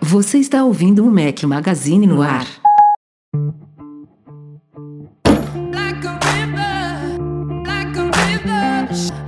Você está ouvindo o Mac Magazine no ar. Like a river, like a river,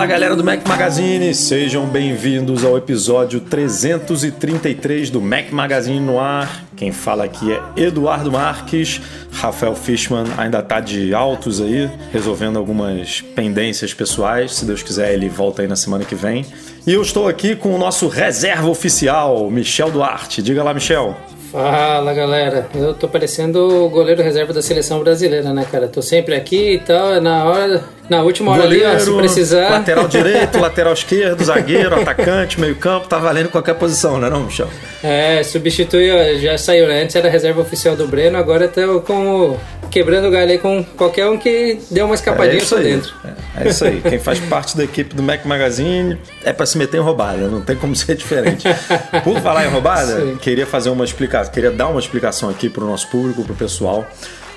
Fala galera do Mac Magazine, sejam bem-vindos ao episódio 333 do Mac Magazine no ar. Quem fala aqui é Eduardo Marques. Rafael Fishman ainda tá de altos aí, resolvendo algumas pendências pessoais. Se Deus quiser, ele volta aí na semana que vem. E eu estou aqui com o nosso reserva oficial, Michel Duarte. Diga lá, Michel. Fala galera, eu tô parecendo o goleiro reserva da seleção brasileira, né, cara? Tô sempre aqui e tal, na hora, na última hora ali, ó, se precisar. lateral direito, lateral esquerdo, zagueiro, atacante, meio-campo, tá valendo qualquer posição, né, não, Michel? É, substitui, ó, já saiu, né? Antes era reserva oficial do Breno, agora tô com o- quebrando o galho aí com qualquer um que deu uma escapadinha isso por dentro. É, é isso aí. Quem faz parte da equipe do Mac Magazine é pra se meter em roubada, não tem como ser diferente. Por falar em roubada, Sim. queria fazer uma explicação, queria dar uma explicação aqui pro nosso público, pro pessoal.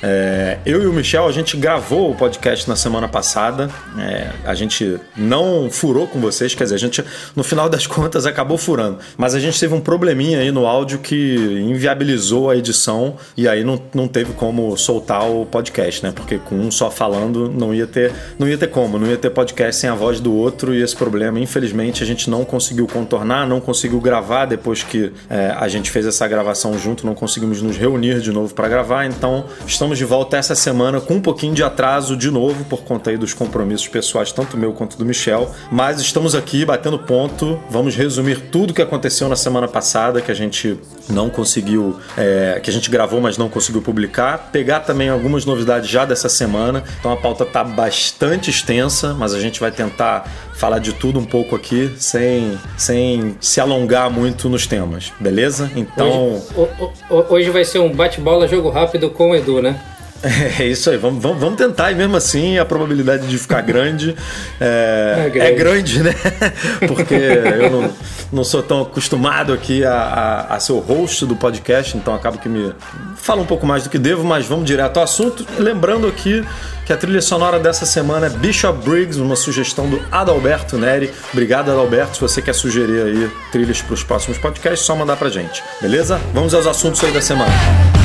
É, eu e o Michel, a gente gravou o podcast na semana passada. É, a gente não furou com vocês, quer dizer, a gente, no final das contas, acabou furando. Mas a gente teve um probleminha aí no áudio que inviabilizou a edição e aí não, não teve como soltar o podcast, né? Porque com um só falando não ia ter, não ia ter como, não ia ter podcast sem a voz do outro e esse problema, infelizmente, a gente não conseguiu contornar, não conseguiu gravar depois que é, a gente fez essa gravação junto, não conseguimos nos reunir de novo para gravar, então estamos de volta essa semana com um pouquinho de atraso de novo por conta aí dos compromissos pessoais, tanto meu quanto do Michel, mas estamos aqui batendo ponto, vamos resumir tudo que aconteceu na semana passada, que a gente não conseguiu, é, que a gente gravou, mas não conseguiu publicar, pegar também algumas novidades já dessa semana, então a pauta tá bastante extensa, mas a gente vai tentar falar de tudo um pouco aqui, sem, sem se alongar muito nos temas, beleza? Então... Hoje, o- o- hoje vai ser um bate-bola jogo rápido com o Edu, né? É isso aí, vamos, vamos, vamos tentar e mesmo assim a probabilidade de ficar grande é, É grande. é grande, né? Porque eu não, não sou tão acostumado aqui a, a, a ser o host do podcast, então acabo que me falo um pouco mais do que devo, mas vamos direto ao assunto. Lembrando aqui que a trilha sonora dessa semana é Bishop Briggs, uma sugestão do Adalberto Neri. Obrigado, Adalberto. Se você quer sugerir aí trilhas para os próximos podcasts, só mandar pra gente, beleza? Vamos aos assuntos aí da semana.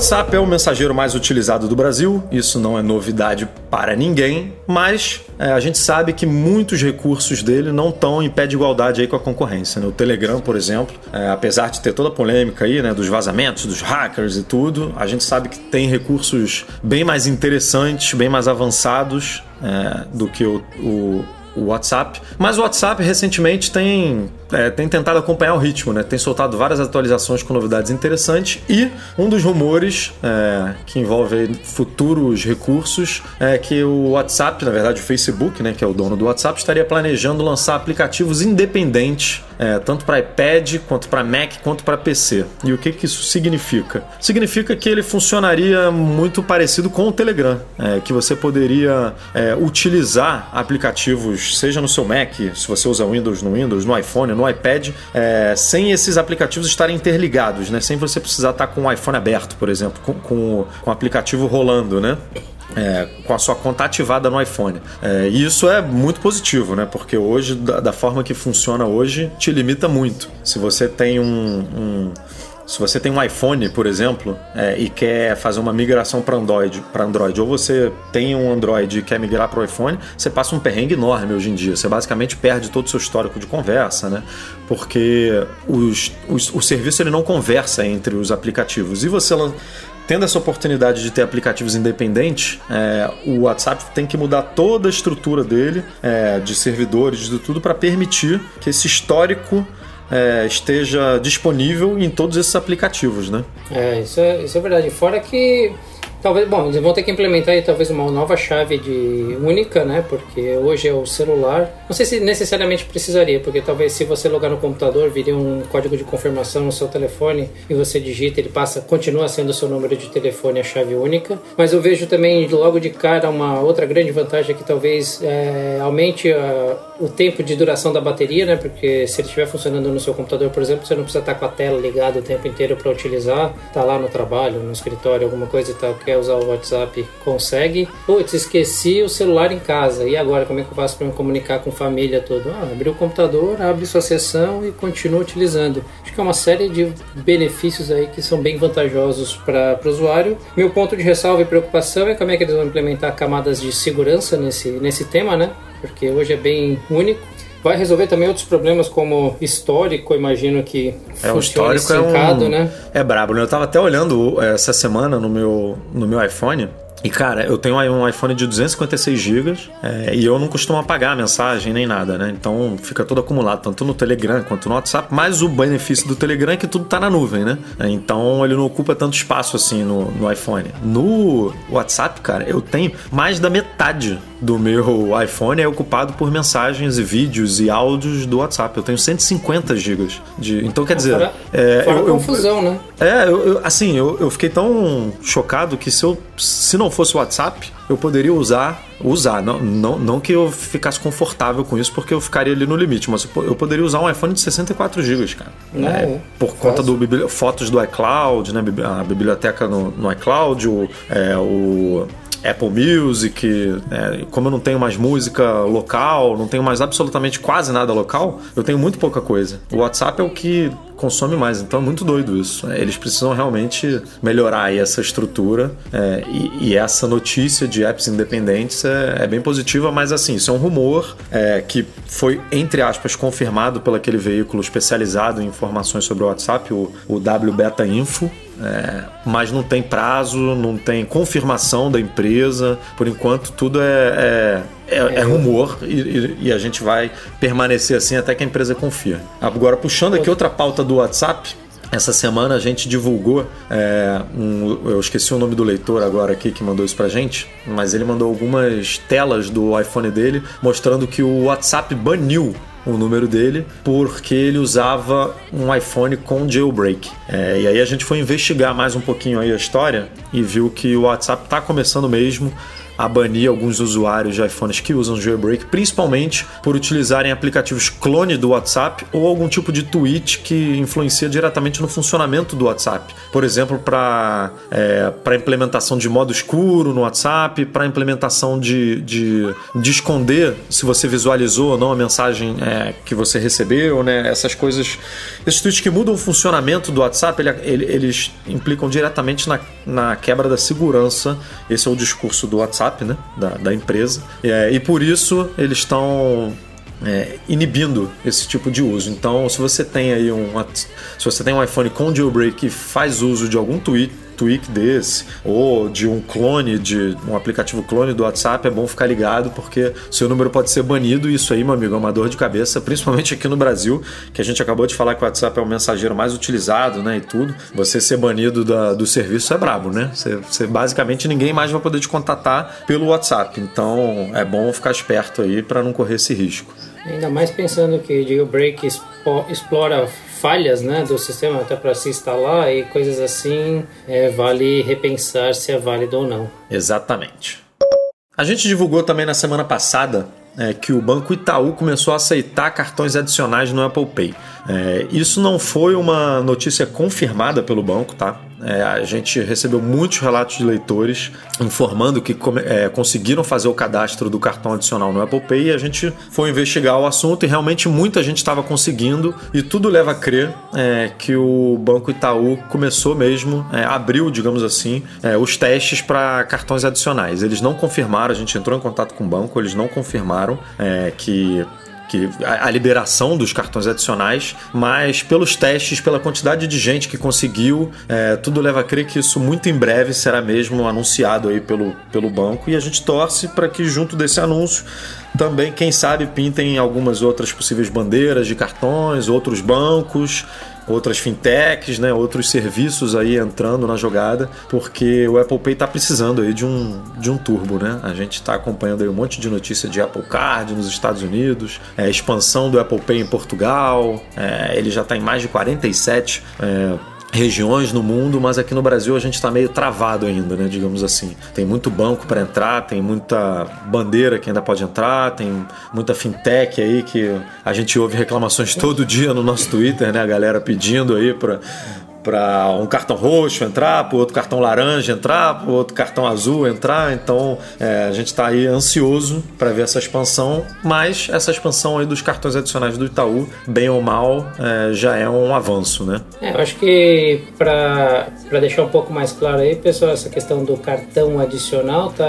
WhatsApp é o mensageiro mais utilizado do Brasil, isso não é novidade para ninguém, mas é, a gente sabe que muitos recursos dele não estão em pé de igualdade aí com a concorrência. né? O Telegram, por exemplo, é, apesar de ter toda a polêmica aí, né, dos vazamentos, dos hackers e tudo, a gente sabe que tem recursos bem mais interessantes, bem mais avançados é, do que o- o o WhatsApp. Mas o WhatsApp recentemente tem, é, tem tentado acompanhar o ritmo, né? Tem soltado várias atualizações com novidades interessantes e um dos rumores é, que envolve futuros recursos é que o WhatsApp, na verdade o Facebook, né, que é o dono do WhatsApp, estaria planejando lançar aplicativos independentes é, tanto para iPad quanto para Mac quanto para PC. E o que, que isso significa? Significa que ele funcionaria muito parecido com o Telegram, é, que você poderia é, utilizar aplicativos, seja no seu Mac, se você usa Windows no Windows, no iPhone, no iPad, é, sem esses aplicativos estarem interligados, né? sem você precisar estar com o iPhone aberto, por exemplo, com, com, com o aplicativo rolando, né? É, com a sua conta ativada no iPhone. É, e isso é muito positivo, né? Porque hoje, da, da forma que funciona hoje, te limita muito. Se você tem um. um- se você tem um iPhone, por exemplo, é, e quer fazer uma migração para Android, para Android, ou você tem um Android e quer migrar para o iPhone, você passa um perrengue enorme hoje em dia. Você basicamente perde todo o seu histórico de conversa, né? Porque os, os- o serviço ele não conversa entre os aplicativos. E você tendo essa oportunidade de ter aplicativos independentes, é, o WhatsApp tem que mudar toda a estrutura dele, é, de servidores, de tudo, para permitir que esse histórico é, esteja disponível em todos esses aplicativos, né? É, isso é, isso é verdade. Fora que Talvez, bom, eles vão ter que implementar aí talvez uma nova chave de única, né? Porque hoje é o celular. Não sei se necessariamente precisaria, porque talvez se você logar no computador, viria um código de confirmação no seu telefone e você digita, ele passa, continua sendo o seu número de telefone a chave única. Mas eu vejo também logo de cara uma outra grande vantagem que talvez é, aumente a, o tempo de duração da bateria, né? Porque se ele estiver funcionando no seu computador, por exemplo, você não precisa estar com a tela ligada o tempo inteiro para utilizar. Tá lá no trabalho, no escritório, alguma coisa e tal quer usar o WhatsApp, consegue. Putz, esqueci o celular em casa. E agora, como é que eu faço para me comunicar com família toda? Ah, abre o computador, abre sua sessão e continua utilizando. Acho que é uma série de benefícios aí que são bem vantajosos para o usuário. Meu ponto de ressalva e preocupação é como é que eles vão implementar camadas de segurança nesse, nesse tema, né? Porque hoje é bem único. Vai resolver também outros problemas como histórico, imagino que É, o histórico é um... né? É brabo, né? Eu tava até olhando essa semana no meu, no meu iPhone. E cara, eu tenho um iPhone de 256 GB é, e eu não costumo apagar a mensagem nem nada, né? Então fica tudo acumulado, tanto no Telegram quanto no WhatsApp. Mas o benefício do Telegram é que tudo tá na nuvem, né? É, Então ele não ocupa tanto espaço assim no, no iPhone. No WhatsApp, cara, eu tenho mais da metade do meu iPhone é ocupado por mensagens e vídeos e áudios do WhatsApp. Eu tenho 150 GB de. Então quer dizer. Fora, é, fora eu- eu- confusão, né? é, eu, eu- assim, eu, eu fiquei tão chocado que se eu se não fosse o WhatsApp, eu poderia usar, usar, não, não, não que eu ficasse confortável com isso, porque eu ficaria ali no limite, mas eu, po- eu poderia usar um iPhone de 64 GB, cara. Não, É, por fácil. conta do fotos do iCloud, né, a biblioteca no, no iCloud, o, é, o Apple Music, é, como eu não tenho mais música local, não tenho mais absolutamente quase nada local, eu tenho muito pouca coisa. O WhatsApp é o que consome mais, então é muito doido isso. É, Eles precisam realmente melhorar essa estrutura é, e, e essa notícia de apps independentes é, é bem positiva, mas assim, isso é um rumor é, que foi, entre aspas, confirmado pelo aquele veículo especializado em informações sobre o WhatsApp, o, o WBeta Info, é, mas não tem prazo, não tem confirmação da empresa. Por enquanto, tudo é, é, é- é rumor e, e- e a gente vai permanecer assim até que a empresa confia. Agora, puxando aqui outra pauta do WhatsApp. Essa semana a gente divulgou, é, um- eu esqueci o nome do leitor agora aqui que mandou isso pra gente, mas ele mandou algumas telas do iPhone dele mostrando que o WhatsApp baniu o número dele porque ele usava um iPhone com jailbreak. É, e aí a gente foi investigar mais um pouquinho aí a história e viu que o WhatsApp está começando mesmo a banir alguns usuários de iPhones que usam jailbreak, principalmente por utilizarem aplicativos clone do WhatsApp ou algum tipo de tweet que influencia diretamente no funcionamento do WhatsApp. Por exemplo, para é, para implementação de modo escuro no WhatsApp, para implementação de, de, de esconder se você visualizou ou não a mensagem é, que você recebeu, né? Essas coisas, esses tweets que mudam o funcionamento do WhatsApp, ele- ele- eles implicam diretamente na, na quebra da segurança. Esse é o discurso do WhatsApp, né? Da, da empresa. É, e por isso eles estão é, inibindo esse tipo de uso. Então, se você tem aí um se você tem um iPhone com jailbreak e faz uso de algum tweet tweak desse ou de um clone de um aplicativo clone do WhatsApp é bom ficar ligado porque seu número pode ser banido. E isso aí meu amigo é uma dor de cabeça principalmente aqui no Brasil que a gente acabou de falar que o WhatsApp é o mensageiro mais utilizado né e tudo. Você ser banido da- do serviço é brabo né? Você, você- basicamente ninguém mais vai poder te contatar pelo WhatsApp. Então é bom ficar esperto aí para não correr esse risco. Ainda mais pensando que jailbreak expo- explora falhas né, do sistema até para se instalar e coisas assim, é, vale repensar se é válido ou não. Exatamente. A gente divulgou também na semana passada é, que o Banco Itaú começou a aceitar cartões adicionais no Apple Pay. É, isso não foi uma notícia confirmada pelo banco, tá? É, a gente recebeu muitos relatos de leitores informando que é, conseguiram fazer o cadastro do cartão adicional no Apple Pay e a gente foi investigar o assunto e realmente muita gente estava conseguindo e tudo leva a crer é, que o Banco Itaú começou mesmo, é, abriu, digamos assim, é, os testes para cartões adicionais. Eles não confirmaram, a gente entrou em contato com o banco, eles não confirmaram é, que que a, a liberação dos cartões adicionais, mas pelos testes, pela quantidade de gente que conseguiu, é, tudo leva a crer que isso muito em breve será mesmo anunciado aí pelo, pelo banco. E a gente torce para que junto desse anúncio também, quem sabe, pintem algumas outras possíveis bandeiras de cartões, outros bancos, outras fintechs, né, outros serviços aí entrando na jogada, porque o Apple Pay está precisando aí de um, de um turbo, né? A gente está acompanhando aí um monte de notícia de Apple Card nos Estados Unidos, é, expansão do Apple Pay em Portugal, é, ele já está em mais de 47 é, regiões no mundo, mas aqui no Brasil a gente está meio travado ainda, né? Digamos assim. Tem muito banco para entrar, tem muita bandeira que ainda pode entrar, tem muita fintech aí que a gente ouve reclamações todo dia no nosso Twitter, né? A galera pedindo aí para para um cartão roxo entrar, para outro cartão laranja entrar, para outro cartão azul entrar. Então é, a gente está aí ansioso para ver essa expansão, mas essa expansão aí dos cartões adicionais do Itaú, bem ou mal, é, já é um avanço, né? É, eu acho que para deixar um pouco mais claro aí, pessoal, essa questão do cartão adicional tá,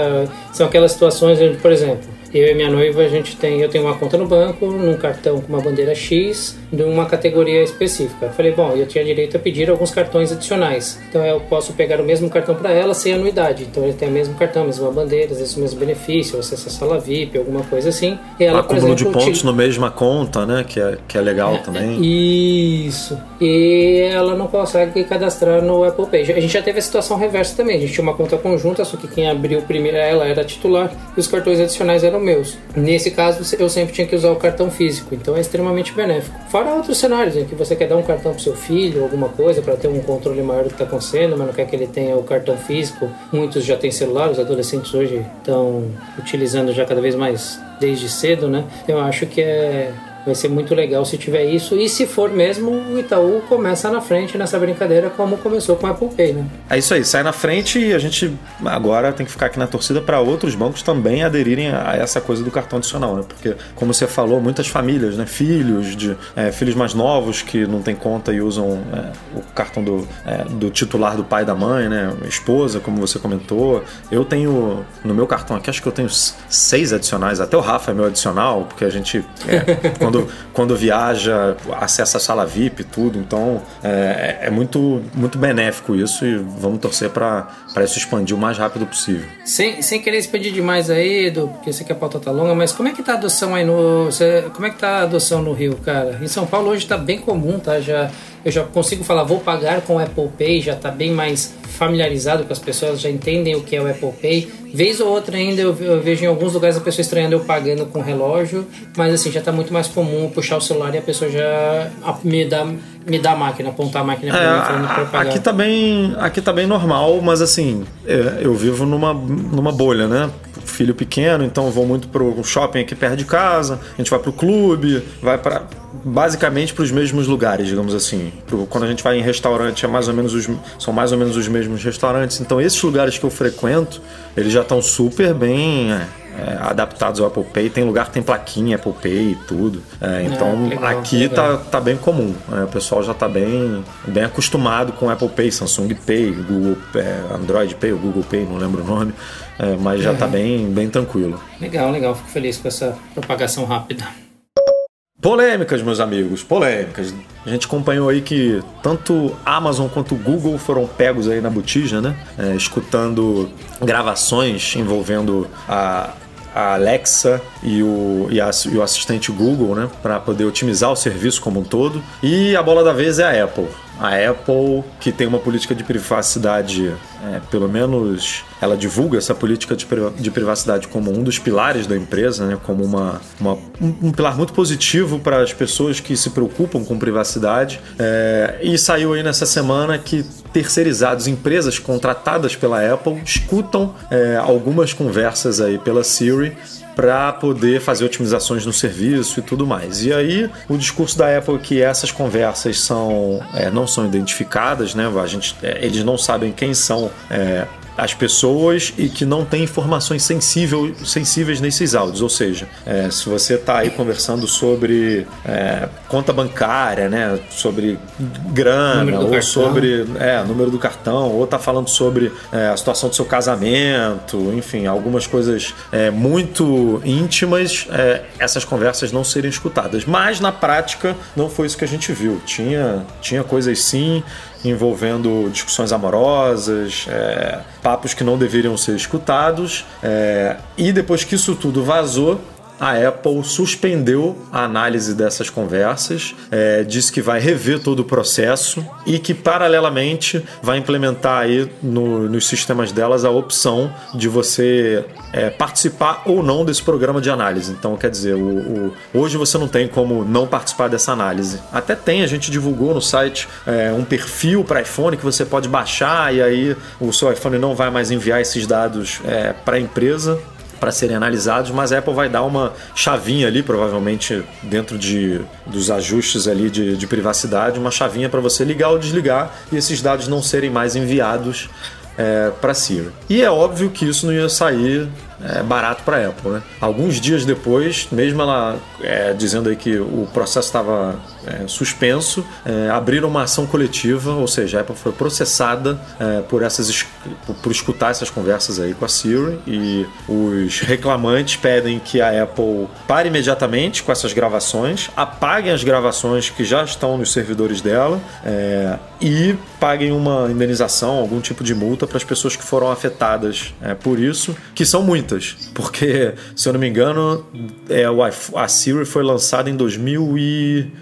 são aquelas situações onde, por exemplo, eu e minha noiva, a gente tem, eu tenho uma conta no banco, num cartão com uma bandeira X, de uma categoria específica. Eu falei, bom, eu tinha direito a pedir alguns cartões adicionais. Então eu posso pegar o mesmo cartão para ela sem anuidade. Então ele tem o mesmo cartão, a mesma bandeira, às vezes o mesmo benefício, acesso à sala VIP, alguma coisa assim. E ela, Acúmulo de pontos na mesma conta, né? Que é, que é legal também. Isso. E ela não consegue cadastrar no Apple Pay. A gente já teve a situação reversa também. A gente tinha uma conta conjunta, só que quem abriu primeiro ela era titular e os cartões adicionais eram meus. Nesse caso, eu sempre tinha que usar o cartão físico, então é extremamente benéfico. Fora outros cenários em que você quer dar um cartão pro seu filho, alguma coisa, para ter um controle maior do que está acontecendo, mas não quer que ele tenha o cartão físico. Muitos já têm celular, os adolescentes hoje estão utilizando já cada vez mais desde cedo, né? Eu acho que é Vai ser muito legal se tiver isso. E se for mesmo, o Itaú começa na frente nessa brincadeira, como começou com o Apple Pay, né? É isso aí, sai na frente e a gente agora tem que ficar aqui na torcida para outros bancos também aderirem a essa coisa do cartão adicional, né? Porque, como você falou, muitas famílias, né? Filhos de é, filhos mais novos que não têm conta e usam é, o cartão do, é, do titular do pai e da mãe, né? Esposa, como você comentou. Eu tenho no meu cartão aqui, acho que eu tenho seis adicionais, até o Rafa é meu adicional, porque a gente é, quando, quando viaja acessa a sala VIP tudo, então é, é muito, muito benéfico isso e vamos torcer para isso expandir o mais rápido possível. Sem, sem querer expandir demais aí, Edu, porque eu sei que a pauta tá longa, mas como é que tá a adoção aí no. Como é que tá a adoção no Rio, cara? Em São Paulo hoje tá bem comum, tá? Já, eu já consigo falar, vou pagar com o Apple Pay, já tá bem mais familiarizado com as pessoas, já entendem o que é o Apple Pay. Vez ou outra ainda eu, vejo em alguns lugares a pessoa estranhando eu pagando com relógio, mas assim, já tá muito mais comum puxar o celular e a pessoa já me dá, me dá a máquina, apontar a máquina pra mim falando pra É, pagar. aqui tá bem, aqui tá bem normal, mas assim, é, eu vivo numa, numa bolha, né? Filho pequeno, então eu vou muito pro shopping aqui perto de casa, a gente vai pro clube, vai para basicamente para os mesmos lugares, digamos assim. Quando a gente vai em restaurante, é mais ou menos os, são mais ou menos os mesmos restaurantes. Então esses lugares que eu frequento, eles já estão super bem é, é, adaptados ao Apple Pay. Tem lugar que tem plaquinha Apple Pay e tudo. É, então legal, aqui legal. tá, tá bem comum. né? O pessoal já tá bem, bem acostumado com Apple Pay, Samsung Pay, Google é, Android Pay, ou Google Pay, não lembro o nome, é, mas já tá bem, bem tranquilo. Legal, legal, fico feliz com essa propagação rápida. Polêmicas, meus amigos, polêmicas. A gente acompanhou aí que tanto Amazon quanto Google foram pegos aí na botija, né? É, escutando gravações envolvendo a, a Alexa e o, e, a- e o assistente Google, né? Para poder otimizar o serviço como um todo. E a bola da vez é a Apple. A Apple, que tem uma política de privacidade, é, pelo menos ela divulga essa política de, pri- de privacidade como um dos pilares da empresa, né? como uma, uma- um, um pilar muito positivo para as pessoas que se preocupam com privacidade. É, e saiu aí nessa semana que terceirizados, empresas contratadas pela Apple, escutam é, algumas conversas aí pela Siri para poder fazer otimizações no serviço e tudo mais. E aí o discurso da Apple é que essas conversas são é, não são identificadas, né? A gente, é, eles não sabem quem são é, as pessoas e que não tem informações sensível, sensíveis nesses áudios. Ou seja, é, se você está aí conversando sobre é, conta bancária, né, sobre grana, ou cartão. sobre é, número do cartão, ou está falando sobre é, a situação do seu casamento, enfim, algumas coisas é, muito íntimas, é, essas conversas não serem escutadas. Mas na prática não foi isso que a gente viu. Tinha, tinha coisas sim envolvendo discussões amorosas, é, papos que não deveriam ser escutados. é, e depois que isso tudo vazou, a Apple suspendeu a análise dessas conversas, é, disse que vai rever todo o processo e que, paralelamente, vai implementar aí no- nos sistemas delas a opção de você é, participar ou não desse programa de análise. Então, quer dizer, o- o- hoje você não tem como não participar dessa análise. Até tem, a gente divulgou no site é, um perfil para iPhone que você pode baixar e aí o seu iPhone não vai mais enviar esses dados para a empresa para serem analisados, mas a Apple vai dar uma chavinha ali, provavelmente dentro de, dos ajustes ali de, de privacidade, uma chavinha para você ligar ou desligar e esses dados não serem mais enviados para Siri. E é óbvio que isso não ia sair é, barato para a Apple. Né? Alguns dias depois, mesmo ela é, dizendo aí que o processo estava é, suspenso, é, abriram uma ação coletiva, ou seja, a Apple foi processada é, por essas es- por, escutar essas conversas aí com a Siri e os reclamantes pedem que a Apple pare imediatamente com essas gravações, apaguem as gravações que já estão nos servidores dela é, e paguem uma indenização, algum tipo de multa para as pessoas que foram afetadas é, por isso, que são muitas, porque se eu não me engano, é, a Siri foi lançada em 2011.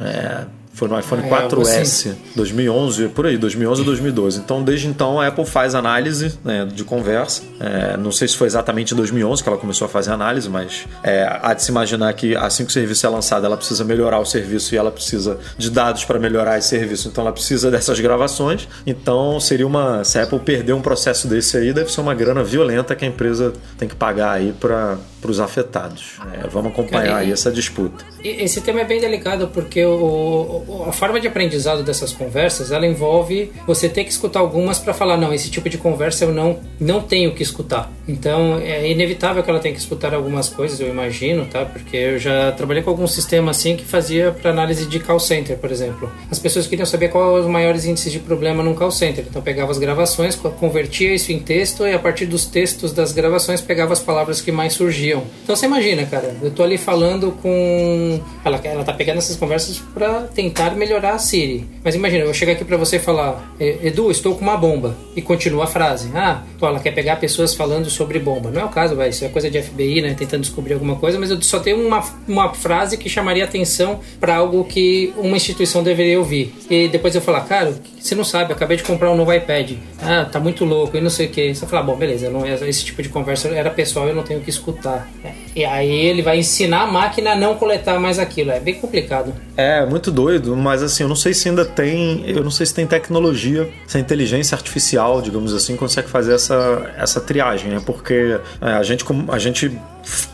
É, foi no iPhone É, algo 4S, assim. 2011, por aí, 2011 ou 2012. Então, desde então, a Apple faz análise né, de conversa. É, não sei se foi exatamente em 2011 que ela começou a fazer análise, mas é, há de se imaginar que assim que o serviço é lançado, ela precisa melhorar o serviço e ela precisa de dados para melhorar esse serviço. Então, ela precisa dessas gravações. Então, seria uma. Se a Apple perder um processo desse aí, deve ser uma grana violenta que a empresa tem que pagar aí para os afetados. É, vamos acompanhar aí essa disputa. Esse tema é bem delicado porque o- a forma de aprendizado dessas conversas ela envolve você ter que escutar algumas para falar não esse tipo de conversa eu não não tenho que escutar. Então é inevitável que ela tenha que escutar algumas coisas eu imagino tá? Porque eu já trabalhei com algum sistema assim que fazia para análise de call center por exemplo. As pessoas queriam saber quais os maiores índices de problema num call center. Então pegava as gravações co- convertia isso em texto e a partir dos textos das gravações pegava as palavras que mais surgiam. Então você imagina cara eu tô ali falando com ela ela tá pegando essas conversas para tentar melhorar a Siri. Mas imagina eu chegar aqui para você e falar "E- Edu estou com uma bomba. E continua a frase ah então ela quer pegar pessoas falando sobre bomba. Não é o caso vai isso é coisa de FBI né tentando descobrir alguma coisa mas eu só tenho uma, uma frase que chamaria atenção para algo que uma instituição deveria ouvir. E depois eu falar cara você não sabe acabei de comprar um novo iPad. Ah tá muito louco e não sei o que você fala bom beleza não esse tipo de conversa era pessoal eu não tenho que escutar. E aí ele vai ensinar a máquina a não coletar mais aquilo. É bem complicado. É, muito doido, mas assim, eu não sei se ainda tem. Eu não sei se tem tecnologia, se a inteligência artificial, digamos assim, consegue fazer essa, essa triagem, né? Porque é, a, gente, a gente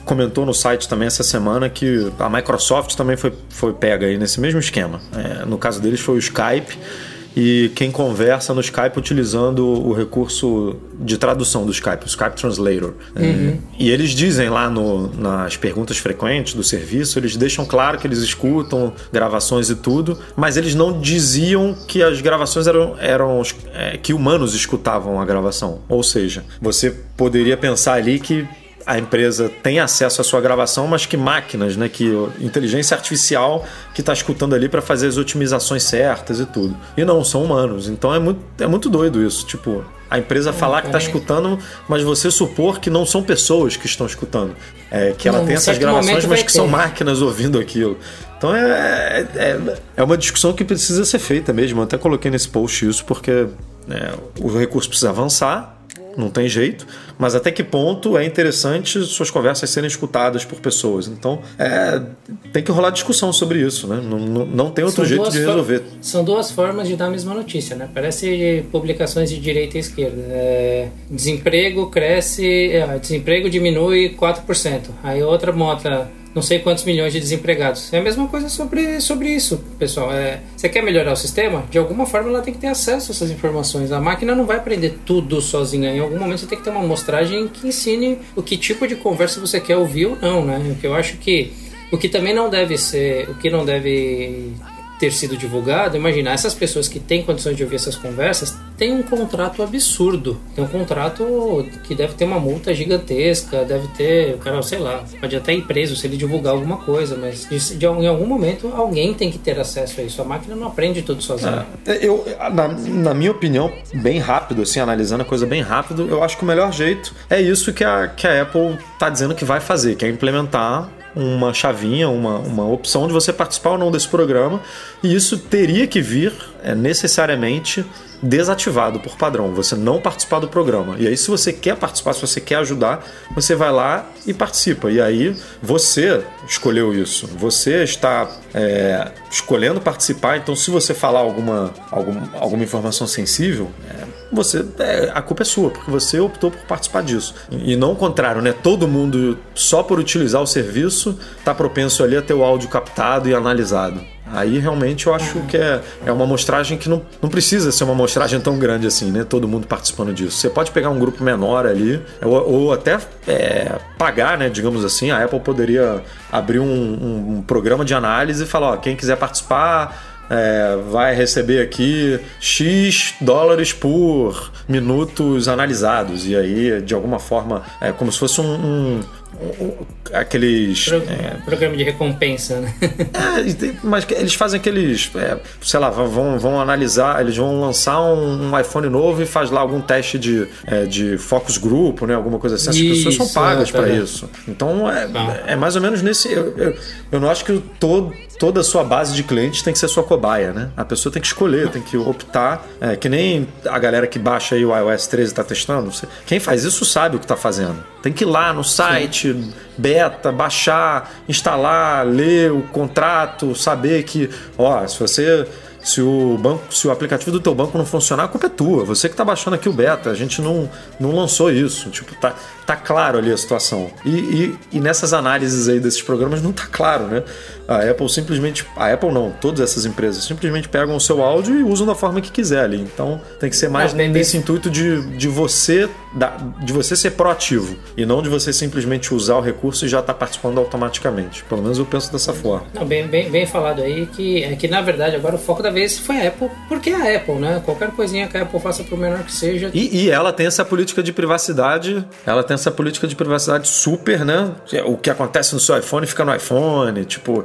comentou no site também essa semana que a Microsoft também foi, foi pega aí nesse mesmo esquema. É, no caso deles foi o Skype. E quem conversa no Skype utilizando o recurso de tradução do Skype, o Skype Translator. É, e eles dizem lá no- nas perguntas frequentes do serviço, eles deixam claro que eles escutam gravações e tudo, mas eles não diziam que as gravações eram, eram é, que humanos escutavam a gravação. Ou seja, você poderia pensar ali que a empresa tem acesso à sua gravação, mas que máquinas, né, que inteligência artificial que está escutando ali para fazer as otimizações certas e tudo. E não, são humanos. Então é muito, é muito doido isso. Tipo, a empresa falar que está é- escutando, mas você supor que não são pessoas que estão escutando. É, que ela Não, tem em essas gravações, mas que são ter. máquinas ouvindo aquilo. Então é, é, é uma discussão que precisa ser feita mesmo. Eu até coloquei nesse post isso porque é, o recurso precisa avançar, não tem jeito, mas até que ponto é interessante suas conversas serem escutadas por pessoas. Então, é, tem que rolar discussão sobre isso, né? Não, não, não tem outro São jeito de resolver. São duas formas de dar a mesma notícia, né? Parece publicações de direita e esquerda. É, desemprego cresce, é, desemprego diminui 4%. Aí outra mostra não sei quantos milhões de desempregados. É a mesma coisa sobre, sobre isso, pessoal. É, você quer melhorar o sistema? De alguma forma ela tem que ter acesso a essas informações. A máquina não vai aprender tudo sozinha. Em algum momento você tem que ter uma amostragem que ensine o que tipo de conversa você quer ouvir ou não, né? O que eu acho que o que também não deve ser, o que não deve ter sido divulgado, imagina, essas pessoas que têm condições de ouvir essas conversas têm um contrato absurdo. Tem um contrato que deve ter uma multa gigantesca, deve ter, o cara, sei lá, pode até ir preso se ele divulgar alguma coisa, mas de, de- em algum momento alguém tem que ter acesso a isso. A máquina não aprende tudo sozinha. É, Eu, na, na minha opinião, bem rápido, assim, analisando a coisa bem rápido, eu acho que o melhor jeito é isso que a, que a Apple está dizendo que vai fazer, que é implementar uma chavinha, uma, uma opção de você participar ou não desse programa, e isso teria que vir é, necessariamente desativado por padrão, você não participar do programa. E aí, se você quer participar, se você quer ajudar, você vai lá e participa. E aí, você escolheu isso, você está é, escolhendo participar. Então, se você falar alguma, algum, alguma informação sensível, é, você é, a culpa é sua, porque você optou por participar disso. E, e não o contrário, né? Todo mundo, só por utilizar o serviço, está propenso ali a ter o áudio captado e analisado. Aí realmente eu acho que é, é uma amostragem que não, não precisa ser uma amostragem tão grande assim, né? Todo mundo participando disso. Você pode pegar um grupo menor ali, ou, ou até é, pagar, né? Digamos assim, a Apple poderia abrir um, um- um programa de análise e falar, ó, quem quiser participar. é, vai receber aqui X dólares por minutos analisados. E aí, de alguma forma, é como se fosse um- um- aqueles. Pro- é, Programa de recompensa, né? é, mas eles fazem aqueles, é, sei lá, vão- vão, analisar, eles vão lançar um, um iPhone novo e faz lá algum teste de, é, de focus group, né, alguma coisa assim. As pessoas são Isso, pagas é, para tá. isso. Então é, Tá. é mais ou menos nesse. Eu, eu, eu não acho que todo, toda a sua base de clientes tem que ser sua cobaia, né? A pessoa tem que escolher, tem que optar. É, que nem a galera que baixa aí o iOS 13 está testando. Quem faz isso sabe o que está fazendo. Tem que ir lá no site, beta, baixar, instalar, ler o contrato, saber que, ó, se você. Se o banco, se o aplicativo do teu banco não funcionar, a culpa é tua. Você que tá baixando aqui o beta, a gente não, não lançou isso. Tipo, tá, tá claro ali a situação. E, e, e nessas análises aí desses programas não tá claro, né? A Apple simplesmente. A Apple não, todas essas empresas simplesmente pegam o seu áudio e usam da forma que quiser ali. Então tem que ser mais Não, nesse intuito de, de você de você ser proativo e não de você simplesmente usar o recurso e já estar participando automaticamente. Pelo menos eu penso dessa forma. Não, bem, bem, bem falado aí que é que na verdade agora o foco da vez foi a Apple, porque é a Apple, né? Qualquer coisinha que a Apple faça por menor que seja, E, e ela tem essa política de privacidade, ela tem essa política de privacidade super, né? O que acontece no seu iPhone fica no iPhone, tipo,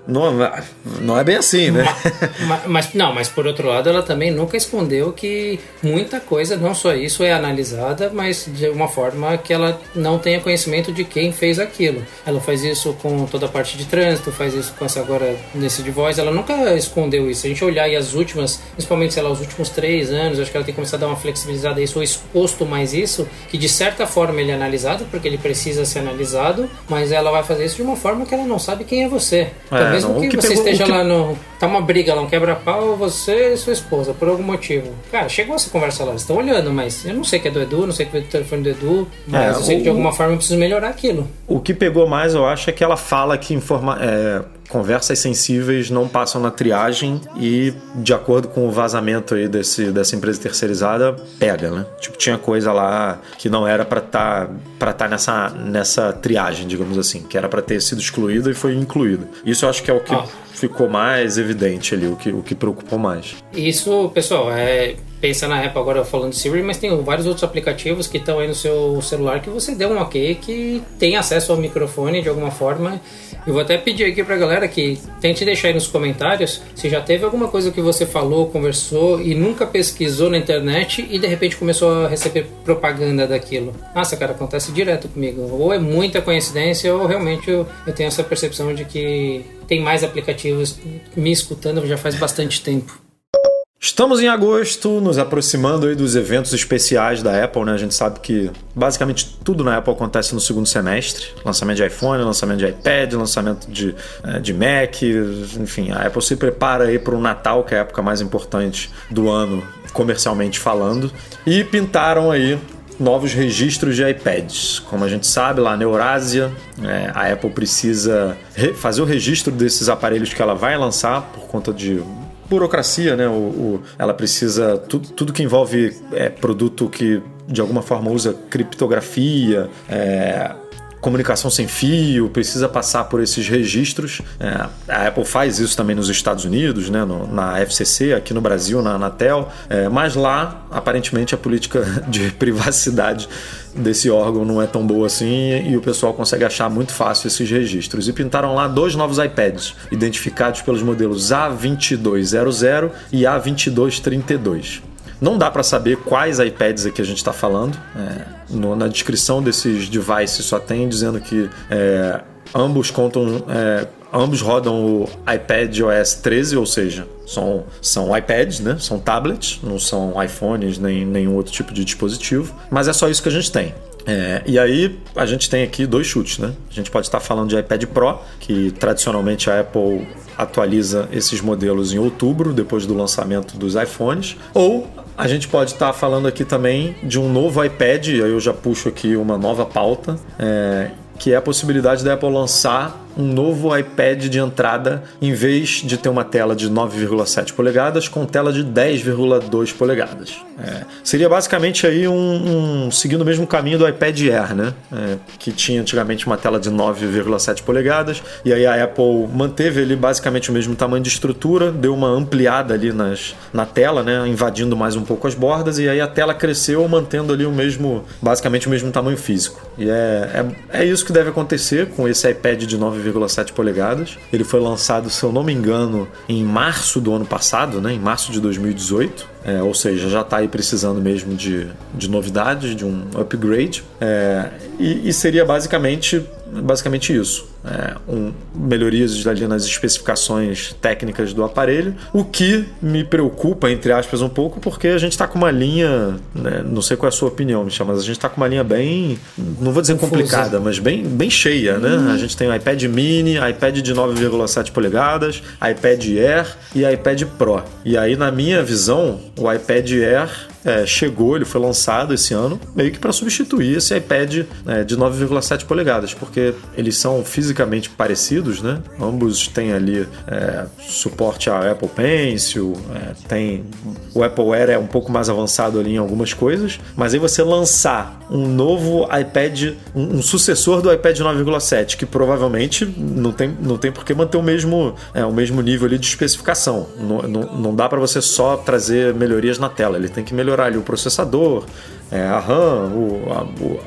não, não é bem assim, né? Ma- mas não, mas por outro lado ela também nunca escondeu que muita coisa, não só isso é analisada, mas de uma forma que ela não tenha conhecimento de quem fez aquilo. Ela faz isso com toda a parte de trânsito, faz isso com essa agora nesse de voz, ela nunca escondeu isso. A gente olhar aí as últimas, principalmente sei lá, os últimos três anos, acho que ela tem começado a dar uma flexibilizada a isso, ou exposto mais isso, que de certa forma ele é analisado, porque ele precisa ser analisado, mas ela vai fazer isso de uma forma que ela não sabe quem é você. Então, É, mesmo não, o que, que você pegou- o esteja que- lá no. Tá uma briga lá, um quebra-pau, você e sua esposa, por algum motivo. Cara, chegou essa conversa lá, eles estão olhando, mas eu não sei que é do Edu, não sei que é do telefone do Edu, mas É, eu sei que de o- alguma forma eu preciso melhorar aquilo. O que pegou mais, eu acho, é que ela fala que informa é, conversas sensíveis não passam na triagem e, de acordo com o vazamento aí desse, dessa empresa terceirizada, pega, né? Tipo, tinha coisa lá que não era pra estar para tá nessa, nessa triagem, digamos assim, que era pra ter sido excluída e foi incluída. Isso eu acho que é o que Ah. ficou mais evidente ali, o que, o que preocupou mais. Isso, pessoal, é. Pensa na Apple agora falando de Siri, mas tem vários outros aplicativos que estão aí no seu celular que você deu um ok, que tem acesso ao microfone de alguma forma. Eu vou até pedir aqui pra galera que tente deixar aí nos comentários se já teve alguma coisa que você falou, conversou e nunca pesquisou na internet e de repente começou a receber propaganda daquilo. Nossa, cara, acontece direto comigo. Ou é muita coincidência ou realmente eu, eu tenho essa percepção de que tem mais aplicativos me escutando já faz bastante tempo. Estamos em agosto, nos aproximando aí dos eventos especiais da Apple, né? A gente sabe que basicamente tudo na Apple acontece no segundo semestre: lançamento de iPhone, lançamento de iPad, lançamento de, eh, de Mac, enfim, a Apple se prepara aí para o Natal, que é a época mais importante do ano, comercialmente falando, e pintaram aí novos registros de iPads. Como a gente sabe, lá na Eurásia, é, a Apple precisa fazer o registro desses aparelhos que ela vai lançar por conta de burocracia, né? O, o, ela precisa. Tudo, tudo que envolve é, produto que de alguma forma usa criptografia, é, comunicação sem fio, precisa passar por esses registros. É, a Apple faz isso também nos Estados Unidos, né, no, na FCC, aqui no Brasil, na Anatel, é, mas lá, aparentemente, a política de privacidade desse órgão não é tão boa assim e o pessoal consegue achar muito fácil esses registros. E pintaram lá dois novos iPads, identificados pelos modelos A2200 e A2232. Não dá para saber quais iPads aqui a gente está falando. É, no, na descrição desses devices só tem dizendo que é, ambos contam. É, ambos rodam o iPad OS 13, ou seja, são, são iPads, né? São tablets, não são iPhones nem nenhum outro tipo de dispositivo. Mas é só isso que a gente tem. É, e aí a gente tem aqui dois chutes, né? A gente pode estar falando de iPad Pro, que tradicionalmente a Apple atualiza esses modelos em outubro, depois do lançamento dos iPhones, ou a gente pode estar falando aqui também de um novo iPad, aí eu já puxo aqui uma nova pauta, é, que é a possibilidade da Apple lançar um novo iPad de entrada em vez de ter uma tela de 9,7 polegadas com tela de 10,2 polegadas. É, seria basicamente aí um, um, seguindo o mesmo caminho do iPad Air, né? É, que tinha antigamente uma tela de 9,7 polegadas e aí a Apple manteve ali basicamente o mesmo tamanho de estrutura, deu uma ampliada ali nas, na tela, né? Invadindo mais um pouco as bordas e aí a tela cresceu mantendo ali o mesmo, basicamente o mesmo tamanho físico. E é, é, é isso que deve acontecer com esse iPad de 9 9,7 polegadas. Ele foi lançado, se eu não me engano, em março do ano passado, né? em março de 2018. É, ou seja, já está aí precisando mesmo de, de novidades, de um upgrade. É, e, e seria basicamente basicamente isso. É, um, melhorias ali nas especificações técnicas do aparelho, o que me preocupa, entre aspas, um pouco, porque a gente está com uma linha, né, não sei qual é a sua opinião, Michel, mas a gente está com uma linha bem, não vou dizer Confusa. complicada, mas bem, bem cheia, né? Hum. A gente tem o iPad mini, iPad de 9,7 polegadas, iPad Air e iPad Pro. E aí, na minha visão, o iPad Air é, chegou, ele foi lançado esse ano, meio que para substituir esse iPad é, de 9,7 polegadas, porque eles são fisicamente parecidos, né? Ambos têm ali é, suporte a Apple Pencil, é, tem o Apple Air é um pouco mais avançado ali em algumas coisas, mas aí você lançar um novo iPad, um, um sucessor do iPad 9,7, que provavelmente não tem, não tem por que manter o mesmo, é, o mesmo nível ali de especificação. Não, não, não dá para você só trazer melhorias na tela, ele tem que melhorar melhorar ali o processador, é, a RAM, o,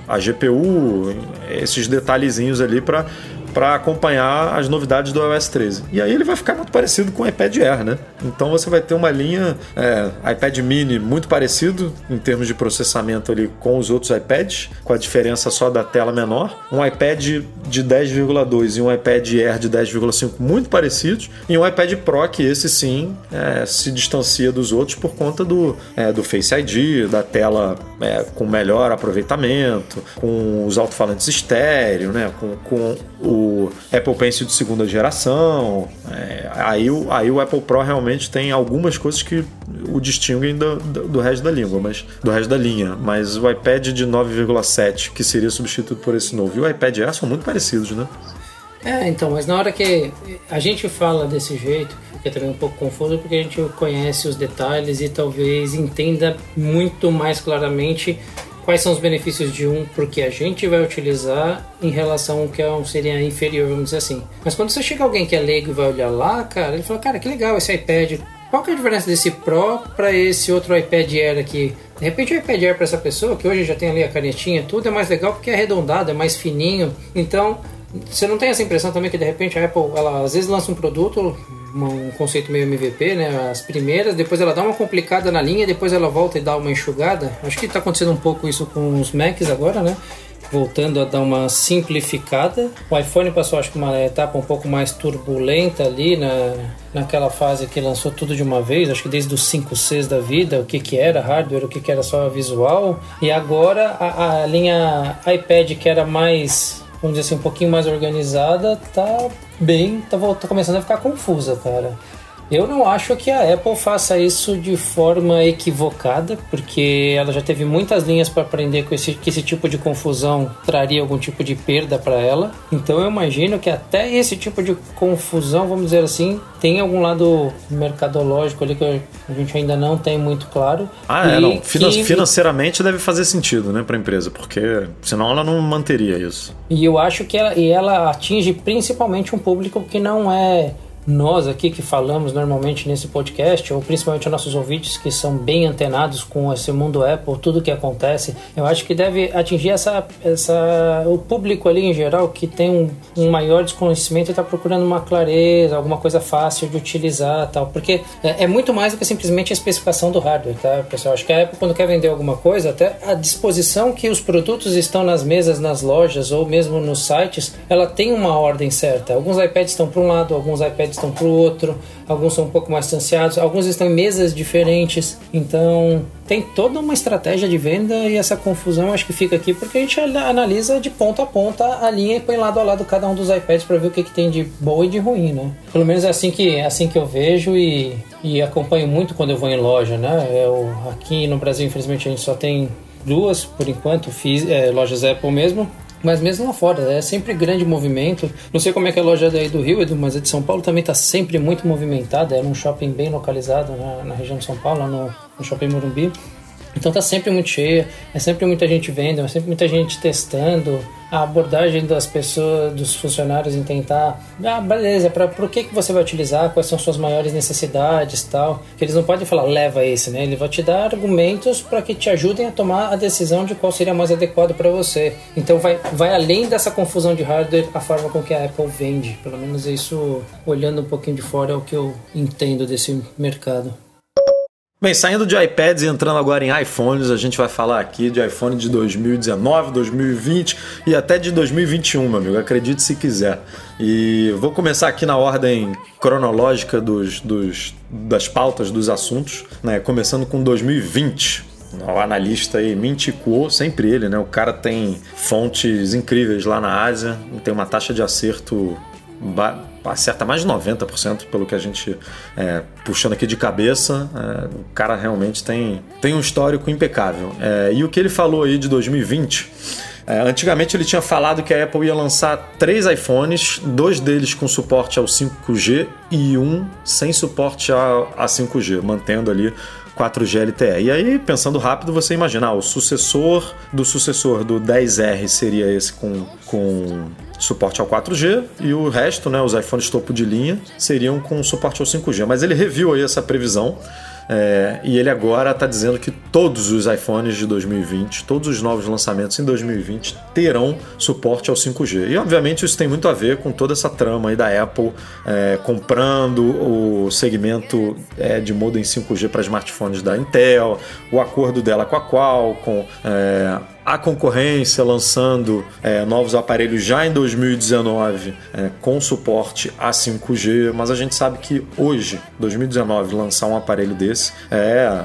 a, a, GPU, esses detalhezinhos ali para para acompanhar as novidades do iOS 13. E aí ele vai ficar muito parecido com o iPad Air, né? Então você vai ter uma linha é, iPad Mini muito parecido em termos de processamento ali com os outros iPads, com a diferença só da tela menor. Um iPad de 10,2 e um iPad Air de 10,5 muito parecidos. E um iPad Pro que esse sim é, se distancia dos outros por conta do, é, do Face ID, da tela é, com melhor aproveitamento, com os alto-falantes estéreo, né? com, com o Apple Pencil de segunda geração. É, aí, o, aí o Apple Pro realmente tem algumas coisas que o distinguem do, do, resto da língua, mas do resto da linha. Mas o iPad de 9,7, que seria substituído por esse novo, e o iPad Air são muito parecidos, né? É, então, mas na hora que a gente fala desse jeito, fica também um pouco confuso porque a gente conhece os detalhes e talvez entenda muito mais claramente quais são os benefícios de um porque a gente vai utilizar em relação ao que é um seria inferior, vamos dizer assim. Mas quando você chega alguém que é leigo e vai olhar lá, cara, ele fala, cara, que legal esse iPad. Qual que é a diferença desse Pro para esse outro iPad Air aqui? De repente o iPad Air para essa pessoa, que hoje já tem ali a canetinha tudo, é mais legal porque é arredondado, é mais fininho. Então, você não tem essa impressão também que de repente a Apple, ela às vezes lança um produto, um conceito meio MVP, né? As primeiras, depois ela dá uma complicada na linha, depois ela volta e dá uma enxugada. Acho que está acontecendo um pouco isso com os Macs agora, né? Voltando a dar uma simplificada. O iPhone passou, acho que, uma etapa um pouco mais turbulenta ali na, naquela fase que lançou tudo de uma vez, acho que desde os 5Cs da vida, o que, que era hardware, o que, que era só visual. E agora a, a linha iPad, que era mais vamos dizer assim, um pouquinho mais organizada, tá bem, tá, tá começando a ficar confusa, cara. Eu não acho que a Apple faça isso de forma equivocada, porque ela já teve muitas linhas para aprender com esse, que esse tipo de confusão traria algum tipo de perda para ela. Então eu imagino que até esse tipo de confusão, vamos dizer assim, tem algum lado mercadológico ali que a gente ainda não tem muito claro. Ah, é, não. Finan que... Financeiramente deve fazer sentido, né, para a empresa, porque senão ela não manteria isso. E eu acho que ela, e ela atinge principalmente um público que não é nós aqui que falamos normalmente nesse podcast, ou principalmente nossos ouvintes que são bem antenados com esse mundo Apple, tudo que acontece, eu acho que deve atingir essa, essa, o público ali em geral que tem um, um maior desconhecimento e está procurando uma clareza, alguma coisa fácil de utilizar tal. Porque é, é, muito mais do que simplesmente a especificação do hardware, tá, pessoal? Acho que a Apple, quando quer vender alguma coisa, até a disposição que os produtos estão nas mesas, nas lojas ou mesmo nos sites, ela tem uma ordem certa. Alguns iPads estão para um lado, alguns iPads estão para o outro, alguns são um pouco mais distanciados, alguns estão em mesas diferentes. Então tem toda uma estratégia de venda e essa confusão acho que fica aqui porque a gente analisa de ponta a ponta a linha e põe lado a lado cada um dos iPads para ver o que, que tem de bom e de ruim, né? Pelo menos é assim que, é assim que eu vejo e, e acompanho muito quando eu vou em loja, né? Eu, aqui no Brasil, infelizmente, a gente só tem duas, por enquanto, fiz, é, lojas Apple mesmo. Mas mesmo lá fora, é sempre grande movimento. Não sei como é que é a loja daí do Rio, Edu, mas a de São Paulo também está sempre muito movimentada. É num shopping bem localizado na, na região de São Paulo, lá no, no Shopping Morumbi. Então tá sempre muito cheia, é sempre muita gente vendo, é sempre muita gente testando. A abordagem das pessoas, dos funcionários em tentar, ah, beleza, para o que, que você vai utilizar, quais são suas maiores necessidades tal. Que eles não podem falar, leva esse, né? Ele vai te dar argumentos para que te ajudem a tomar a decisão de qual seria mais adequado para você. Então vai, vai além dessa confusão de hardware a forma com que a Apple vende. Pelo menos isso, olhando um pouquinho de fora, é o que eu entendo desse mercado. Bem, saindo de iPads e entrando agora em iPhones, a gente vai falar aqui de iPhone de 2019, 2020 e até de 2021, meu amigo, acredite se quiser. E vou começar aqui na ordem cronológica dos, dos das pautas dos assuntos, né? começando com 2020 o analista aí, Minty sempre ele, né? O cara tem fontes incríveis lá na Ásia, tem uma taxa de acerto acerta mais de 90% pelo que a gente é, puxando aqui de cabeça. É, o cara realmente tem, tem um histórico impecável. É, e o que ele falou aí de 2020. É, antigamente ele tinha falado que a Apple ia lançar três iPhones, dois deles com suporte ao 5G e um sem suporte a, a 5G, mantendo ali 4G LTE. E aí, pensando rápido, você imaginar, o sucessor do sucessor do 10R seria esse com, com suporte ao 4G e o resto, né, os iPhones topo de linha, seriam com suporte ao 5G. Mas ele reviu aí essa previsão é, e ele agora está dizendo que todos os iPhones de 2020, todos os novos lançamentos em 2020 terão suporte ao 5G. E obviamente isso tem muito a ver com toda essa trama aí da Apple é, comprando o segmento é, de modem 5G para smartphones da Intel, o acordo dela com a Qualcomm, é, a concorrência lançando é, novos aparelhos já em 2019 é, com suporte a 5G, mas a gente sabe que hoje, 2019, lançar um aparelho desse é,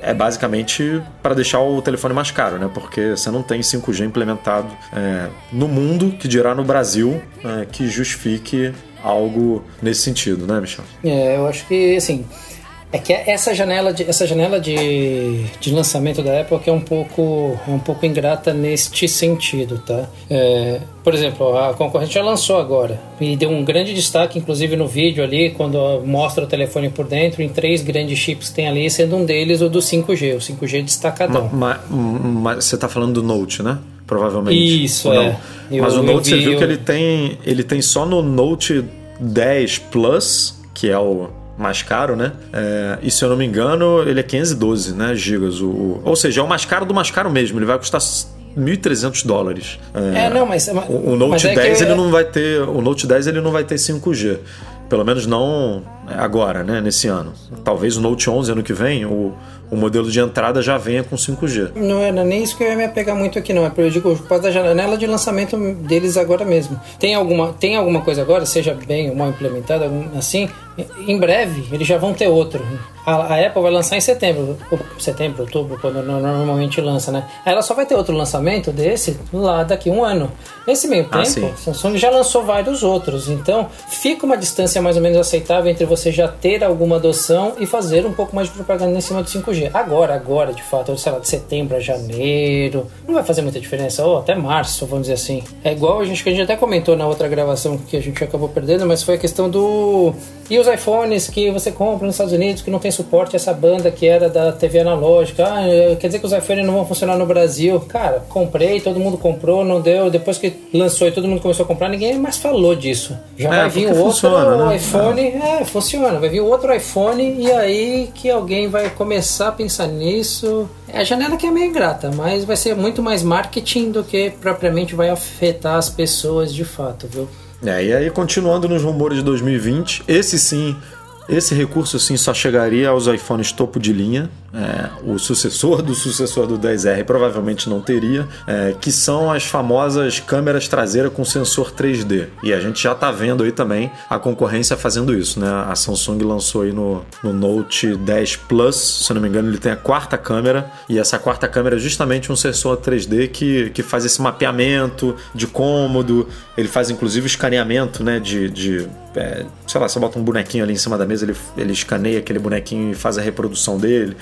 é basicamente para deixar o telefone mais caro, né? Porque você não tem 5G implementado é, no mundo, que dirá no Brasil, é, que justifique algo nesse sentido, né, Michel? É, eu acho que assim é que essa janela de, essa janela de, de lançamento da Apple é um pouco é um pouco ingrata neste sentido, tá? É, por exemplo, a concorrente já lançou agora e deu um grande destaque, inclusive no vídeo ali, quando mostra o telefone por dentro, em três grandes chips que tem ali, sendo um deles o do 5G, o 5G destacadão. Mas, mas você está falando do Note, né? Provavelmente. Isso, é. Eu, mas o Note, você viu eu... que ele tem, ele tem só no Note 10 Plus, que é o mais caro, né? É, e se eu não me engano, ele é 512 né, gigas. O, o, ou seja, é o mais caro do mais caro mesmo. Ele vai custar 1.300 dólares. É, não, mas. O, o Note mas é 10 que- ele não vai ter, o Note 10 ele não vai ter 5G. Pelo menos não agora, né, nesse ano. Talvez o Note 11 ano que vem, o, o modelo de entrada já venha com 5G. Não era nem isso que eu ia me apegar muito aqui, não. É eu digo por causa da janela de lançamento deles agora mesmo. Tem alguma, tem alguma coisa agora, seja bem ou mal implementada, assim, em breve eles já vão ter outro. A, a Apple vai lançar em setembro, setembro, outubro, quando no- normalmente lança, né? Ela só vai ter outro lançamento desse lá daqui um ano. Nesse meio Ah, tempo, sim. a Samsung já lançou vários outros, então fica uma distância mais ou menos aceitável entre você já ter alguma adoção e fazer um pouco mais de propaganda em cima do 5G. Agora, agora, de fato, sei lá, de setembro a janeiro, não vai fazer muita diferença, ou até março, vamos dizer assim. É igual a gente que a gente até comentou na outra gravação que a gente acabou perdendo, mas foi a questão do e os iPhones que você compra nos Estados Unidos que não tem suporte a essa banda que era da TV analógica. Ah, quer dizer que os iPhones não vão funcionar no Brasil? Cara, comprei, todo mundo comprou, não deu. Depois que lançou e todo mundo começou a comprar, ninguém mais falou disso. Já É, vai vir outro funciona, né? iPhone, é. funciona. Vai vir outro iPhone e aí que alguém vai começar a pensar nisso. É a janela que é meio ingrata, mas vai ser muito mais marketing do que propriamente vai afetar as pessoas de fato, viu? É, e aí, continuando nos rumores de 2020, esse sim, esse recurso sim só chegaria aos iPhones topo de linha. É, o sucessor do sucessor do 10R provavelmente não teria, é, que são as famosas câmeras traseiras com sensor 3D. E a gente já está vendo aí também a concorrência fazendo isso, né? A Samsung lançou aí no, no Note 10 Plus, se não me engano, ele tem a quarta câmera, e essa quarta câmera é justamente um sensor 3D que, que faz esse mapeamento de cômodo, ele faz inclusive escaneamento, né? De, de é, sei lá, você bota um bonequinho ali em cima da mesa, ele, ele escaneia aquele bonequinho e faz a reprodução dele.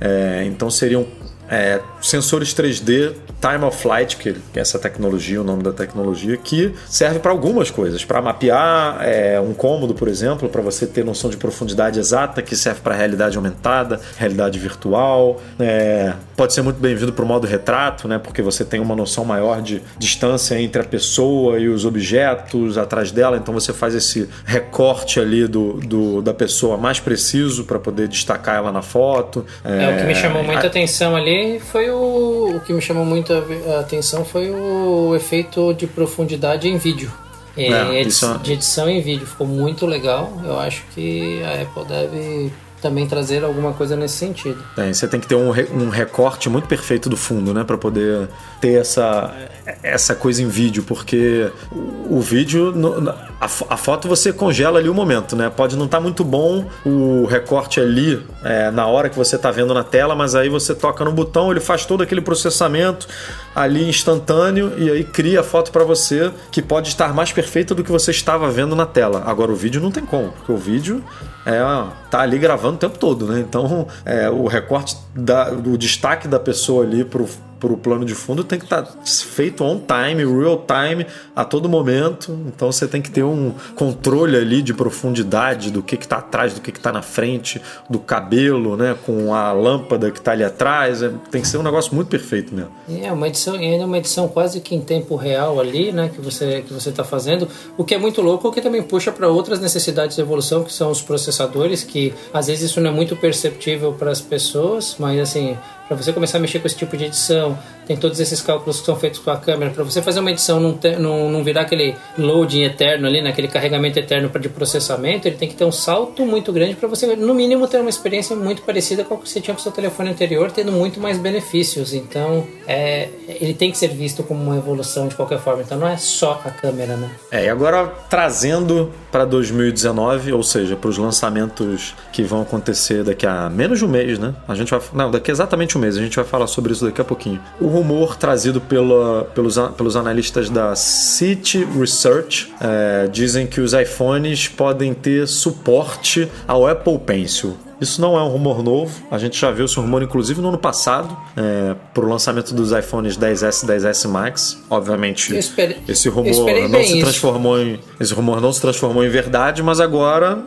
É, então seriam é, sensores 3D Time of Flight, que é essa tecnologia, o nome da tecnologia, que serve para algumas coisas, para mapear é, um cômodo, por exemplo, para você ter noção de profundidade exata, que serve para realidade aumentada, realidade virtual, é, pode ser muito bem-vindo para o modo retrato, né, porque você tem uma noção maior de distância entre a pessoa e os objetos atrás dela, então você faz esse recorte ali do, do- da pessoa mais preciso para poder destacar ela na foto. É, o que me chamou muita a- atenção ali foi o. O que me chamou muita atenção foi o efeito de profundidade em vídeo. É, É, edi- isso é- De edição em vídeo. Ficou muito legal. Eu acho que a Apple deve também trazer alguma coisa nesse sentido. É, você tem que ter um, um recorte muito perfeito do fundo, né? Pra poder ter essa, essa coisa em vídeo, porque o, o vídeo, no- a, a foto você congela ali o momento, né? Pode não estar muito bom o recorte ali é, na hora que você tá vendo na tela, mas aí você toca no botão, ele faz todo aquele processamento ali instantâneo e aí cria a foto pra você que pode estar mais perfeita do que você estava vendo na tela. Agora o vídeo não tem como, porque o vídeo é, tá ali gravando o tempo todo, né? Então é, o recorte da, do destaque da pessoa ali pro pro plano de fundo tem que estar feito on time, real time, a todo momento. Então você tem que ter um controle ali de profundidade do que está atrás, do que está na frente, do cabelo, né? Com a lâmpada que está ali atrás. É, tem que ser um negócio muito perfeito mesmo. É uma edição, e ainda uma edição quase que em tempo real ali, né, que você que você está fazendo, o que é muito louco, o que também puxa para outras necessidades de evolução, que são os processadores, que às vezes isso não é muito perceptível para as pessoas, mas assim, para você começar a mexer com esse tipo de edição, tem todos esses cálculos que são feitos com a câmera, para você fazer uma edição não, não, não virar aquele loading eterno ali, naquele carregamento eterno de processamento, ele tem que ter um salto muito grande para você, no mínimo, ter uma experiência muito parecida com a que você tinha com o seu telefone anterior, tendo muito mais benefícios. Então, é, ele tem que ser visto como uma evolução de qualquer forma. Então, não é só a câmera, né? É, e agora trazendo para 2019, ou seja, para os lançamentos que vão acontecer daqui a menos de um mês, né? A gente vai, não, daqui exatamente um mês. A gente vai falar sobre isso daqui a pouquinho. O rumor trazido pela, pelos, pelos analistas da City Research é, dizem que os iPhones podem ter suporte ao Apple Pencil. Isso não é um rumor novo, a gente já viu esse rumor inclusive no ano passado, é, para o lançamento dos iPhones 10S e 10S Max. Obviamente, esse rumor não se isso. transformou em esse rumor não se transformou em verdade, mas agora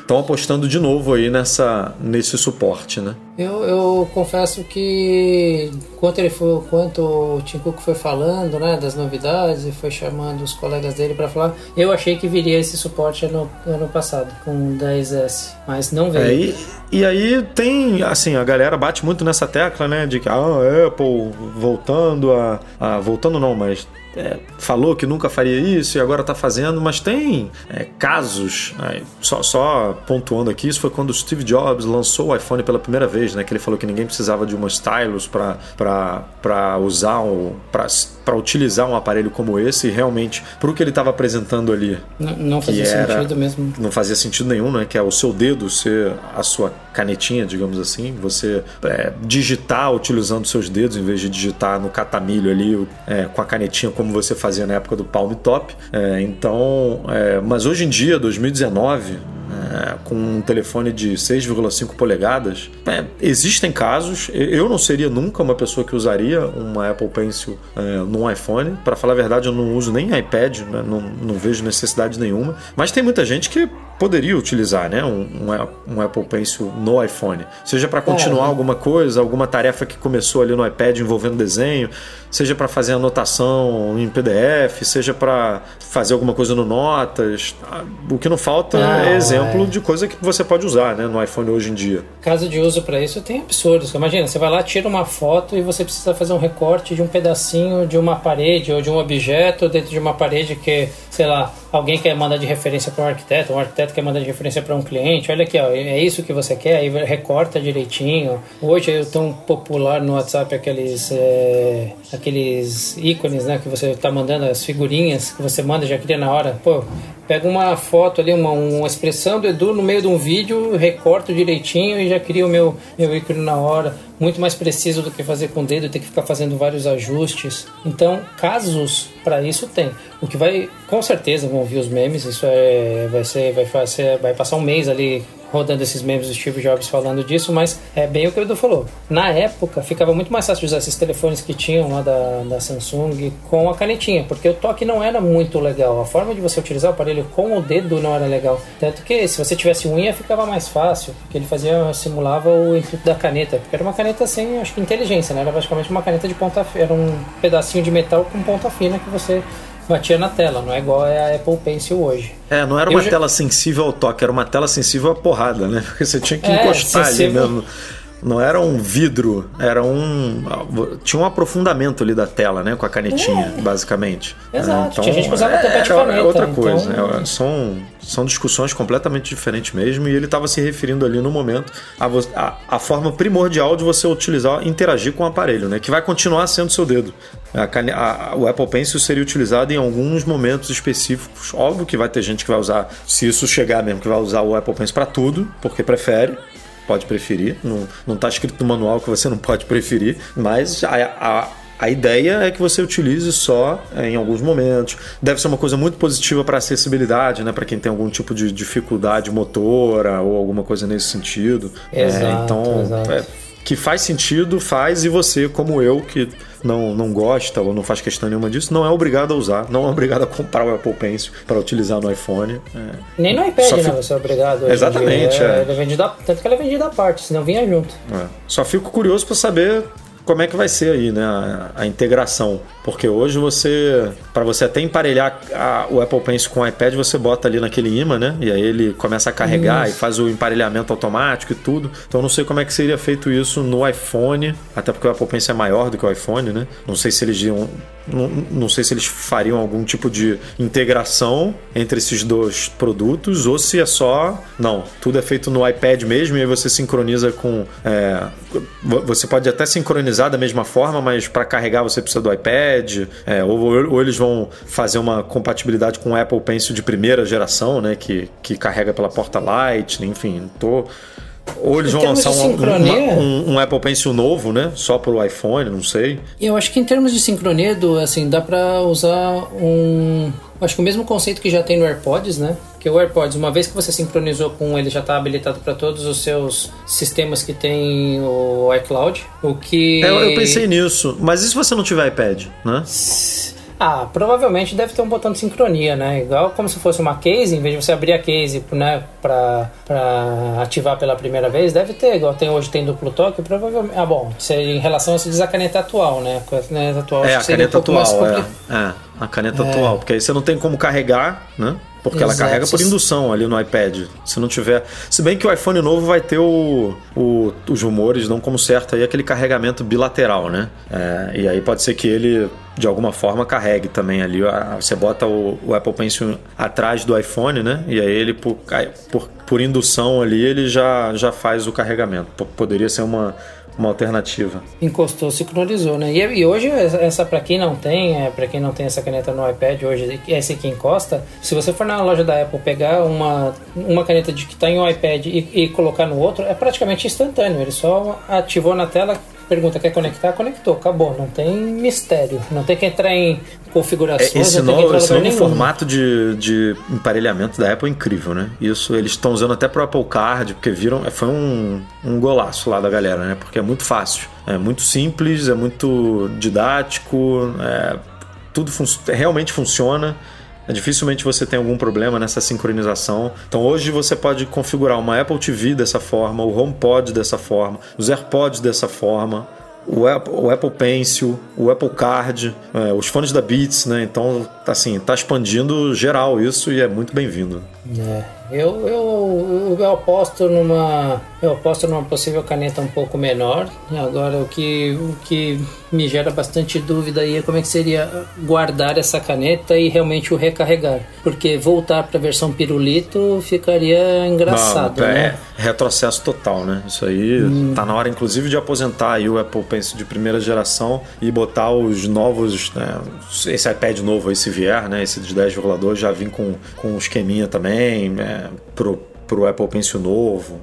estão apostando de novo aí nessa nesse suporte, né? Eu, eu confesso que quanto ele foi, quanto o Tim Cook foi falando, né, das novidades e foi chamando os colegas dele para falar, eu achei que viria esse suporte ano, ano passado com o 10S, mas não veio. É, e, e aí tem, assim, a galera bate muito nessa tecla, né, de que ah, a Apple voltando a, a voltando não, mas é, falou que nunca faria isso e agora está fazendo, mas tem é, casos, é, só, só, pontuando aqui, isso foi quando o Steve Jobs lançou o iPhone pela primeira vez, né, que ele falou que ninguém precisava de uma stylus para usar, para utilizar um aparelho como esse realmente, para o que ele estava apresentando ali. Não, não fazia era, sentido mesmo. Não fazia sentido nenhum, né, que é o seu dedo ser a sua canetinha, digamos assim, você é, digitar utilizando seus dedos em vez de digitar no catamilho ali é, com a canetinha como você fazia na época do Palm Top. É, então, é, mas hoje em dia, 2019, é, com um telefone de 6,5 polegadas. É, existem casos, eu não seria nunca uma pessoa que usaria uma Apple Pencil é, num iPhone. Para falar a verdade, eu não uso nem iPad, né? não, não vejo necessidade nenhuma. Mas tem muita gente que poderia utilizar né, um, um, Apple Pencil no iPhone. Seja para continuar é, alguma coisa, alguma tarefa que começou ali no iPad envolvendo desenho, seja para fazer anotação em PDF, seja para fazer alguma coisa no Notas. O que não falta não, é exemplo é. de coisa que você pode usar né, no iPhone hoje em dia. Caso de uso para isso tem absurdos. Imagina, você vai lá, tira uma foto e você precisa fazer um recorte de um pedacinho de uma parede ou de um objeto dentro de uma parede que, sei lá, alguém quer mandar de referência para um arquiteto, um arquiteto quer mandar de referência para um cliente, olha aqui, ó, é isso que você quer, aí recorta direitinho. Hoje é tão popular no WhatsApp aqueles, é, aqueles ícones, né, que você está mandando, as figurinhas que você manda já cria na hora. Pô, pega uma foto ali, uma, uma expressão do Edu no meio de um vídeo, recorto direitinho e já cria o meu, meu ícone na hora. Muito mais preciso do que fazer com o dedo, ter que ficar fazendo vários ajustes. Então, casos para isso tem. O que vai, com certeza, vão vir os memes, isso é, vai ser, vai fazer, vai passar um mês ali rodando esses memes do Steve Jobs falando disso, mas é bem o que o Edu falou. Na época, ficava muito mais fácil usar esses telefones que tinham lá da, da Samsung com a canetinha, porque o toque não era muito legal. A forma de você utilizar o aparelho com o dedo não era legal. Tanto que se você tivesse unha, ficava mais fácil, porque ele fazia, simulava o intuito da caneta, porque era uma caneta sem, acho que, inteligência, né? Era basicamente uma caneta de ponta era um pedacinho de metal com ponta fina que você batia na tela, não é igual a Apple Pencil hoje. É, não era uma já... tela sensível ao toque, era uma tela sensível à porrada, né? Porque você tinha que é, encostar sensível... ali mesmo. Não era um vidro, era um. Tinha um aprofundamento ali da tela, né? Com a canetinha, é. basicamente. Exato. Então, Tinha gente que usava é, tampete de caneta. É outra coisa. Então... É, são, são discussões completamente diferentes mesmo. E ele estava se referindo ali no momento a, a, a, forma primordial de você utilizar, interagir com o aparelho, né? Que vai continuar sendo seu dedo. A, o Apple Pencil seria utilizado em alguns momentos específicos. Óbvio que vai ter gente que vai usar, se isso chegar mesmo, que vai usar o Apple Pencil para tudo, porque prefere pode preferir. Não, não tá escrito no manual que você não pode preferir, mas a, a, a ideia é que você utilize só é, em alguns momentos. Deve ser uma coisa muito positiva para acessibilidade, né? Para quem tem algum tipo de dificuldade motora ou alguma coisa nesse sentido. Exato, é, então, exato. É, que faz sentido, faz, e você, como eu, que não, não gosta ou não faz questão nenhuma disso, não é obrigado a usar, não é obrigado a comprar o Apple Pencil para utilizar no iPhone. É. Nem no iPad, fico... né? Você é obrigado. Exatamente. É, é. é vendido a... Tanto que ela é vendida à parte, senão vinha junto. É. Só fico curioso para saber como é que vai ser aí, né, a, a integração. Porque hoje você, para você até emparelhar a, o Apple Pencil com o iPad, você bota ali naquele imã, né? E aí ele começa a carregar isso. e faz o emparelhamento automático e tudo. Então não sei como é que seria feito isso no iPhone, até porque o Apple Pencil é maior do que o iPhone, né? Não sei se eles iam não, não, sei se eles fariam algum tipo de integração entre esses dois produtos ou se é só. Não, tudo é feito no iPad mesmo e aí você sincroniza com. É, você pode até sincronizar da mesma forma, mas para carregar você precisa do iPad. É, ou, ou, eles vão fazer uma compatibilidade com o Apple Pencil de primeira geração, né? Que, que carrega pela porta Lightning, enfim. Tô ou eles vão lançar um, um, um, Apple Pencil novo, né? Só para o iPhone, não sei. Eu acho que em termos de sincronia, assim, dá para usar um. Acho que o mesmo conceito que já tem no AirPods, né? Que o AirPods, uma vez que você sincronizou com ele, já está habilitado para todos os seus sistemas que tem o iCloud. O que. É, eu pensei nisso. Mas e se você não tiver iPad, né? Ah, provavelmente deve ter um botão de sincronia, né? Igual como se fosse uma case, em vez de você abrir a case né, pra, pra ativar pela primeira vez, deve ter, igual tem hoje tem duplo toque, provavelmente. Ah, bom, se, em relação a se diz a caneta atual, né? A caneta atual É, a caneta um atual, é. é. A caneta atual, porque aí você não tem como carregar, né? Porque ela Exato. carrega por indução ali no iPad. Se não tiver. Se bem que o iPhone novo vai ter o, o- os rumores, não como certo aí, aquele carregamento bilateral, né? É, e aí pode ser que ele, de alguma forma, carregue também ali. Você bota o, o Apple Pencil atrás do iPhone, né? E aí ele, por, por, por indução ali, ele já, já faz o carregamento. Poderia ser uma, uma alternativa. Encostou, sincronizou, né? E, e hoje, essa essa pra quem não tem, é, pra quem não tem essa caneta no iPad, hoje, esse que encosta, se você for na loja da Apple pegar uma, uma caneta de que tá em um iPad e, e colocar no outro, é praticamente instantâneo. Ele só ativou na tela, pergunta, quer conectar? Conectou, acabou. Não tem mistério. Não tem que entrar em configurações, É, Esse novo, esse novo formato de, de emparelhamento da Apple é incrível, né? Isso eles estão usando até pro Apple Card, porque viram. Foi um, um golaço lá da galera, né? Porque é muito fácil. É muito simples, é muito didático, é, tudo fun realmente funciona. É, dificilmente você tem algum problema nessa sincronização. Então hoje você pode configurar uma Apple TV dessa forma, o HomePod dessa forma, os AirPods dessa forma, o Apple, o Apple Pencil, o Apple Card, é, os fones da Beats, né? Então, assim, tá expandindo geral isso e é muito bem-vindo. É, eu, eu, eu aposto numa eu aposto numa possível caneta um pouco menor. Agora o que o que me gera bastante dúvida aí é como é que seria guardar essa caneta e realmente o recarregar, porque voltar para a versão pirulito ficaria engraçado, Não, é né? retrocesso total, né? Isso aí tá na hora, inclusive, de aposentar aí o Apple Pencil de primeira geração e botar os novos, né? Esse iPad novo aí, se vier, né? Esse de 10,2 já vim com, com um esqueminha também, né? Pro, pro Apple Pencil novo,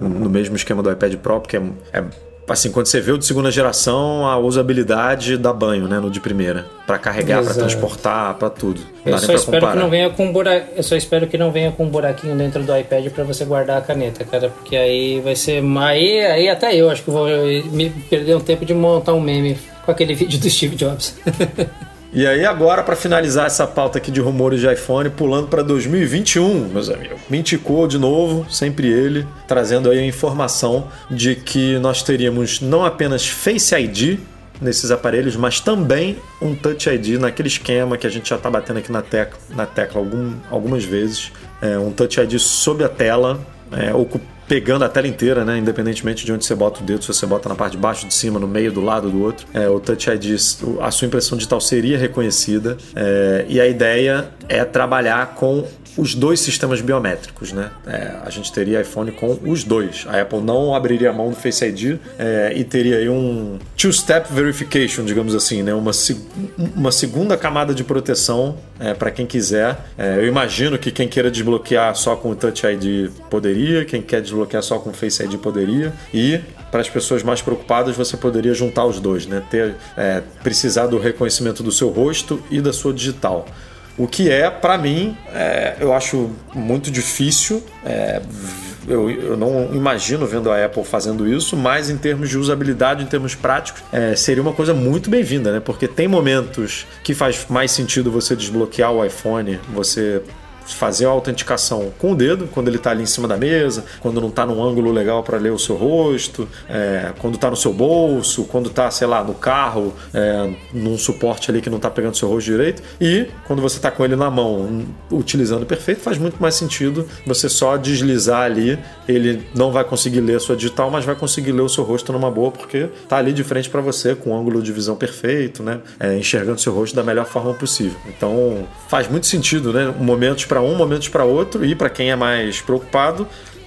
no mesmo esquema do iPad Pro, porque é, é assim, quando você vê o de segunda geração, a usabilidade dá banho, né, no de primeira, Pra carregar, pra Exato. transportar, pra tudo. Não Eu só espero que não venha com um buraco, eu só espero que não venha com um buraquinho dentro do iPad para você guardar a caneta, cara, porque aí vai ser aí, aí até eu acho que vou me perder um tempo de montar um meme com aquele vídeo do Steve Jobs. E aí agora, para finalizar essa pauta aqui de rumores de iPhone, pulando para 2021, meus amigos. Minticou de novo, sempre ele, trazendo aí a informação de que nós teríamos não apenas Face ID nesses aparelhos, mas também um Touch ID naquele esquema que a gente já está batendo aqui na tecla, na tecla algum, algumas vezes. É, um Touch ID sob a tela, é, ocu- pegando a tela inteira, né? Independentemente de onde você bota o dedo, se você bota na parte de baixo, de cima, no meio, do lado, do outro. É, o Touch ID, a sua impressão digital seria reconhecida. É, e a ideia é trabalhar com os dois sistemas biométricos, né? É, a gente teria iPhone com os dois. A Apple não abriria a mão do Face ID é, e teria aí um two-step verification, digamos assim, né? Uma, uma segunda camada de proteção para quem quiser. É, eu imagino que quem queira desbloquear só com o Touch ID poderia, quem quer só com Face ID poderia e para as pessoas mais preocupadas, você poderia juntar os dois, né? Ter, é, precisar do reconhecimento do seu rosto e da sua digital. O que é, para mim, é, eu acho muito difícil. é, eu, eu não imagino vendo a Apple fazendo isso, mas em termos de usabilidade, em termos práticos, é, seria uma coisa muito bem-vinda, né? Porque tem momentos que faz mais sentido você desbloquear o iPhone, você fazer a autenticação com o dedo, quando ele está ali em cima da mesa, quando não está num ângulo legal para ler o seu rosto, é, quando está no seu bolso, quando está, sei lá, no carro, é, num suporte ali que não está pegando seu rosto direito, e quando você está com ele na mão, um, utilizando perfeito, faz muito mais sentido você só deslizar ali, ele não vai conseguir ler a sua digital, mas vai conseguir ler o seu rosto numa boa, porque está ali de frente para você, com um ângulo de visão perfeito, né? É, enxergando seu rosto da melhor forma possível. Então faz muito sentido, né? Momentos para um, momentos para outro, e para quem é mais preocupado,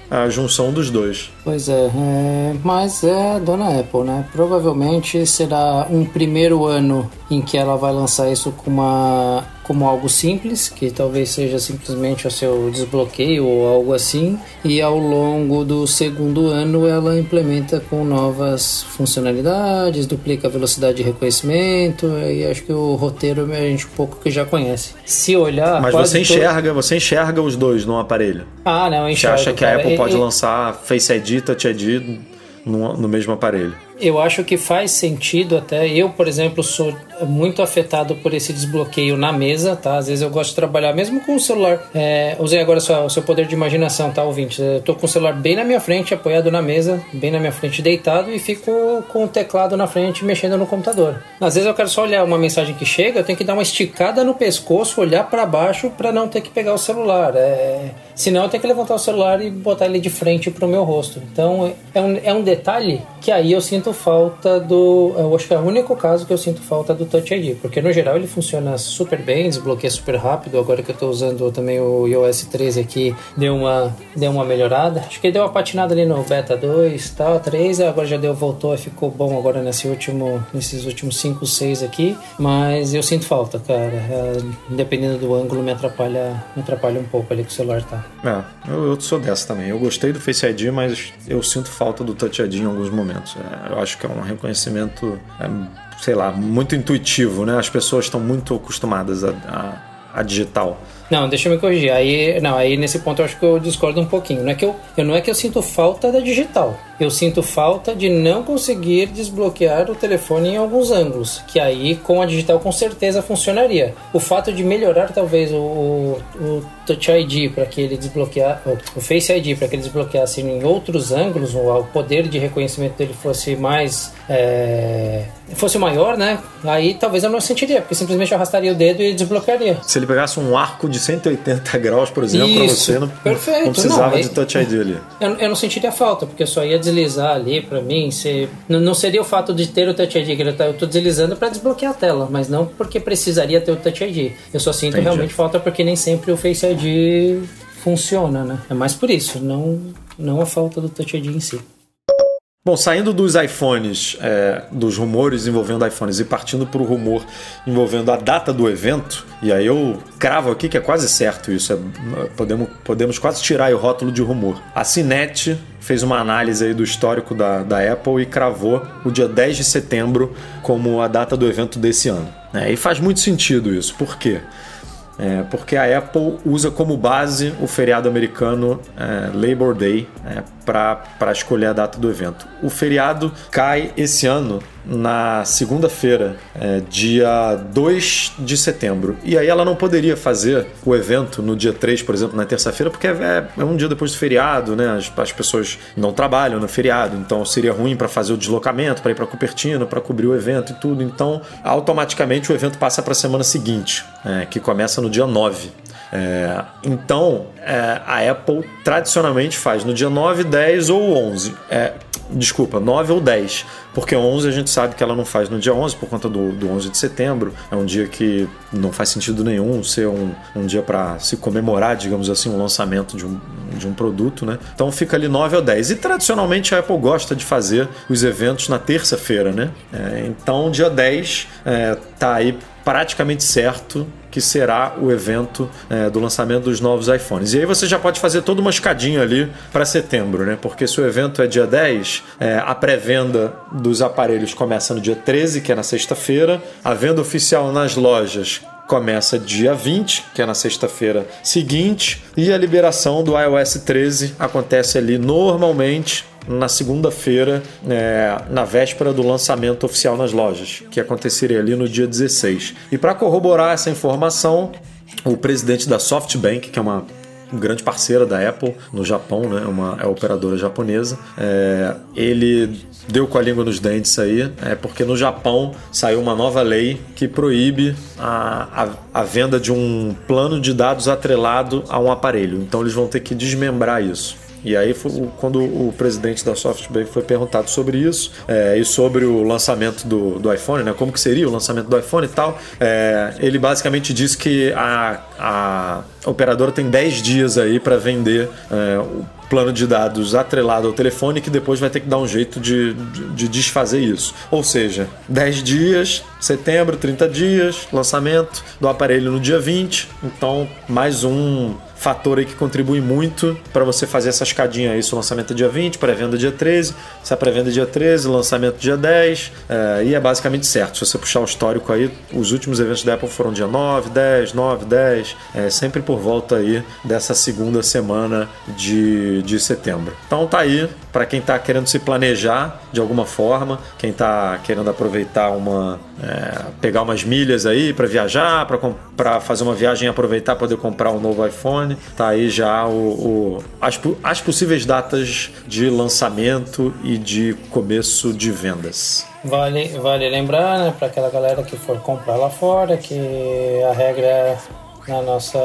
a junção dos dois. Pois é, é, mas é a dona Apple, né? Provavelmente será um primeiro ano em que ela vai lançar isso com uma, como algo simples, que talvez seja simplesmente o seu desbloqueio ou algo assim, e ao longo do segundo ano ela implementa com novas funcionalidades, duplica a velocidade de reconhecimento, e acho que o roteiro a gente um pouco que já conhece. Se olhar. Mas você enxerga, você enxerga os dois no aparelho. Ah, não, eu Você acha que a cara. Apple E- pode e- lançar Face ID, Touch ID no, no mesmo aparelho? Eu acho que faz sentido até. Eu, por exemplo, sou muito afetado por esse desbloqueio na mesa, tá? Às vezes eu gosto de trabalhar mesmo com o celular. É, usei agora o seu poder de imaginação, tá, ouvinte? Eu tô com o celular bem na minha frente, apoiado na mesa, bem na minha frente, deitado, e fico com o teclado na frente, mexendo no computador. Às vezes eu quero só olhar uma mensagem que chega, eu tenho que dar uma esticada no pescoço, olhar para baixo para não ter que pegar o celular. É... Senão eu tenho que levantar o celular e botar ele de frente pro meu rosto. Então é um, é um detalhe que aí eu sinto falta do. Eu acho que é o único caso que eu sinto falta do Touch ID, porque no geral ele funciona super bem, desbloqueia super rápido. Agora que eu estou usando também o iOS 13 aqui, deu uma, deu uma melhorada. Acho que deu uma patinada ali no Beta 2 tal, 3, agora já deu, voltou e ficou bom agora nesse último, nesses últimos 5, 6 aqui. Mas eu sinto falta, cara. É, dependendo do ângulo, me atrapalha, me atrapalha um pouco ali que o celular tá. É, eu, eu sou dessa também. Eu gostei do Face ID, mas eu sinto falta do Touch ID em alguns momentos. É, eu acho que é um reconhecimento, é, sei lá, muito intuitivo, né? As pessoas estão muito acostumadas a, a, a digital. Não, deixa eu me corrigir. Aí, não, aí nesse ponto eu acho que eu discordo um pouquinho. Não é que eu, eu não é que eu sinto falta da digital. Eu sinto falta de não conseguir desbloquear o telefone em alguns ângulos, que aí com a digital com certeza funcionaria. O fato de melhorar talvez o, o, o Touch ID para que ele desbloquear, o Face ID para que ele desbloqueasse em outros ângulos, o, poder de reconhecimento dele fosse mais é, fosse maior, né? Aí talvez eu não sentiria, porque simplesmente eu arrastaria o dedo e desbloquearia. Se ele pegasse um arco de 180 graus, por exemplo, para você, não, perfeito. não precisava Não, de aí- Touch ID ali. Eu, eu não sentiria falta, porque eu só ia deslizar ali pra mim. Se, não, não seria o fato de ter o Touch ID, que tá- eu tô deslizando pra desbloquear a tela, mas não porque precisaria ter o Touch ID. Eu só sinto Entendi. realmente falta porque nem sempre o Face ID funciona, né? É mais por isso, não, não a falta do Touch ID em si. Bom, saindo dos iPhones, é, dos rumores envolvendo iPhones e partindo para o rumor envolvendo a data do evento, e aí eu cravo aqui que é quase certo isso, é, podemos, podemos quase tirar o rótulo de rumor. A Cinet fez uma análise aí do histórico da, da Apple e cravou o dia 10 de setembro como a data do evento desse ano. né? E faz muito sentido isso, por quê? É, porque a Apple usa como base o feriado americano é, Labor Day é, para escolher a data do evento. O feriado cai esse ano na segunda-feira, é, dia 2 de setembro. E aí ela não poderia fazer o evento no dia 3, por exemplo, na terça-feira, porque é, é um dia depois do feriado, né? As, as pessoas não trabalham no feriado, então seria ruim para fazer o deslocamento, para ir para Cupertino, para cobrir o evento e tudo. Então, automaticamente o evento passa para a semana seguinte, é, que começa no dia 9. É, então, é, a Apple tradicionalmente faz no dia 9, 10 ou 11. É, desculpa, 9 ou 10. Porque 11 a gente sabe que ela não faz no dia 11 por conta do, do 11 de setembro. É um dia que não faz sentido nenhum ser um, um dia para se comemorar, digamos assim, o lançamento de um, de um produto, né? Então fica ali 9 ou 10. E tradicionalmente a Apple gosta de fazer os eventos na terça-feira, né? É, então dia 10 é, tá aí praticamente certo que será o evento é, do lançamento dos novos iPhones. E aí você já pode fazer toda uma escadinha ali para setembro, né? Porque se o evento é dia 10, é, a pré-venda dos aparelhos começa no dia 13, que é na sexta-feira, a venda oficial nas lojas começa dia 20, que é na sexta-feira seguinte, e a liberação do iOS 13 acontece ali normalmente na segunda-feira, é, na véspera do lançamento oficial nas lojas, que aconteceria ali no dia 16. E para corroborar essa informação, o presidente da SoftBank, que é uma grande parceira da Apple no Japão, né? Uma é operadora japonesa. É, ele deu com a língua nos dentes aí, é porque no Japão saiu uma nova lei que proíbe a, a, a venda de um plano de dados atrelado a um aparelho. Então eles vão ter que desmembrar isso. E aí, quando o presidente da SoftBank foi perguntado sobre isso é, e sobre o lançamento do, do iPhone, né, como que seria o lançamento do iPhone e tal, é, ele basicamente disse que a, a operadora tem 10 dias aí para vender é, o plano de dados atrelado ao telefone que depois vai ter que dar um jeito de, de, de desfazer isso. Ou seja, 10 dias, setembro, 30 dias, lançamento do aparelho no dia 20. Então, mais um fator aí que contribui muito para você fazer essa escadinha aí. Se o lançamento é dia 20, pré-venda dia 13, se a pré-venda é dia 13, lançamento dia 10, é, e é basicamente certo. Se você puxar o histórico aí, os últimos eventos da Apple foram dia 9, 10, 9, 10, é, sempre por volta aí dessa segunda semana de, de setembro. Então tá aí, para quem tá querendo se planejar de alguma forma, quem tá querendo aproveitar uma. É, pegar umas milhas aí para viajar, para fazer uma viagem e aproveitar poder comprar um novo iPhone, tá aí já o, o as, as possíveis datas de lançamento e de começo de vendas. Vale, vale lembrar, né, para aquela galera que for comprar lá fora, que a regra na nossa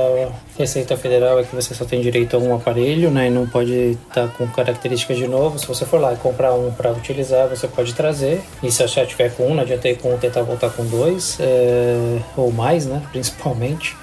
Receita Federal é que você só tem direito a um aparelho, né, e não pode estar com características de novo. Se você for lá e comprar um para utilizar, você pode trazer. E se já tiver com um, não adianta ir com um, tentar voltar com dois, é, ou mais, né, principalmente.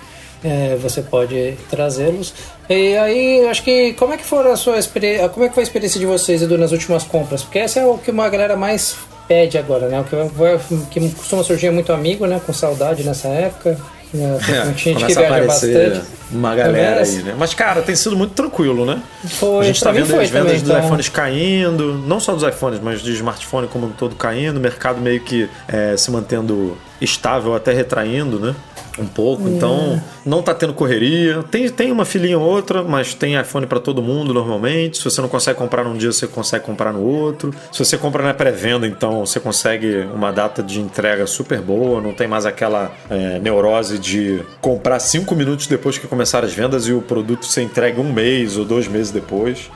É, você pode trazê-los. E aí, acho que como é que foi a sua experiência? Como é que foi a experiência de vocês Edu, nas últimas compras? Porque essa é o que uma galera mais pede agora, né? O que, que costuma surgir muito amigo, né? Com saudade nessa época. Né? É, Tem gente que viaja bastante. uma galera aí, né? Mas, cara, tem sido muito tranquilo, né? Foi, a gente tá vendo as vendas também, dos então. iPhones caindo, não só dos iPhones, mas de smartphone como um todo caindo, o mercado meio que é, se mantendo estável, até retraindo, né? Um pouco, então não tá tendo correria. Tem, tem uma filinha ou outra, mas tem iPhone para todo mundo normalmente. Se você não consegue comprar num dia, você consegue comprar no outro. Se você compra na pré-venda, então você consegue uma data de entrega super boa. Não tem mais aquela é, neurose de comprar cinco minutos depois que começar as vendas e o produto ser entregue um mês ou dois meses depois.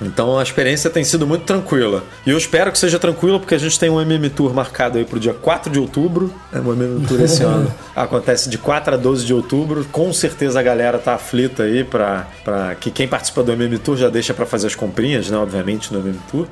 Então a experiência tem sido muito tranquila. E eu espero que seja tranquila, porque a gente tem um MM Tour marcado aí pro dia 4 de outubro. É um MM Tour esse ano. Acontece de 4 a 12 de outubro. Com certeza a galera tá aflita aí para que quem participa do MM Tour já deixa para fazer as comprinhas, né? Obviamente, no MM Tour.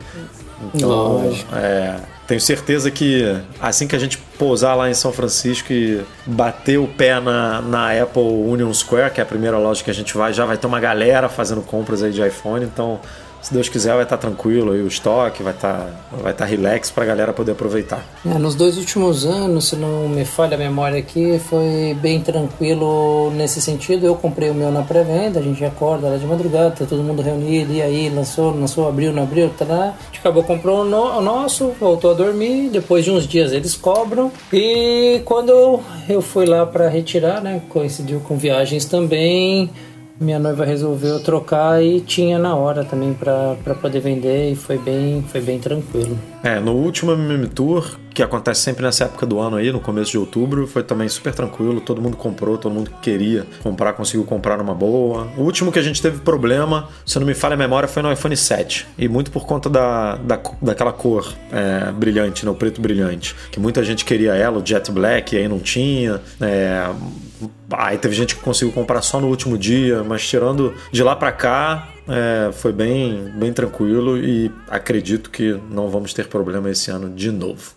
Então, Lógico. é, tenho certeza que assim que a gente pousar lá em São Francisco e bater o pé na, na Apple Union Square, que é a primeira loja que a gente vai, já vai ter uma galera fazendo compras aí de iPhone. Então, se Deus quiser, vai estar tranquilo aí o estoque, vai estar vai estar relax pra galera poder aproveitar. É, nos dois últimos anos, se não me falha a memória aqui, foi bem tranquilo nesse sentido. Eu comprei o meu na pré-venda, a gente acorda lá de madrugada, tá todo mundo reunido, e aí, lançou, lançou, abriu, não abriu, tá lá. A gente acabou comprou o, no- o nosso, voltou a dormir, depois de uns dias eles cobram. E quando eu fui lá para retirar, né, coincidiu com viagens também, minha noiva resolveu trocar e tinha na hora também para poder vender e foi bem, foi bem tranquilo. É, no último MM Tour, que acontece sempre nessa época do ano aí, no começo de outubro, foi também super tranquilo, todo mundo comprou, todo mundo que queria comprar conseguiu comprar numa boa. O último que a gente teve problema, se não me falha a memória, foi no iPhone 7. E muito por conta da, da, daquela cor é, brilhante, né, o preto brilhante, que muita gente queria ela, o Jet Black, e aí não tinha. É, Aí teve gente que conseguiu comprar só no último dia, mas tirando de lá pra cá, é, foi bem, bem tranquilo e acredito que não vamos ter problema esse ano de novo.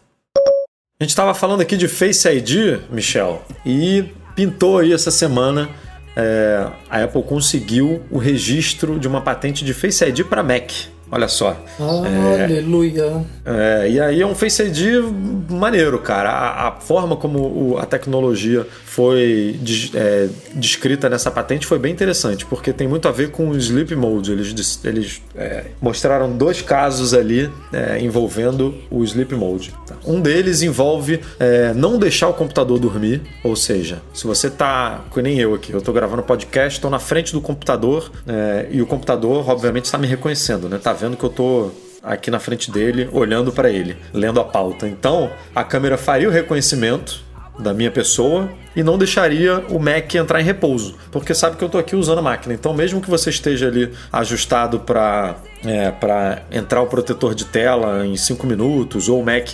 A gente estava falando aqui de Face ID, Michel, e pintou aí essa semana. é, a Apple conseguiu o registro de uma patente de Face ID para Mac. Olha só. Aleluia. É, e aí é um Face ID maneiro, cara. A, a forma como o- a tecnologia foi é, descrita nessa patente foi bem interessante, porque tem muito a ver com o Sleep Mode. Eles, eles é, mostraram dois casos ali é, envolvendo o Sleep Mode. tá? Um deles envolve é, não deixar o computador dormir, ou seja, se você tá, que nem eu aqui, eu tô gravando podcast, estou na frente do computador é, e o computador, obviamente, está me reconhecendo, né? Tá vendo que eu tô aqui na frente dele, olhando para ele, lendo a pauta. Então, a câmera faria o reconhecimento da minha pessoa e não deixaria o Mac entrar em repouso, porque sabe que eu estou aqui usando a máquina. Então, mesmo que você esteja ali ajustado para é, para entrar o protetor de tela em 5 minutos ou o Mac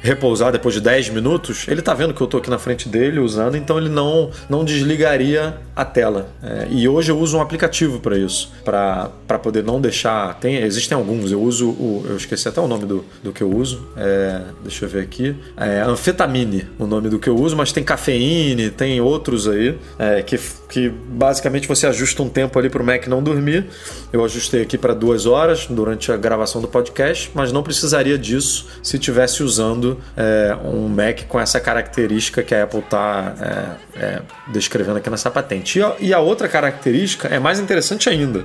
repousar depois de 10 minutos, ele está vendo que eu estou aqui na frente dele usando, então ele não, não desligaria a tela. É, e hoje eu uso um aplicativo para isso, para poder não deixar. Tem, existem alguns, eu uso o. Eu esqueci até o nome do, do que eu uso. É, deixa eu ver aqui. É anfetamine, o nome do que eu uso, mas tem cafeíne, tem outros aí, é, que, que basicamente você ajusta um tempo ali para o Mac não dormir. Eu ajustei aqui para duas horas durante a gravação do podcast, mas não precisaria disso se tivesse usando é, um Mac com essa característica que a Apple está é, é, descrevendo aqui nessa patente. E a, e a outra característica é mais interessante ainda,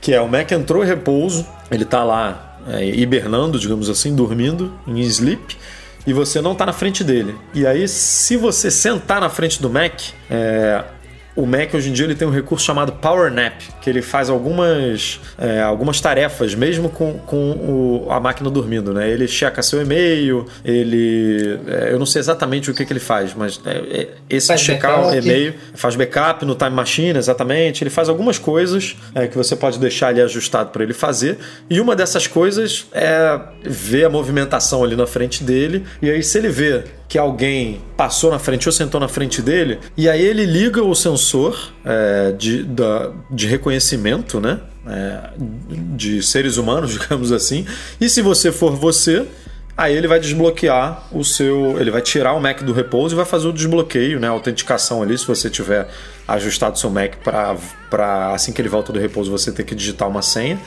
que é o Mac entrou em repouso, ele está lá é, hibernando, digamos assim, dormindo em sleep e você não está na frente dele. E aí, se você sentar na frente do Mac, é, o Mac hoje em dia ele tem um recurso chamado Power Nap, que ele faz algumas, é, algumas tarefas, mesmo com, com o, a máquina dormindo. Né? Ele checa seu e-mail, ele. É, eu não sei exatamente o que, que ele faz, mas é, é esse Faz checar o e-mail, faz backup no Time Machine, exatamente. Ele faz algumas coisas é, que você pode deixar ali ajustado para ele fazer. E uma dessas coisas é ver a movimentação ali na frente dele. E aí, se ele vê que alguém passou na frente ou sentou na frente dele, e aí ele liga o sensor é, de, da- de reconhecimento, né? É, de seres humanos, digamos assim. E se você for você, aí ele vai desbloquear o seu. Ele vai tirar o Mac do repouso e vai fazer o desbloqueio, né? A autenticação ali, se você tiver ajustado seu Mac para assim que ele volta do repouso você ter que digitar uma senha.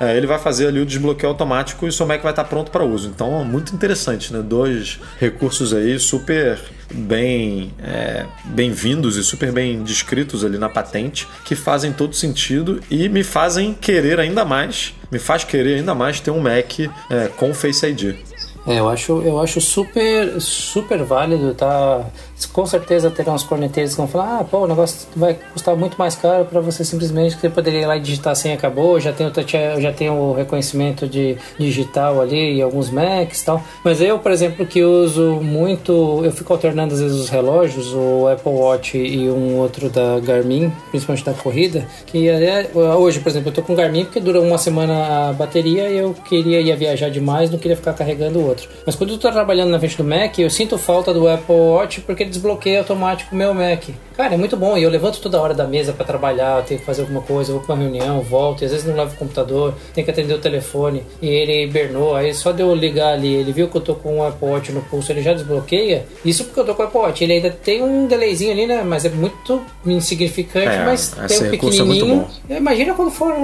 É, ele vai fazer ali o desbloqueio automático e o seu Mac vai estar pronto para uso. Então, muito interessante, né? Dois recursos aí super bem é, bem-vindos e super bem descritos ali na patente, que fazem todo sentido e me fazem querer ainda mais, me faz querer ainda mais ter um Mac é, com Face ID. É, eu acho, eu acho super, super válido, tá? Com certeza terão uns corneteiros que vão falar, ah, pô, o negócio vai custar muito mais caro para você simplesmente que você poderia ir lá e digitar a senha acabou, já tem o touch, já tem o reconhecimento de digital ali e alguns Macs e tal. Mas eu, por exemplo, que uso muito, eu fico alternando às vezes os relógios, o Apple Watch e um outro da Garmin, principalmente da corrida, que é, hoje, por exemplo, eu tô com o Garmin porque dura uma semana a bateria e eu queria ia viajar demais, não queria ficar carregando o outro. Mas quando eu tô trabalhando na frente do Mac, eu sinto falta do Apple Watch porque ele desbloqueia automático meu Mac. Cara, é muito bom. E eu levanto toda hora da mesa para trabalhar, tenho que fazer alguma coisa, eu vou pra uma reunião, volto, e às vezes não levo o computador, tenho que atender o telefone, e ele hibernou. Aí só de eu ligar ali, ele viu que eu tô com o Apple Watch no pulso, ele já desbloqueia. Isso porque eu tô com o Apple Watch. Ele ainda tem um delayzinho ali, né? Mas é muito insignificante, É, mas tem um é pequenininho. bom. Imagina quando for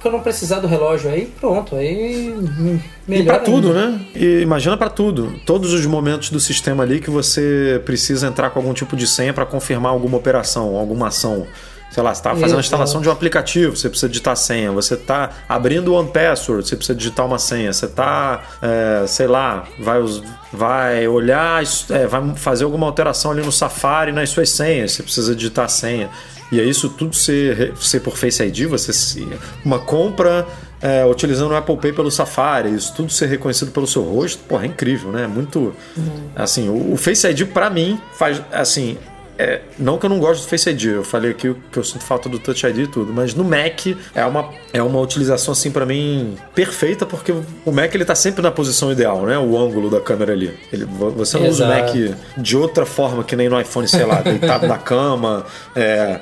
que eu não precisar do relógio aí, pronto. Aí. hum, E Melhor para tudo, ainda. né? E imagina para tudo. Todos os momentos do sistema ali que você precisa entrar com algum tipo de senha para confirmar alguma operação, alguma ação. Sei lá, você está fazendo a instalação de um aplicativo, você precisa digitar senha. Você está abrindo o One Password, você precisa digitar uma senha. Você está, sei lá, vai, vai olhar, é, vai fazer alguma alteração ali no Safari nas suas senhas, você precisa digitar a senha. E é isso tudo ser, ser por Face ID, você se- uma compra é, utilizando o Apple Pay pelo Safari, isso tudo ser reconhecido pelo seu rosto, porra, é incrível, né? É Muito. Assim, o, o Face ID pra mim faz. Assim. É, não que eu não gosto do Face ID, eu falei aqui que eu sinto falta do Touch ID e tudo, mas no Mac é uma, é uma utilização assim pra mim perfeita, porque o Mac ele tá sempre na posição ideal, né? O ângulo da câmera ali. Ele, você não usa o Mac Exato. de outra forma que nem no iPhone, sei lá, deitado na cama, é,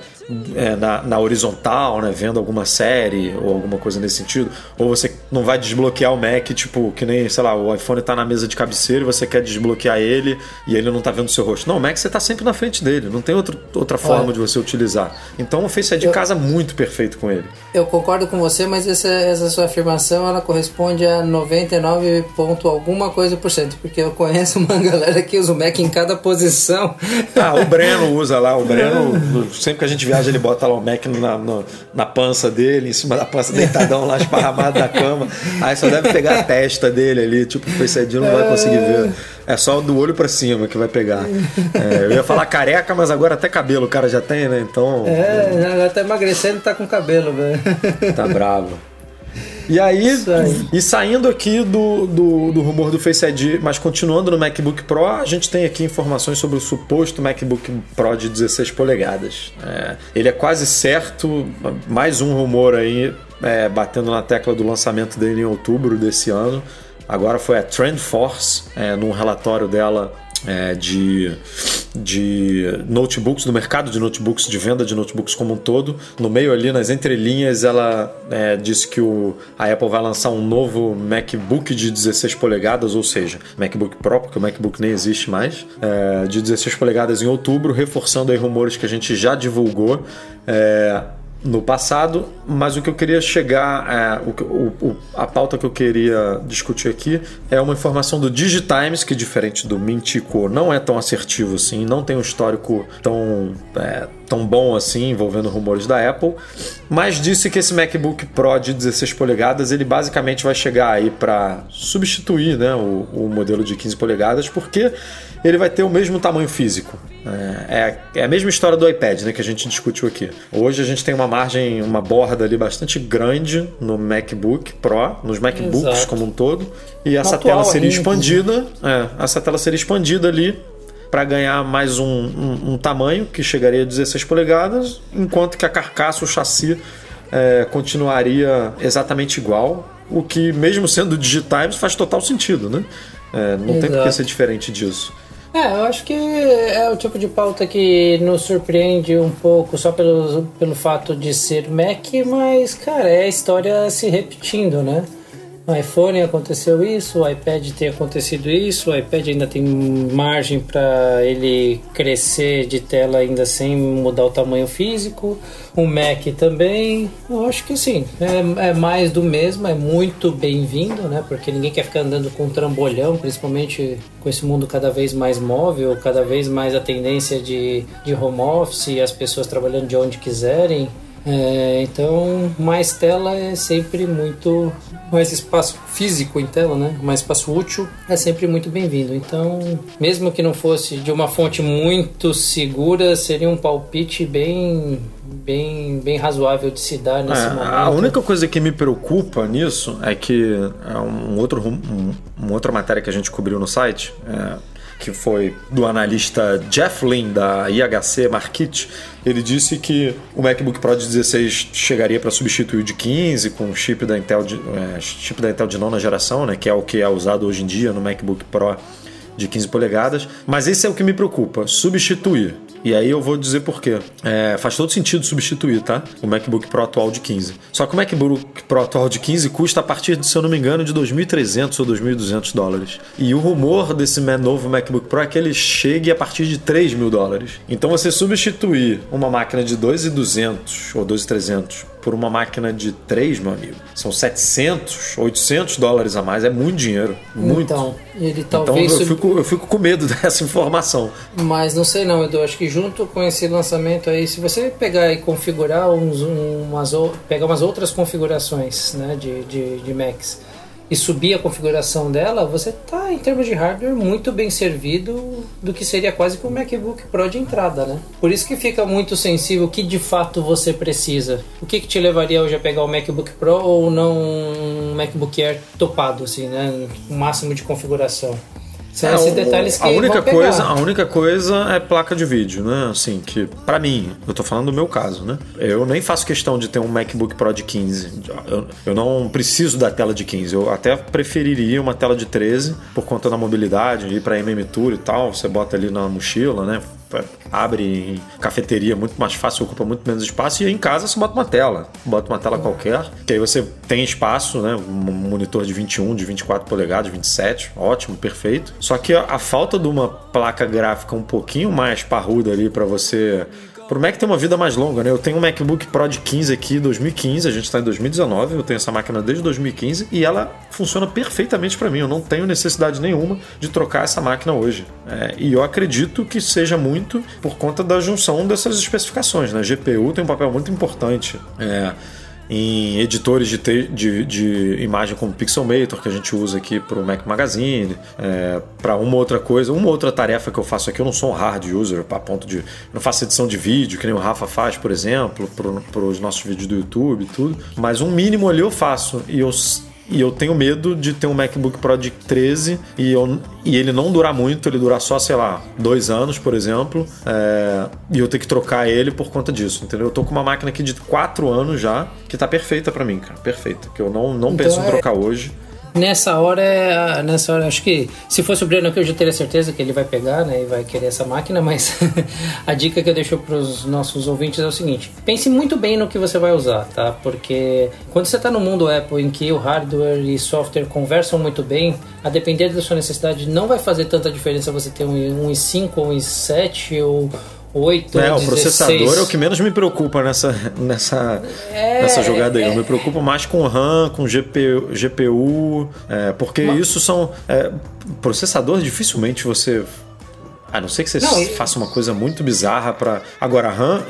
é, na, na horizontal, né, vendo alguma série ou alguma coisa nesse sentido, ou você não vai desbloquear o Mac, tipo, que nem, sei lá, o iPhone tá na mesa de cabeceira e você quer desbloquear ele e ele não tá vendo o seu rosto. Não, o Mac você tá sempre na frente dele, não tem outro, outra forma Olha. de você utilizar. Então o Face ID Eu- casa muito perfeito com ele. Eu concordo com você, mas essa, essa sua afirmação ela corresponde a 99 ponto alguma coisa por cento, porque eu conheço uma galera que usa o Mac em cada posição. Ah, o Breno usa lá, o Breno, sempre que a gente viaja, ele bota lá o Mac na, na, na pança dele, em cima da pança, deitadão lá, esparramado na cama. Aí só deve pegar a testa dele ali, tipo, o Face ID não vai conseguir ver. É só do olho pra cima que vai pegar. É, eu ia falar careca, mas agora até cabelo o cara já tem, né? Então. É, ela tá emagrecendo e tá com cabelo, velho. Tá bravo. E aí, aí. e saindo aqui do, do, do rumor do Face ID, mas continuando no MacBook Pro, a gente tem aqui informações sobre o suposto MacBook Pro de 16 polegadas. É, ele é quase certo, mais um rumor aí, é, batendo na tecla do lançamento dele em outubro desse ano. Agora foi a TrendForce, é, num relatório dela é, de, de notebooks, do mercado de notebooks, de venda de notebooks como um todo. No meio ali, nas entrelinhas, ela é, disse que o, a Apple vai lançar um novo MacBook de 16 polegadas, ou seja, MacBook Pro, porque o MacBook nem existe mais, é, de 16 polegadas em outubro, reforçando aí rumores que a gente já divulgou. É, no passado, mas o que eu queria chegar, é, o, o, a pauta que eu queria discutir aqui é uma informação do Digitimes, que diferente do Mintico, não é tão assertivo assim, não tem um histórico tão, é, tão bom assim envolvendo rumores da Apple, mas disse que esse MacBook Pro de 16 polegadas ele basicamente vai chegar aí para substituir né, o, o modelo de 15 polegadas, porque ele vai ter o mesmo tamanho físico. É, é, a mesma história do iPad né, que a gente discutiu aqui. Hoje a gente tem uma margem, uma borda ali bastante grande no MacBook Pro, nos MacBooks Exato. como um todo, e essa Atual tela seria ainda, expandida. É, essa tela seria expandida ali para ganhar mais um, um- um tamanho que chegaria a 16 polegadas, enquanto que a carcaça, o chassi, é, continuaria exatamente igual. O que, mesmo sendo Digitimes, faz total sentido, né? É, não tem por que Exato. ser diferente disso. É, eu acho que é o tipo de pauta que nos surpreende um pouco só pelo, pelo fato de ser Mac, mas, cara, é a história se repetindo, né? No iPhone aconteceu isso, o iPad tem acontecido isso, o iPad ainda tem margem para ele crescer de tela ainda sem mudar o tamanho físico, o Mac também. Eu acho que sim, é, é mais do mesmo, é muito bem-vindo, né? Porque ninguém quer ficar andando com um trambolhão, principalmente com esse mundo cada vez mais móvel, cada vez mais a tendência de, de home office as pessoas trabalhando de onde quiserem. É, então, mais tela é sempre muito. Mais espaço físico em tela, né? Mais espaço útil é sempre muito bem-vindo. Então, mesmo que não fosse de uma fonte muito segura, seria um palpite bem, bem, bem razoável de se dar nesse É, momento. a única coisa que me preocupa nisso é que é um outro, um, uma outra matéria que a gente cobriu no site, é, que foi do analista Jeff Lynn da IHC Market, ele disse que o MacBook Pro de 16 chegaria para substituir o de 15 com chip da Intel de, é, chip da Intel de nona geração, né, que é o que é usado hoje em dia no MacBook Pro de 15 polegadas. Mas esse é o que me preocupa: substituir. E aí eu vou dizer por quê. É, faz todo sentido substituir, tá? O MacBook Pro atual de 15. Só que o MacBook Pro atual de 15 custa a partir, de, se eu não me engano, de 2.300 ou 2.200 dólares. E o rumor desse novo MacBook Pro é que ele chegue a partir de 3 mil dólares. Então você substituir uma máquina de 2.200 ou 2.300 por uma máquina de 3, meu amigo, são 700, 800 dólares a mais. É muito dinheiro. Muito. Então, ele Então talvez. eu sub- fico, eu fico com medo dessa informação. Mas não sei não, Edu. Acho que junto com esse lançamento aí, se você pegar e configurar uns, umas, pegar umas outras configurações né, de, de, de Macs e subir a configuração dela, você tá, em termos de hardware, muito bem servido do que seria quase que um MacBook Pro de entrada, né? Por isso que fica muito sensível o que de fato você precisa. O que, que te levaria hoje a pegar o MacBook Pro ou não um MacBook Air topado, assim, né? O máximo de configuração. São esses É, o- detalhes que a única coisa a única coisa é placa de vídeo né? Assim que pra mim eu tô falando do meu caso né? Eu nem faço questão de ter um MacBook Pro de 15 eu, eu não preciso da tela de 15 eu até preferiria uma tela de 13 por conta da mobilidade ir pra MM Tour e tal. Você bota ali na mochila né abre em cafeteria muito mais fácil ocupa muito menos espaço e em casa você bota uma tela bota uma tela qualquer que aí você tem espaço né um monitor de 21 de 24 polegadas 27 ótimo perfeito. Só que a, a falta de uma placa gráfica um pouquinho mais parruda ali para você Pro Mac tem uma vida mais longa, né? Eu tenho um MacBook Pro de 15 aqui, 2015, a gente está em 2019, eu tenho essa máquina desde 2015 e ela funciona perfeitamente para mim. Eu não tenho necessidade nenhuma de trocar essa máquina hoje. É, e eu acredito que seja muito por conta da junção dessas especificações, né? GPU tem um papel muito importante. É, em editores de, te- de, de imagem como Pixelmator, que a gente usa aqui para o Mac Magazine, é, para uma outra coisa, uma outra tarefa que eu faço aqui, eu não sou um hard user, a ponto de. Não faço edição de vídeo, que nem o Rafa faz, por exemplo, para os nossos vídeos do YouTube e tudo, mas um mínimo ali eu faço. E eu. E eu tenho medo de ter um MacBook Pro de 13 e, eu, e ele não durar muito, ele durar só, sei lá, dois anos, por exemplo, é, e eu ter que trocar ele por conta disso, entendeu? Eu tô com uma máquina aqui de quatro anos já, que tá perfeita pra mim, cara, perfeita, que eu não, não Então penso em é- trocar hoje. Nessa hora, é- nessa hora, acho que se fosse o Breno aqui, eu já teria certeza que ele vai pegar, né, e vai querer essa máquina, mas a dica que eu deixo para os nossos ouvintes é o seguinte: pense muito bem no que você vai usar, tá? Porque quando você está no mundo Apple em que o hardware e software conversam muito bem, a depender da sua necessidade, não vai fazer tanta diferença você ter um, um i5 ou um i7 ou 8 É, ou o 16. processador é o que menos me preocupa nessa, nessa, É, nessa jogada aí. é. Eu me preocupo mais com RAM, com GPU, GPU é, porque isso são. É, processador dificilmente você. A não ser que você Não, faça uma coisa muito bizarra para Agora, RAM.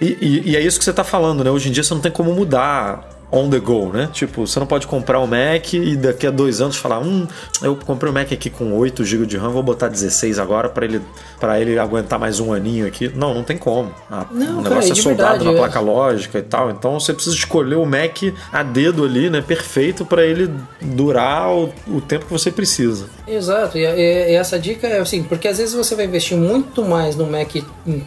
E, e- e é isso que você tá falando, né? Hoje em dia você não tem como mudar on the go, né? Tipo, você não pode comprar um Mac e daqui a dois anos falar, hum, eu comprei um Mac aqui com 8 GB de RAM, vou botar 16 agora para ele para ele aguentar mais um aninho aqui. Não, não tem como. A- Não, o cara, negócio é de soldado verdade, na placa lógica e tal. Então você precisa escolher o Mac a dedo ali, né? Perfeito para ele durar o, o tempo que você precisa. Exato, e, e- e essa dica é assim, porque às vezes você vai investir muito mais no Mac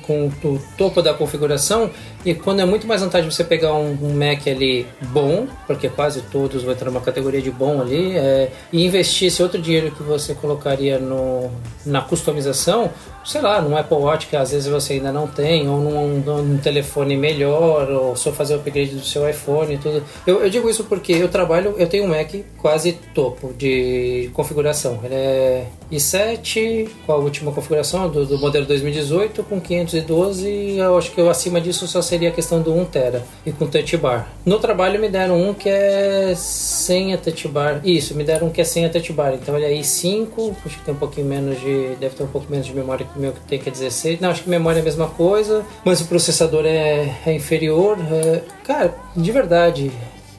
com o topo da configuração e quando é muito mais vantagem você pegar um, um Mac ali bom, porque quase todos vão entrar numa categoria de bom ali, é, e investir esse outro dinheiro que você colocaria no, na customização, sei lá, num Apple Watch que às vezes você ainda não tem, ou num, num telefone melhor, ou só fazer o upgrade do seu iPhone e tudo. Eu, eu digo isso porque eu trabalho, eu tenho um Mac quase topo de configuração. Ele é i7, qual a última configuração? Do, do modelo 2018 com 512, eu acho que eu, acima disso só seria a questão do 1TB e com touch bar. No trabalho me deram um que é sem a touch bar. Isso, me deram um que é sem a touch bar. Então ele é i5, acho que tem um pouquinho menos de. deve ter um pouco menos de memória meu que tem que é 16. Não, acho que memória é a mesma coisa, mas o processador é, é inferior. É, cara, de verdade.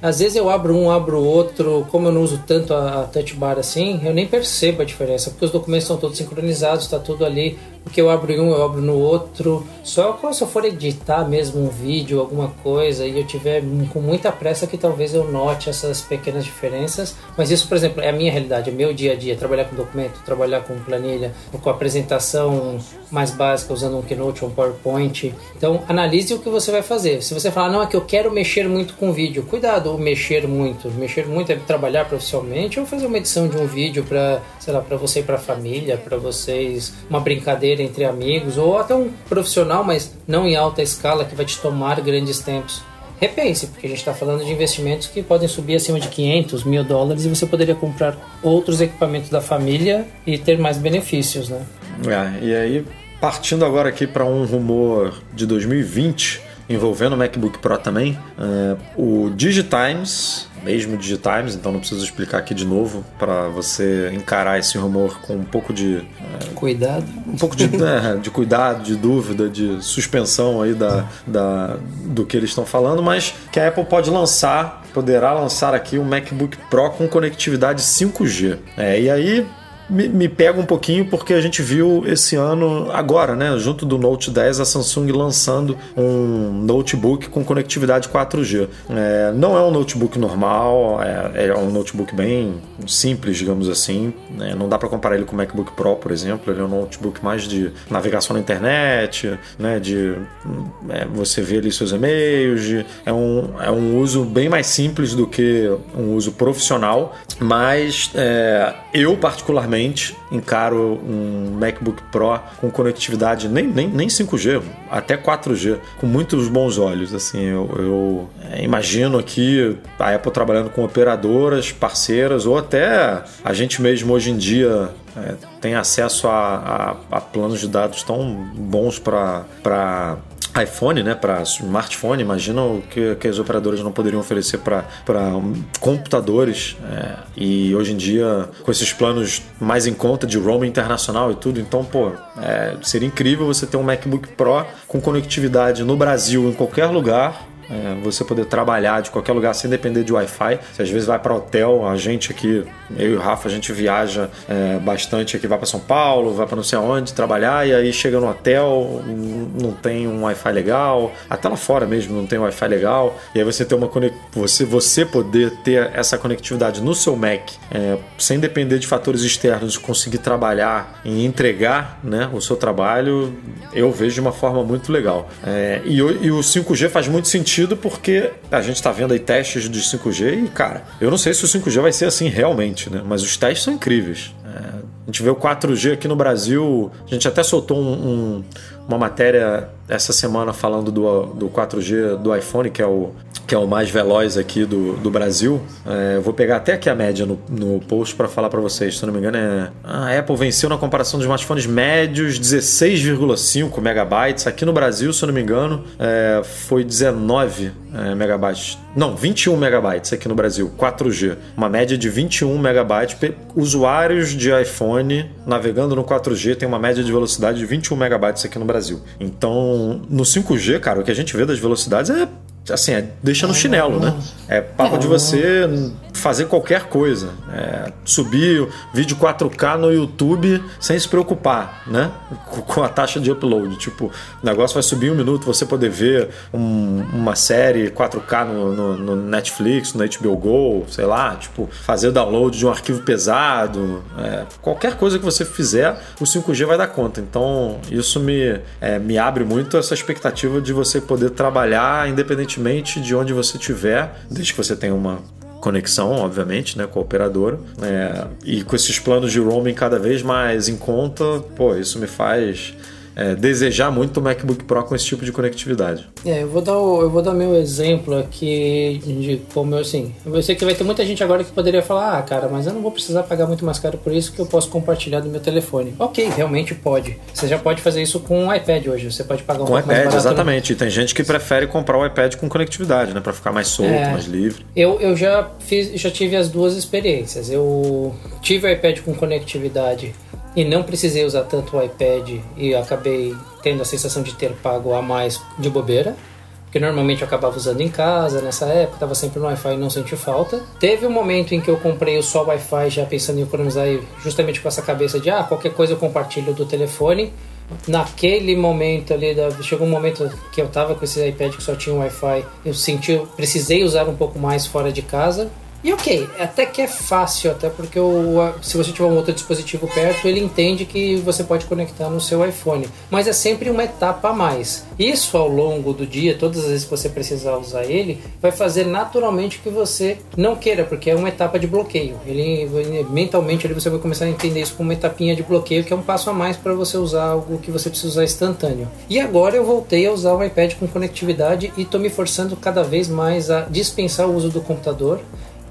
Às vezes eu abro um, abro o outro, como eu não uso tanto a, a touch bar assim, eu nem percebo a diferença, porque os documentos estão todos sincronizados, está tudo ali. O que eu abro em um, eu abro no outro. Só quando eu for editar mesmo um vídeo, alguma coisa, e eu tiver com muita pressa que talvez eu note essas pequenas diferenças. Mas isso, por exemplo, é a minha realidade, é meu dia a dia, trabalhar com documento, trabalhar com planilha, com apresentação mais básica, usando um Keynote ou um PowerPoint. Então, analise o que você vai fazer. Se você falar, não, é que eu quero mexer muito com vídeo, cuidado, mexer muito. Mexer muito é trabalhar profissionalmente ou fazer uma edição de um vídeo para, sei lá, para você e para a família, para vocês, uma brincadeira entre amigos, ou até um profissional, mas não em alta escala, que vai te tomar grandes tempos. Repense, porque a gente está falando de investimentos que podem subir acima de 500 mil dólares e você poderia comprar outros equipamentos da família e ter mais benefícios, né? É, e aí, partindo agora aqui para um rumor de 2020 envolvendo o MacBook Pro também, é, o Digitimes, mesmo Digitimes, então não preciso explicar aqui de novo para você encarar esse rumor com um pouco de Cuidado. um pouco de, né, de cuidado, de dúvida, de suspensão aí da, da, do que eles estão falando, mas que a Apple pode lançar, poderá lançar aqui um MacBook Pro com conectividade 5G. É, e aí me, me pega um pouquinho porque a gente viu esse ano, agora, né, junto do Note 10, a Samsung lançando um notebook com conectividade 4G. É, não é um notebook normal, é, é um notebook bem simples, digamos assim. né, não dá para comparar ele com o MacBook Pro, por exemplo. Ele é um notebook mais de navegação na internet, né, de é, você ver ali seus e-mails. de- é, um, é um uso bem mais simples do que um uso profissional, mas é, eu particularmente encaro um MacBook Pro com conectividade nem, nem, nem 5G, até 4G, com muitos bons olhos. Assim, eu, eu, é, imagino aqui a Apple trabalhando com operadoras, parceiras, ou até a gente mesmo hoje em dia é, tem acesso a, a- a planos de dados tão bons para iPhone, né, para smartphone, imagina o que, que as operadoras não poderiam oferecer para computadores. é, e hoje em dia, com esses planos mais em conta de roaming internacional e tudo, então, pô, é, seria incrível você ter um MacBook Pro com conectividade no Brasil, em qualquer lugar, é, você poder trabalhar de qualquer lugar sem depender de Wi-Fi. Você às vezes vai para hotel, a gente aqui, eu e o Rafa, a gente viaja é, bastante aqui, vai para São Paulo, vai para não sei aonde trabalhar e aí chega no hotel, não tem um Wi-Fi legal, até lá fora mesmo não tem um Wi-Fi legal. E aí você ter uma você você poder ter essa conectividade no seu Mac, é, sem depender de fatores externos, conseguir trabalhar e entregar, né, o seu trabalho, eu vejo de uma forma muito legal. É, e, o- e o 5G faz muito sentido sentido porque a gente está vendo aí testes de 5G e, cara, eu não sei se o 5G vai ser assim realmente, né? Mas os testes são incríveis. É, a gente vê o 4G aqui no Brasil, a gente até soltou um, um, uma matéria essa semana falando do, do 4G do iPhone, que é o, que é o mais veloz aqui do, do Brasil. É, eu vou pegar até aqui a média no, no post para falar para vocês. Se não me engano, é. A Apple venceu na comparação dos smartphones médios 16,5 megabytes. Aqui no Brasil, se eu não me engano, é, foi 19 é, megabytes. Não, 21 megabytes aqui no Brasil, 4G. Uma média de 21 megabytes. Usuários de iPhone navegando no 4G tem uma média de velocidade de 21 megabytes aqui no Brasil. Então, no 5G, cara, o que a gente vê das velocidades é assim, é deixa no chinelo, né? É papo de você fazer qualquer coisa. É, subir vídeo 4K no YouTube sem se preocupar, né? Com a taxa de upload. Tipo, o negócio vai subir um minuto, você poder ver um, uma série 4K no, no, no, Netflix, no HBO Go, sei lá, tipo, fazer download de um arquivo pesado. É, qualquer coisa que você fizer, o 5G vai dar conta. Então, isso me, é, me abre muito essa expectativa de você poder trabalhar independentemente de onde você estiver, desde que você tenha uma conexão, obviamente, né, com a operadora. É, e com esses planos de roaming cada vez mais em conta, pô, isso me faz é, desejar muito o MacBook Pro com esse tipo de conectividade. É, eu vou dar o, eu vou dar meu exemplo aqui de como eu assim. Eu sei que vai ter muita gente agora que poderia falar, ah, cara, mas eu não vou precisar pagar muito mais caro por isso que eu posso compartilhar do meu telefone. Ok, realmente pode. Você já pode fazer isso com o iPad hoje. Você pode pagar um com pouco iPad, mais barato. exatamente. E tem gente que prefere comprar o iPad com conectividade, né, para ficar mais solto, É. mais livre. Eu, eu já fiz, já tive as duas experiências. Eu tive o iPad com conectividade e não precisei usar tanto o iPad e acabei tendo a sensação de ter pago a mais de bobeira. Porque normalmente eu acabava usando em casa, nessa época, estava sempre no Wi-Fi e não senti falta. Teve um momento em que eu comprei o só Wi-Fi já pensando em economizar justamente com essa cabeça de ah, qualquer coisa eu compartilho do telefone. Naquele momento ali, da- chegou um momento que eu tava com esse iPad que só tinha Wi-Fi, eu senti, eu precisei usar um pouco mais fora de casa. E ok, até que é fácil, até porque o, se você tiver um outro dispositivo perto, ele entende que você pode conectar no seu iPhone. Mas é sempre uma etapa a mais. Isso ao longo do dia, todas as vezes que você precisar usar ele, vai fazer naturalmente que você não queira, porque é uma etapa de bloqueio. Ele mentalmente ele, você vai começar a entender isso como uma etapinha de bloqueio, que é um passo a mais para você usar algo que você precisa usar instantâneo. E agora eu voltei a usar o iPad com conectividade e estou me forçando cada vez mais a dispensar o uso do computador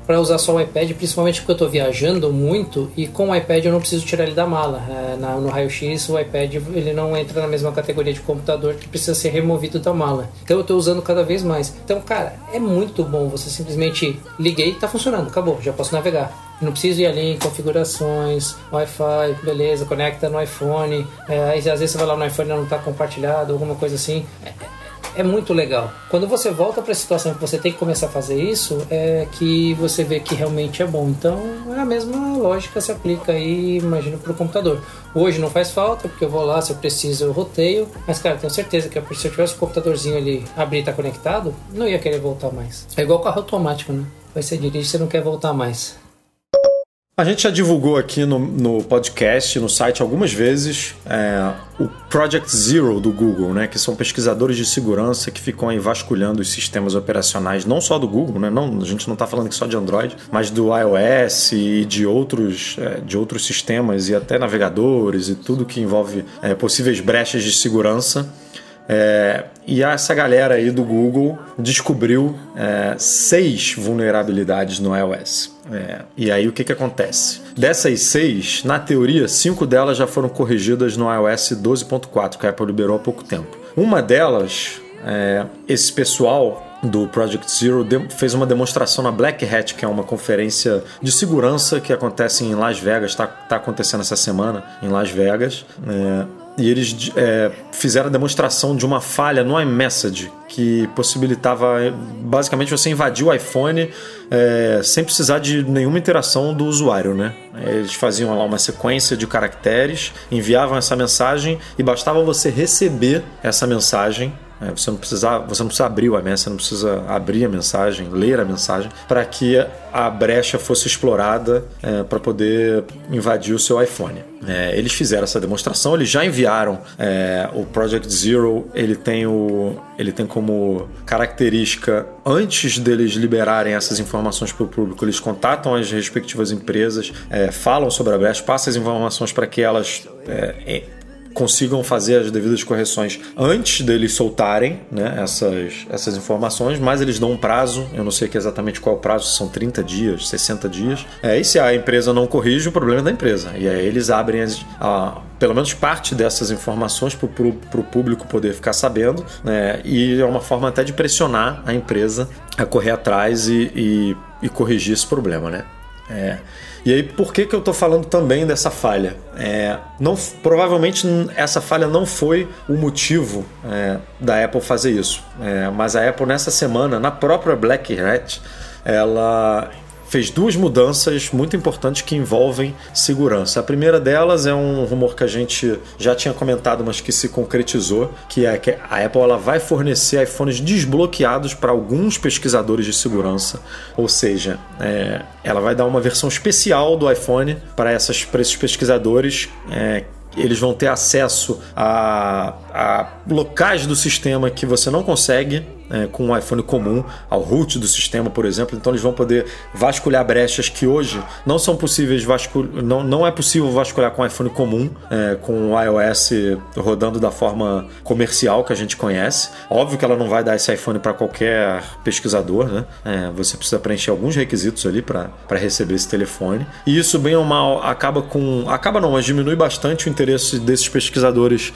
para usar só o iPad, principalmente porque eu estou viajando muito e com o iPad eu não preciso tirar ele da mala. É, na- no raio-x o iPad ele não entra na mesma categoria de computador que precisa ser removido da mala. Então eu estou usando cada vez mais. Então, cara, é muito bom você simplesmente liguei, tá funcionando, acabou, já posso navegar. Não preciso ir ali em configurações, Wi-Fi, beleza, conecta no iPhone. É, às vezes você vai lá no iPhone e não está compartilhado, alguma coisa assim. É, é muito legal. Quando você volta para a situação que você tem que começar a fazer isso, é que você vê que realmente é bom. Então, é a mesma lógica se aplica aí, imagino, para o computador. Hoje não faz falta, porque eu vou lá, se eu preciso, eu roteio. Mas, cara, tenho certeza que se eu tivesse o computadorzinho ali abrir e tá conectado, não ia querer voltar mais. É igual carro automático, né? Aí você dirige, você não quer voltar mais. A gente já divulgou aqui no, no podcast, no site, algumas vezes é, o Project Zero do Google, né? Que são pesquisadores de segurança que ficam aí vasculhando os sistemas operacionais, não só do Google, né? Não, a gente não está falando só de Android, mas do iOS e de outros, é, de outros sistemas e até navegadores e tudo que envolve é, possíveis brechas de segurança. É, e essa galera aí do Google descobriu é, seis vulnerabilidades no iOS. É, e aí o que, que acontece? Dessas seis, na teoria, cinco delas já foram corrigidas no iOS 12.4, que a Apple liberou há pouco tempo. Uma delas, é, esse pessoal do Project Zero fez uma demonstração na Black Hat, que é uma conferência de segurança que acontece em Las Vegas, está tá acontecendo essa semana em Las Vegas. É, e eles é, fizeram a demonstração de uma falha no iMessage que possibilitava basicamente você invadir o iPhone é, sem precisar de nenhuma interação do usuário, né? Eles faziam lá uma sequência de caracteres, enviavam essa mensagem e bastava você receber essa mensagem É, você, não precisa, você não precisa abrir o iMessage, você não precisa abrir a mensagem, ler a mensagem, para que a brecha fosse explorada é, para poder invadir o seu iPhone. É, eles fizeram essa demonstração, eles já enviaram é, o Project Zero, ele tem, o, ele tem como característica, antes deles liberarem essas informações para o público, eles contatam as respectivas empresas, é, falam sobre a brecha, passam as informações para que elas consigam fazer as devidas correções antes deles soltarem né, essas, essas informações, mas eles dão um prazo, eu não sei aqui exatamente qual o prazo, são 30 dias, 60 dias. É, e se a empresa não corrige, o problema é da empresa. E aí eles abrem as, a, pelo menos parte dessas informações para o público poder ficar sabendo, né, e é uma forma até de pressionar a empresa a correr atrás e, e, e corrigir esse problema. Né? É. E aí, por que, que eu estou falando também dessa falha? É, não, provavelmente essa falha não foi o motivo é, da Apple fazer isso. É, mas a Apple, nessa semana, na própria Black Hat, ela fez duas mudanças muito importantes que envolvem segurança. A primeira delas é um rumor que a gente já tinha comentado, mas que se concretizou, que é que a Apple ela vai fornecer iPhones desbloqueados para alguns pesquisadores de segurança, ou seja, é, ela vai dar uma versão especial do iPhone para, essas, esses pesquisadores. É, eles vão ter acesso a, a, locais do sistema que você não consegue é, com um iPhone comum, ao root do sistema, por exemplo. Então eles vão poder vasculhar brechas que hoje não são possíveis vasculhar, não, não é possível vasculhar com um iPhone comum, é, com o iOS rodando da forma comercial que a gente conhece. Óbvio que ela não vai dar esse iPhone para qualquer pesquisador, né? É, você precisa preencher alguns requisitos ali para receber esse telefone. E isso, bem ou mal, acaba com. Acaba não, mas diminui bastante o interesse desses pesquisadores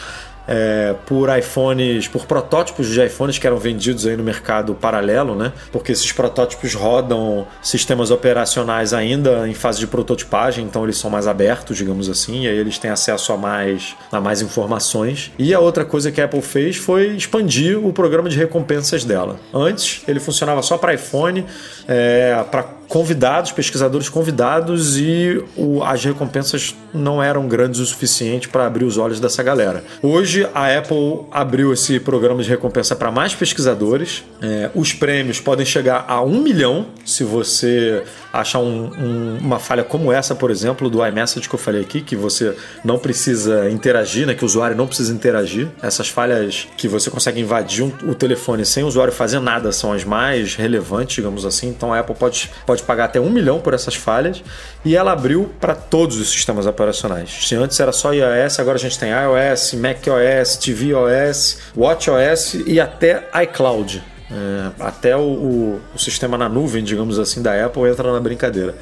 é, por iPhones, por protótipos de iPhones que eram vendidos aí no mercado paralelo, né? Porque esses protótipos rodam sistemas operacionais ainda em fase de prototipagem, então eles são mais abertos, digamos assim, e aí eles têm acesso a mais, a mais informações. E a outra coisa que a Apple fez foi expandir o programa de recompensas dela. Antes ele funcionava só para iPhone, é, para convidados, pesquisadores convidados, e o, as recompensas não eram grandes o suficiente para abrir os olhos dessa galera. Hoje a Apple abriu esse programa de recompensa para mais pesquisadores. É, os prêmios podem chegar a um milhão se você achar um, um, uma falha como essa, por exemplo, do iMessage que eu falei aqui, que você não precisa interagir, né, que o usuário não precisa interagir. Essas falhas que você consegue invadir um, o telefone sem o usuário fazer nada são as mais relevantes, digamos assim. Então a Apple pode pode pagar até um milhão por essas falhas e ela abriu para todos os sistemas operacionais. Se antes era só iOS, agora a gente tem iOS, macOS, tvOS, watchOS e até iCloud. É, até o, o, o sistema na nuvem, digamos assim, da Apple entra na brincadeira.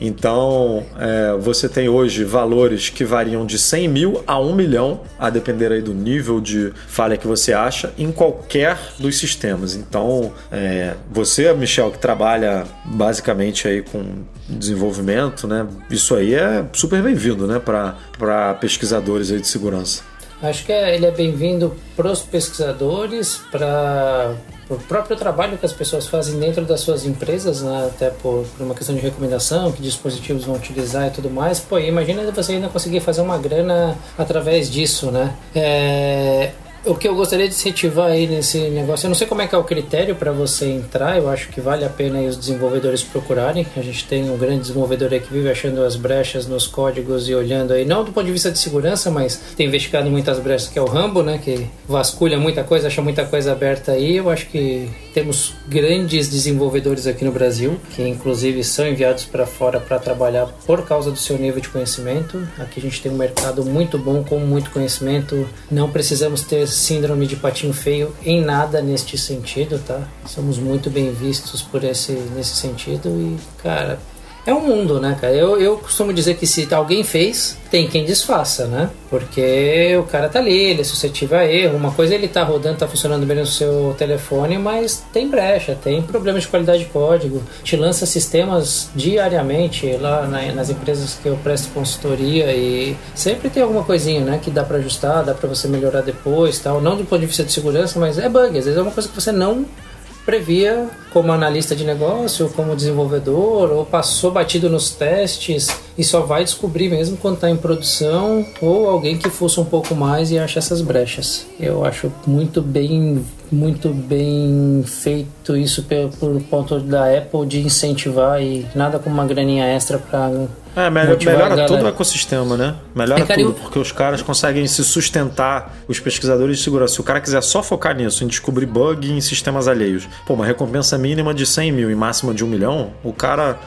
Então, é, você tem hoje valores que variam de 100 mil a 1 milhão, a depender aí do nível de falha que você acha, em qualquer dos sistemas. Então, é, você, Michel, que trabalha basicamente aí com desenvolvimento, né? Isso aí é super bem-vindo, né? Para pesquisadores aí de segurança. Acho que é, ele é bem-vindo para os pesquisadores, para o próprio trabalho que as pessoas fazem dentro das suas empresas, né? até por, por, uma questão de recomendação, que dispositivos vão utilizar e tudo mais. Pô, imagina você ainda conseguir fazer uma grana através disso, né? É, o que eu gostaria de incentivar aí nesse negócio, eu não sei como é que é o critério para você entrar, eu acho que vale a pena os desenvolvedores procurarem. A gente tem um grande desenvolvedor aí que vive achando as brechas nos códigos e olhando aí, não do ponto de vista de segurança, mas tem investigado muitas brechas, que é o Rambo, né, que vasculha muita coisa, acha muita coisa aberta aí. Eu acho que temos grandes desenvolvedores aqui no Brasil, que inclusive são enviados para fora para trabalhar por causa do seu nível de conhecimento. Aqui a gente tem um mercado muito bom com muito conhecimento. Não precisamos ter síndrome de patinho feio em nada neste sentido, tá? Somos muito bem vistos por esse nesse sentido e, cara, é um mundo, né, cara? Eu, eu costumo dizer que se alguém fez, tem quem desfaça, né? Porque o cara tá ali, ele é suscetível a erro. Uma coisa é ele tá rodando, tá funcionando bem no seu telefone, mas tem brecha, tem problemas de qualidade de código. Te lança sistemas diariamente lá na, nas empresas que eu presto consultoria e sempre tem alguma coisinha, né? Que dá para ajustar, dá para você melhorar depois, tal. Não do ponto de vista de segurança, mas é bug. Às vezes é uma coisa que você não previa como analista de negócio, como desenvolvedor, ou passou batido nos testes e só vai descobrir mesmo quando está em produção ou alguém que fosse um pouco mais e acha essas brechas. Eu acho muito bem muito bem feito isso por, por ponto da Apple de incentivar e nada como uma graninha extra para É, melhora todo o ecossistema, né? Melhora É, cara, tudo, eu- porque os caras conseguem se sustentar, os pesquisadores de segurança. Se o cara quiser só focar nisso, em descobrir bug em sistemas alheios, pô, uma recompensa mínima de 100 mil e máxima de 1 milhão, o cara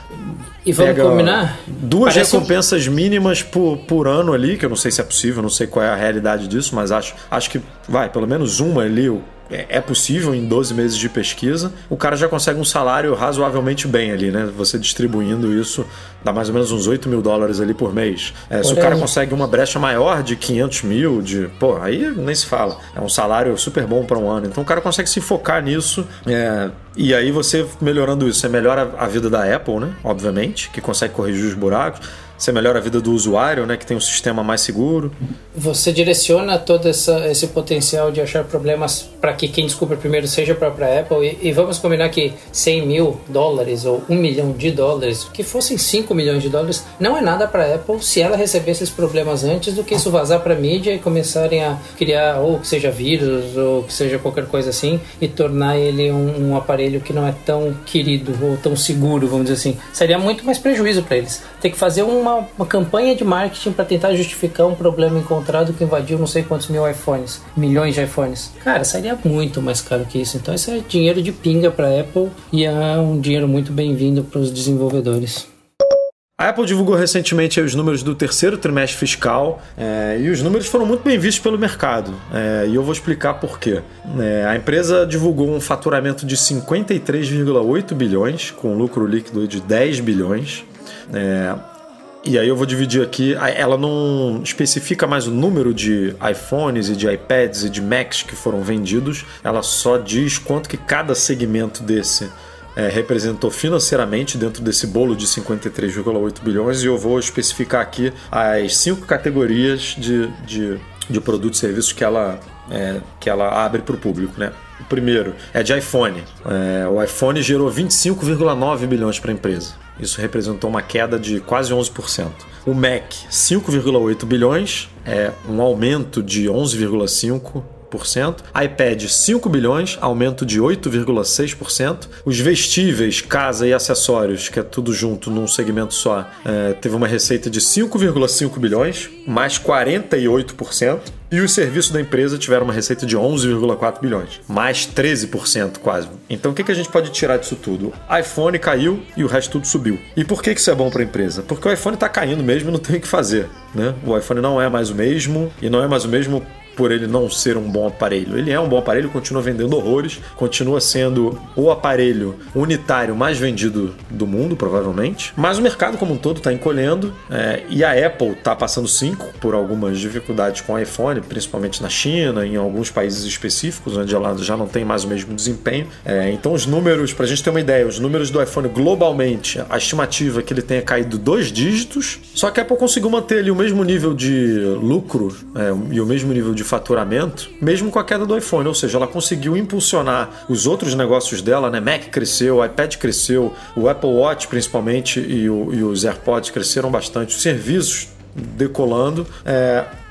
E vamos pega combinar? duas Parece um- recompensas mínimas por, por ano ali, que eu não sei se é possível, não sei qual é a realidade disso, mas acho, acho que vai, pelo menos uma ali é é possível em 12 meses de pesquisa. O cara já consegue um salário razoavelmente bem ali, né? Você distribuindo isso, dá mais ou menos uns 8 mil dólares ali por mês. É, se o cara consegue uma brecha maior de 500 mil, de. Pô, aí nem se fala. É um salário super bom para um ano. Então o cara consegue se focar nisso. é, e aí você melhorando isso, você melhora a vida da Apple, né? Obviamente, que consegue corrigir os buracos. Você melhora a vida do usuário, né? Que tem um sistema mais seguro. Você direciona todo essa, esse potencial de achar problemas para que quem descubra primeiro seja a própria Apple. E, e vamos combinar que 100 mil dólares ou 1 milhão de dólares, que fossem 5 milhões de dólares, não é nada para a Apple se ela recebesse esses problemas antes do que isso vazar para a mídia e começarem a criar, ou que seja vírus, ou que seja qualquer coisa assim, e tornar ele um, um aparelho que não é tão querido ou tão seguro, vamos dizer assim. Seria muito mais prejuízo para eles. Ter que fazer uma, uma campanha de marketing para tentar justificar um problema encontrado que invadiu não sei quantos mil iPhones, milhões de iPhones. Cara, seria muito mais caro que isso. Então, isso é dinheiro de pinga para Apple e é um dinheiro muito bem-vindo para os desenvolvedores. A Apple divulgou recentemente os números do terceiro trimestre fiscal é, e os números foram muito bem vistos pelo mercado. É, e eu vou explicar por quê. É, a empresa divulgou um faturamento de 53,8 bilhões, com lucro líquido de 10 bilhões. E aí eu vou dividir aqui. Ela não especifica mais o número de iPhones e de iPads e de Macs que foram vendidos. Ela só diz quanto que cada segmento desse é, representou financeiramente dentro desse bolo de 53,8 bilhões. E eu vou especificar aqui as cinco categorias de, de, de produtos e serviços que ela, é, que ela abre para o público, né? O primeiro é de iPhone. É, o iPhone gerou 25,9 bilhões para a empresa. Isso representou uma queda de quase 11%. O Mac, 5,8 bilhões, é um aumento de 11,5%. iPad 5 bilhões, aumento de 8,6%. Os vestíveis, casa e acessórios, que é tudo junto num segmento só, é, teve uma receita de 5,5 bilhões, mais 48%. E os serviços da empresa tiveram uma receita de 11,4 bilhões, mais 13% quase. Então o que que a gente pode tirar disso tudo? iPhone caiu e o resto tudo subiu. E por que que isso é bom para a empresa? Porque o iPhone está caindo mesmo e não tem o que fazer. Né? O iPhone não é mais o mesmo e não é mais o mesmo por ele não ser um bom aparelho. Ele é um bom aparelho, continua vendendo horrores, continua sendo o aparelho unitário mais vendido do mundo, provavelmente. Mas o mercado como um todo está encolhendo é, e a Apple está passando cinco por algumas dificuldades com o iPhone, principalmente na China, em alguns países específicos, onde ela já não tem mais o mesmo desempenho. É, então os números, para a gente ter uma ideia, os números do iPhone globalmente, a estimativa é que ele tenha caído dois dígitos, só que a Apple conseguiu manter ali o mesmo nível de lucro é, e o mesmo nível de faturamento, mesmo com a queda do iPhone. Ou seja, ela conseguiu impulsionar os outros negócios dela, né? Mac cresceu, iPad cresceu, o Apple Watch principalmente e, o- e os AirPods cresceram bastante, os serviços decolando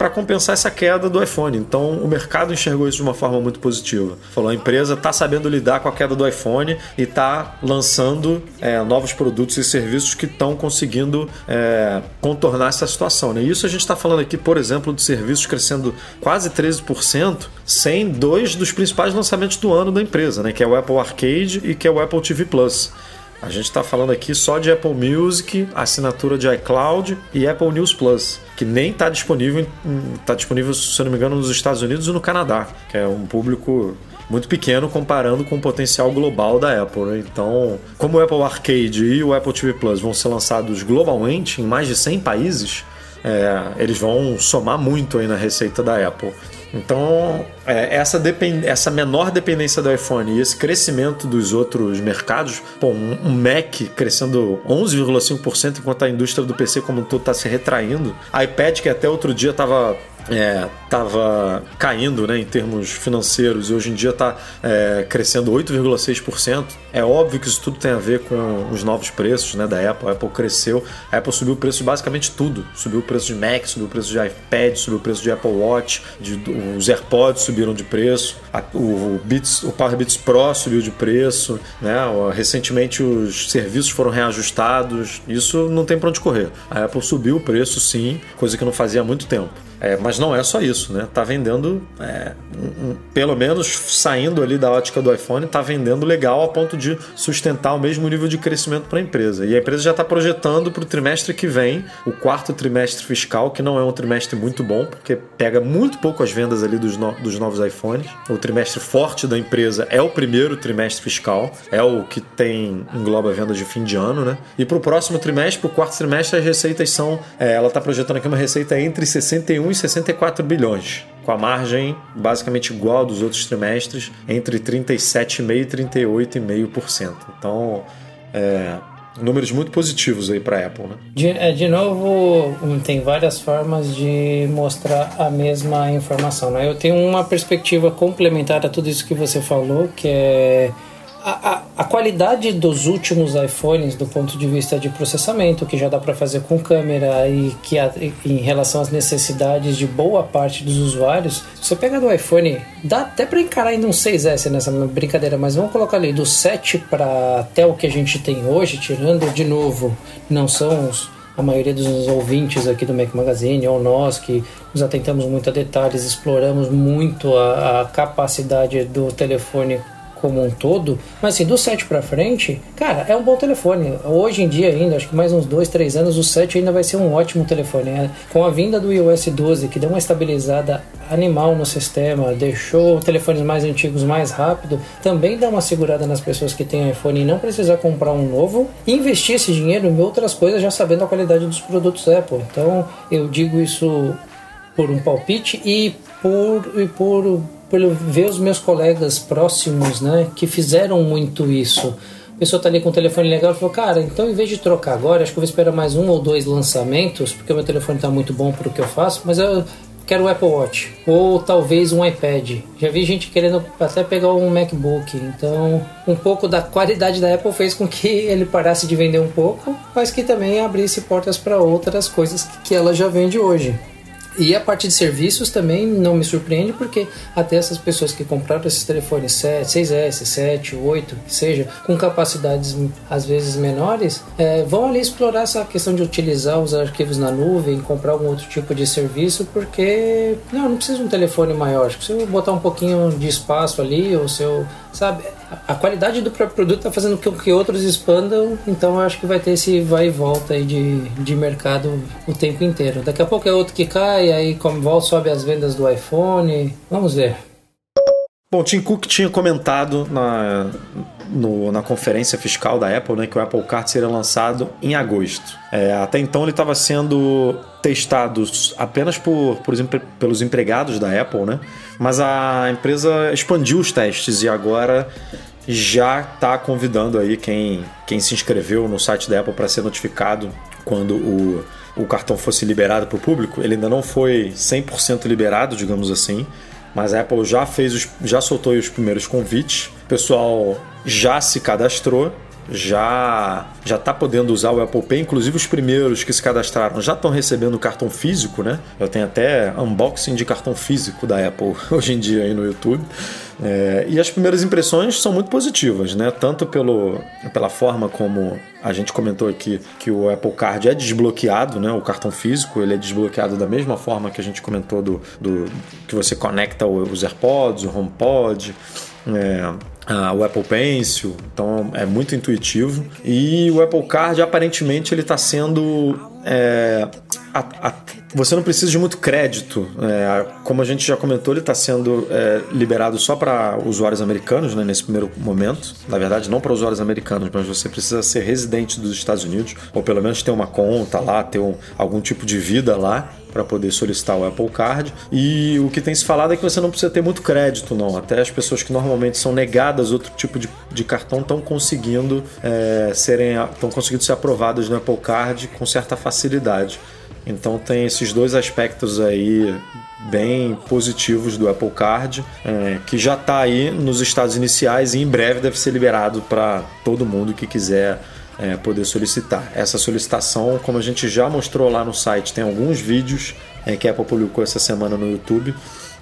para compensar essa queda do iPhone. Então o mercado enxergou isso de uma forma muito positiva. Falou, a empresa está sabendo lidar com a queda do iPhone e está lançando é, novos produtos e serviços que estão conseguindo é, contornar essa situação. Né? Isso a gente está falando aqui, por exemplo, de serviços crescendo quase 13%, sem dois dos principais lançamentos do ano da empresa, né? que é o Apple Arcade e que é o Apple TV Plus. A gente está falando aqui só de Apple Music, assinatura de iCloud e Apple News Plus, que nem está disponível, está disponível, se não me engano, nos Estados Unidos e no Canadá, que é um público muito pequeno comparando com o potencial global da Apple. né? Então, como o Apple Arcade e o Apple TV Plus vão ser lançados globalmente em mais de 100 países, é, eles vão somar muito aí na receita da Apple. Então, é, essa, depend... essa menor dependência do iPhone e esse crescimento dos outros mercados, pô, um, Mac crescendo 11,5% enquanto a indústria do PC como um todo está se retraindo, iPad que até outro dia estava é, caindo né, em termos financeiros e hoje em dia está é, crescendo 8,6%. É óbvio que isso tudo tem a ver com os novos preços né, da Apple. A Apple cresceu, a Apple subiu o preço de basicamente tudo. Subiu o preço de Mac, subiu o preço de iPad, subiu o preço de Apple Watch, de, os AirPods subiram de preço, o, Beats, o Power Beats Pro subiu de preço, né? recentemente os serviços foram reajustados. Isso não tem para onde correr. A Apple subiu o preço sim, coisa que não fazia há muito tempo. É, mas não é só isso, né? Tá vendendo, é, um, um, pelo menos saindo ali da ótica do iPhone, tá vendendo legal a ponto de sustentar o mesmo nível de crescimento para a empresa. E a empresa já está projetando para o trimestre que vem, o quarto trimestre fiscal, que não é um trimestre muito bom, porque pega muito pouco as vendas ali dos, no, dos novos iPhones. O trimestre forte da empresa é o primeiro trimestre fiscal, é o que tem engloba vendas de fim de ano, né? E para o próximo trimestre, para o quarto trimestre, as receitas são, é, ela está projetando aqui uma receita entre 61 1,64 bilhões, com a margem basicamente igual dos outros trimestres, entre 37,5% e 38,5%. Então, é, números muito positivos aí para a Apple, né? De, é, de novo, tem várias formas de mostrar a mesma informação. Né? Eu tenho uma perspectiva complementar a tudo isso que você falou, que é a, a, a, qualidade dos últimos iPhones do ponto de vista de processamento, que já dá para fazer com câmera e que a, em relação às necessidades de boa parte dos usuários, você pega do iPhone, dá até para encarar ainda um 6S nessa brincadeira, mas vamos colocar ali do 7 para até o que a gente tem hoje, tirando de novo, não são os, a maioria dos ouvintes aqui do Mac Magazine ou nós que nos atentamos muito a detalhes, exploramos muito a, a capacidade do telefone como um todo, mas assim, do 7 para frente, cara, é um bom telefone. Hoje em dia ainda, acho que mais uns 2, 3 anos, o 7 ainda vai ser um ótimo telefone. Né? Com a vinda do iOS 12, que deu uma estabilizada animal no sistema, deixou telefones mais antigos mais rápido, também dá uma segurada nas pessoas que têm iPhone e não precisar comprar um novo, e investir esse dinheiro em outras coisas já sabendo a qualidade dos produtos Apple. Então, eu digo isso por um palpite e por, e por por ver os meus colegas próximos, né, que fizeram muito isso. A pessoa tá ali com o telefone legal e falou, cara, então em vez de trocar agora, acho que eu vou esperar mais um ou dois lançamentos, porque o meu telefone está muito bom para o que eu faço, mas eu quero o Apple Watch ou talvez um iPad. Já vi gente querendo até pegar um MacBook. Então, um pouco da qualidade da Apple fez com que ele parasse de vender um pouco, mas que também abrisse portas para outras coisas que ela já vende hoje. E a parte de serviços também não me surpreende, porque até essas pessoas que compraram esses telefones 7, 6S, 7, 8, que seja, com capacidades às vezes menores, é, vão ali explorar essa questão de utilizar os arquivos na nuvem, comprar algum outro tipo de serviço, porque não, não precisa de um telefone maior. Se eu botar um pouquinho de espaço ali, ou se eu sabe? A qualidade do próprio produto está fazendo com que outros expandam, então eu acho que vai ter esse vai e volta aí de, de mercado o tempo inteiro. Daqui a pouco é outro que cai, aí como volta, sobe as vendas do iPhone. Vamos ver. Bom, Tim Cook tinha comentado na, no, na conferência fiscal da Apple né, que o Apple Card seria lançado em agosto. É, até então ele estava sendo testado apenas por, por, pelos empregados da Apple, né? mas a empresa expandiu os testes e agora já está convidando aí quem, quem se inscreveu no site da Apple para ser notificado quando o, o cartão fosse liberado para o público. Ele ainda não foi 100% liberado, digamos assim, mas a Apple já fez os, já soltou os primeiros convites. O pessoal já se cadastrou, já já está podendo usar o Apple Pay, inclusive os primeiros que se cadastraram já estão recebendo cartão físico, né? Eu tenho até unboxing de cartão físico da Apple hoje em dia aí no YouTube. É, e as primeiras impressões são muito positivas, né? Tanto pelo, pela forma como a gente comentou aqui que o Apple Card é desbloqueado, né? O cartão físico ele é desbloqueado da mesma forma que a gente comentou do, do que você conecta os AirPods, o HomePod. É, ah, o Apple Pencil, então é muito intuitivo. E o Apple Card aparentemente ele está sendo é, a- a- você não precisa de muito crédito. É, como a gente já comentou, ele está sendo é, liberado só para usuários americanos né, nesse primeiro momento. Na verdade, não para usuários americanos, mas você precisa ser residente dos Estados Unidos, ou pelo menos ter uma conta lá, ter um- algum tipo de vida lá para poder solicitar o Apple Card. E o que tem se falado é que você não precisa ter muito crédito, não. Até as pessoas que normalmente são negadas outro tipo de, de cartão estão conseguindo é, serem estão conseguindo ser aprovadas no Apple Card com certa facilidade. Então tem esses dois aspectos aí bem positivos do Apple Card, é, que já está aí nos estados iniciais e em breve deve ser liberado para todo mundo que quiser é, poder solicitar. Essa solicitação, como a gente já mostrou lá no site, tem alguns vídeos é, que a Apple publicou essa semana no YouTube.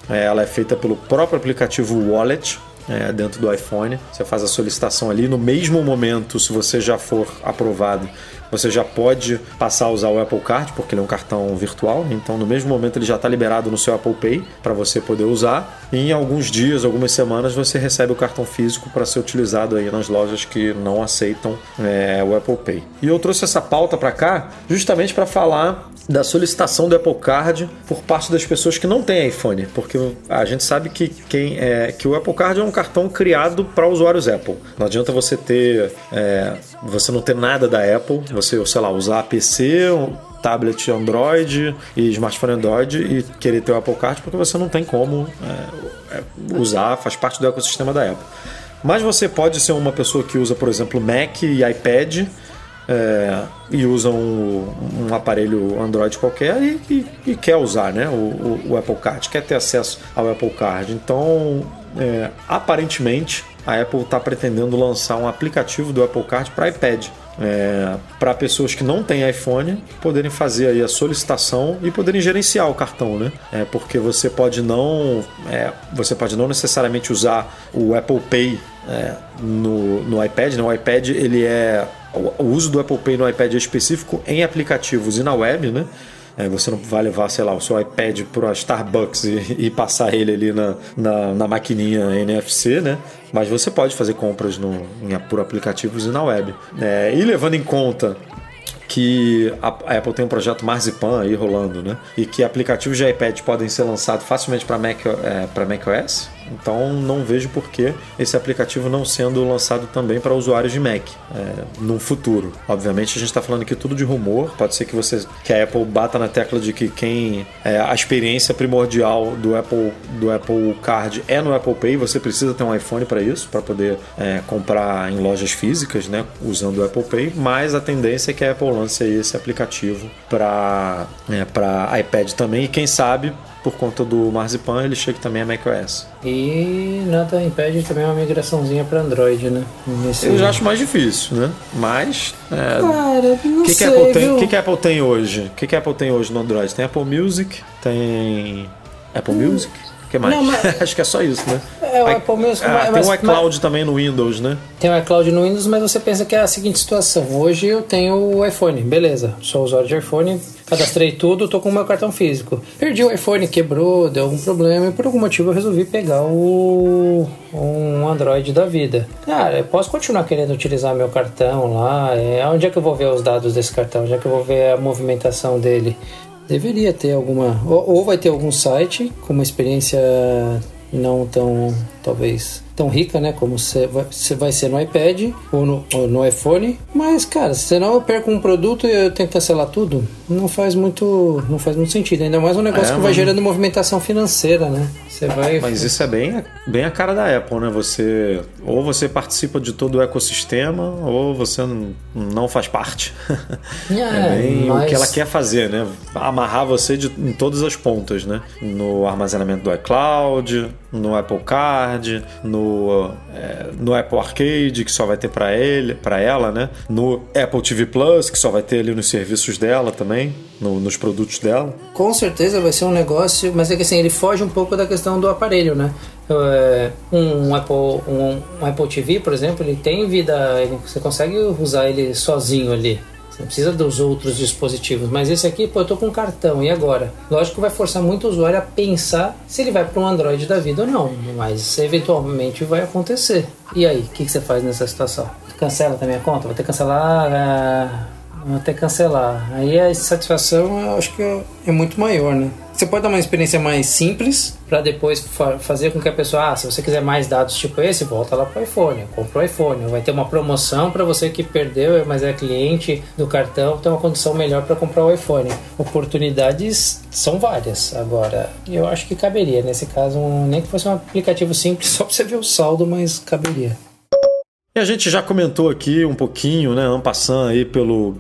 É, ela é feita pelo próprio aplicativo Wallet, é, dentro do iPhone. Você faz a solicitação ali. No mesmo momento, se você já for aprovado, você já pode passar a usar o Apple Card, porque ele é um cartão virtual. Então, no mesmo momento, ele já está liberado no seu Apple Pay para você poder usar. E em alguns dias, algumas semanas, você recebe o cartão físico para ser utilizado aí nas lojas que não aceitam é, o Apple Pay. E eu trouxe essa pauta para cá justamente para falar da solicitação do Apple Card por parte das pessoas que não têm iPhone, porque a gente sabe que, quem é, que o Apple Card é um cartão criado para usuários Apple. Não adianta você ter, é, você não ter nada da Apple, você, sei lá, usar PC, tablet Android e smartphone Android e querer ter o Apple Card porque você não tem como é, é, usar, faz parte do ecossistema da Apple. Mas você pode ser uma pessoa que usa, por exemplo, Mac e iPad é, e usa um, um aparelho Android qualquer e, e- e quer usar né, o, o- Apple Card, quer ter acesso ao Apple Card. Então, é, aparentemente, a Apple está pretendendo lançar um aplicativo do Apple Card para iPad. para pessoas que não têm iPhone poderem fazer aí a solicitação e poderem gerenciar o cartão, né? É, porque você pode não é, você pode não necessariamente usar o Apple Pay é, no, no iPad, né? O iPad ele é o, uso do Apple Pay no iPad é específico em aplicativos e na web, né? É, você não vai levar, sei lá, o seu iPad para Starbucks e, e passar ele ali na, na, na maquininha NFC, né? Mas você pode fazer compras no, em- por aplicativos e na web. É, e levando em conta que a Apple tem um projeto Marzipan aí rolando, né? E que aplicativos de iPad podem ser lançados facilmente para Mac, é, para macOS. Então não vejo por que esse aplicativo não sendo lançado também para usuários de Mac é, no futuro. Obviamente a gente está falando aqui tudo de rumor. Pode ser que você que a Apple bata na tecla de que quem é, a experiência primordial do Apple do Apple Card é no Apple Pay. Você precisa ter um iPhone para isso, para poder é, comprar em lojas físicas, né? Usando o Apple Pay. Mas a tendência é que a Apple lance esse aplicativo para é, para iPad também. E quem sabe por conta do Marzipan ele chegue também a macOS. E nada impede também uma migraçãozinha para Android, né? Nesse... Eu já acho mais difícil, né? Mas. é, Cara, não o que, que, sei, o que, que a Apple tem hoje? O que, que a Apple tem hoje no Android? Tem Apple Music, tem. Apple Music? Que mais? Não, mas- Acho que é só isso, né? É, o Apple Music, Ah, mas- tem mas- o iCloud também no Windows, né? Tem o iCloud no Windows, mas você pensa que é a seguinte situação. Hoje eu tenho o iPhone, beleza. Sou usuário de iPhone, cadastrei tudo, tô com o meu cartão físico. Perdi o iPhone, quebrou, deu algum problema e por algum motivo eu resolvi pegar o um Android da vida. Cara, eu posso continuar querendo utilizar meu cartão lá. É, onde é que eu vou ver os dados desse cartão? Onde é que eu vou ver a movimentação dele? Deveria ter alguma. Ou, ou vai ter algum site com uma experiência não tão, talvez, tão rica, né? Como você vai, vai ser no iPad ou no, ou no iPhone. Mas, cara, senão eu perco um produto e eu tenho que cancelar tudo, não faz muito, não faz muito sentido. Ainda mais um negócio É, que vai gerando movimentação financeira, né? Você vai. Mas isso é bem, bem a cara da Apple, né? Você ou você participa de todo o ecossistema ou você não faz parte. É, É, bem o mas- que ela quer fazer, né? Amarrar você de- em todas as pontas, né? No armazenamento do iCloud, no Apple Card, no, é, no Apple Arcade, que só vai ter para ele, para ela, né? No Apple TV Plus, que só vai ter ali nos serviços dela também, no- nos produtos dela. Com certeza vai ser um negócio, mas é que assim, ele foge um pouco da questão do aparelho, né? É, Um, Apple, um, um Apple TV, por exemplo, ele tem vida, ele- você consegue usar ele sozinho ali. Você precisa dos outros dispositivos. Mas esse aqui, pô, eu tô com cartão, e agora? Lógico vai forçar muito o usuário a pensar se ele vai para um Android da vida ou não. Mas eventualmente vai acontecer. E aí, o que, que você faz nessa situação? Cancela também a conta? Vai ter que cancelar. ah, vão ter que cancelar. Aí a satisfação eu acho que é, é muito maior, né? Você pode dar uma experiência mais simples para depois fa fazer com que a pessoa, ah, se você quiser mais dados tipo esse, volta lá pro iPhone, compra o iPhone. Vai ter uma promoção para você que perdeu, mas é cliente do cartão, tem uma condição melhor para comprar o iPhone. Oportunidades são várias. Agora, eu acho que caberia nesse caso, nem que fosse um aplicativo simples só para você ver o saldo, mas caberia. E a gente já comentou aqui um pouquinho, né, passando aí pelo,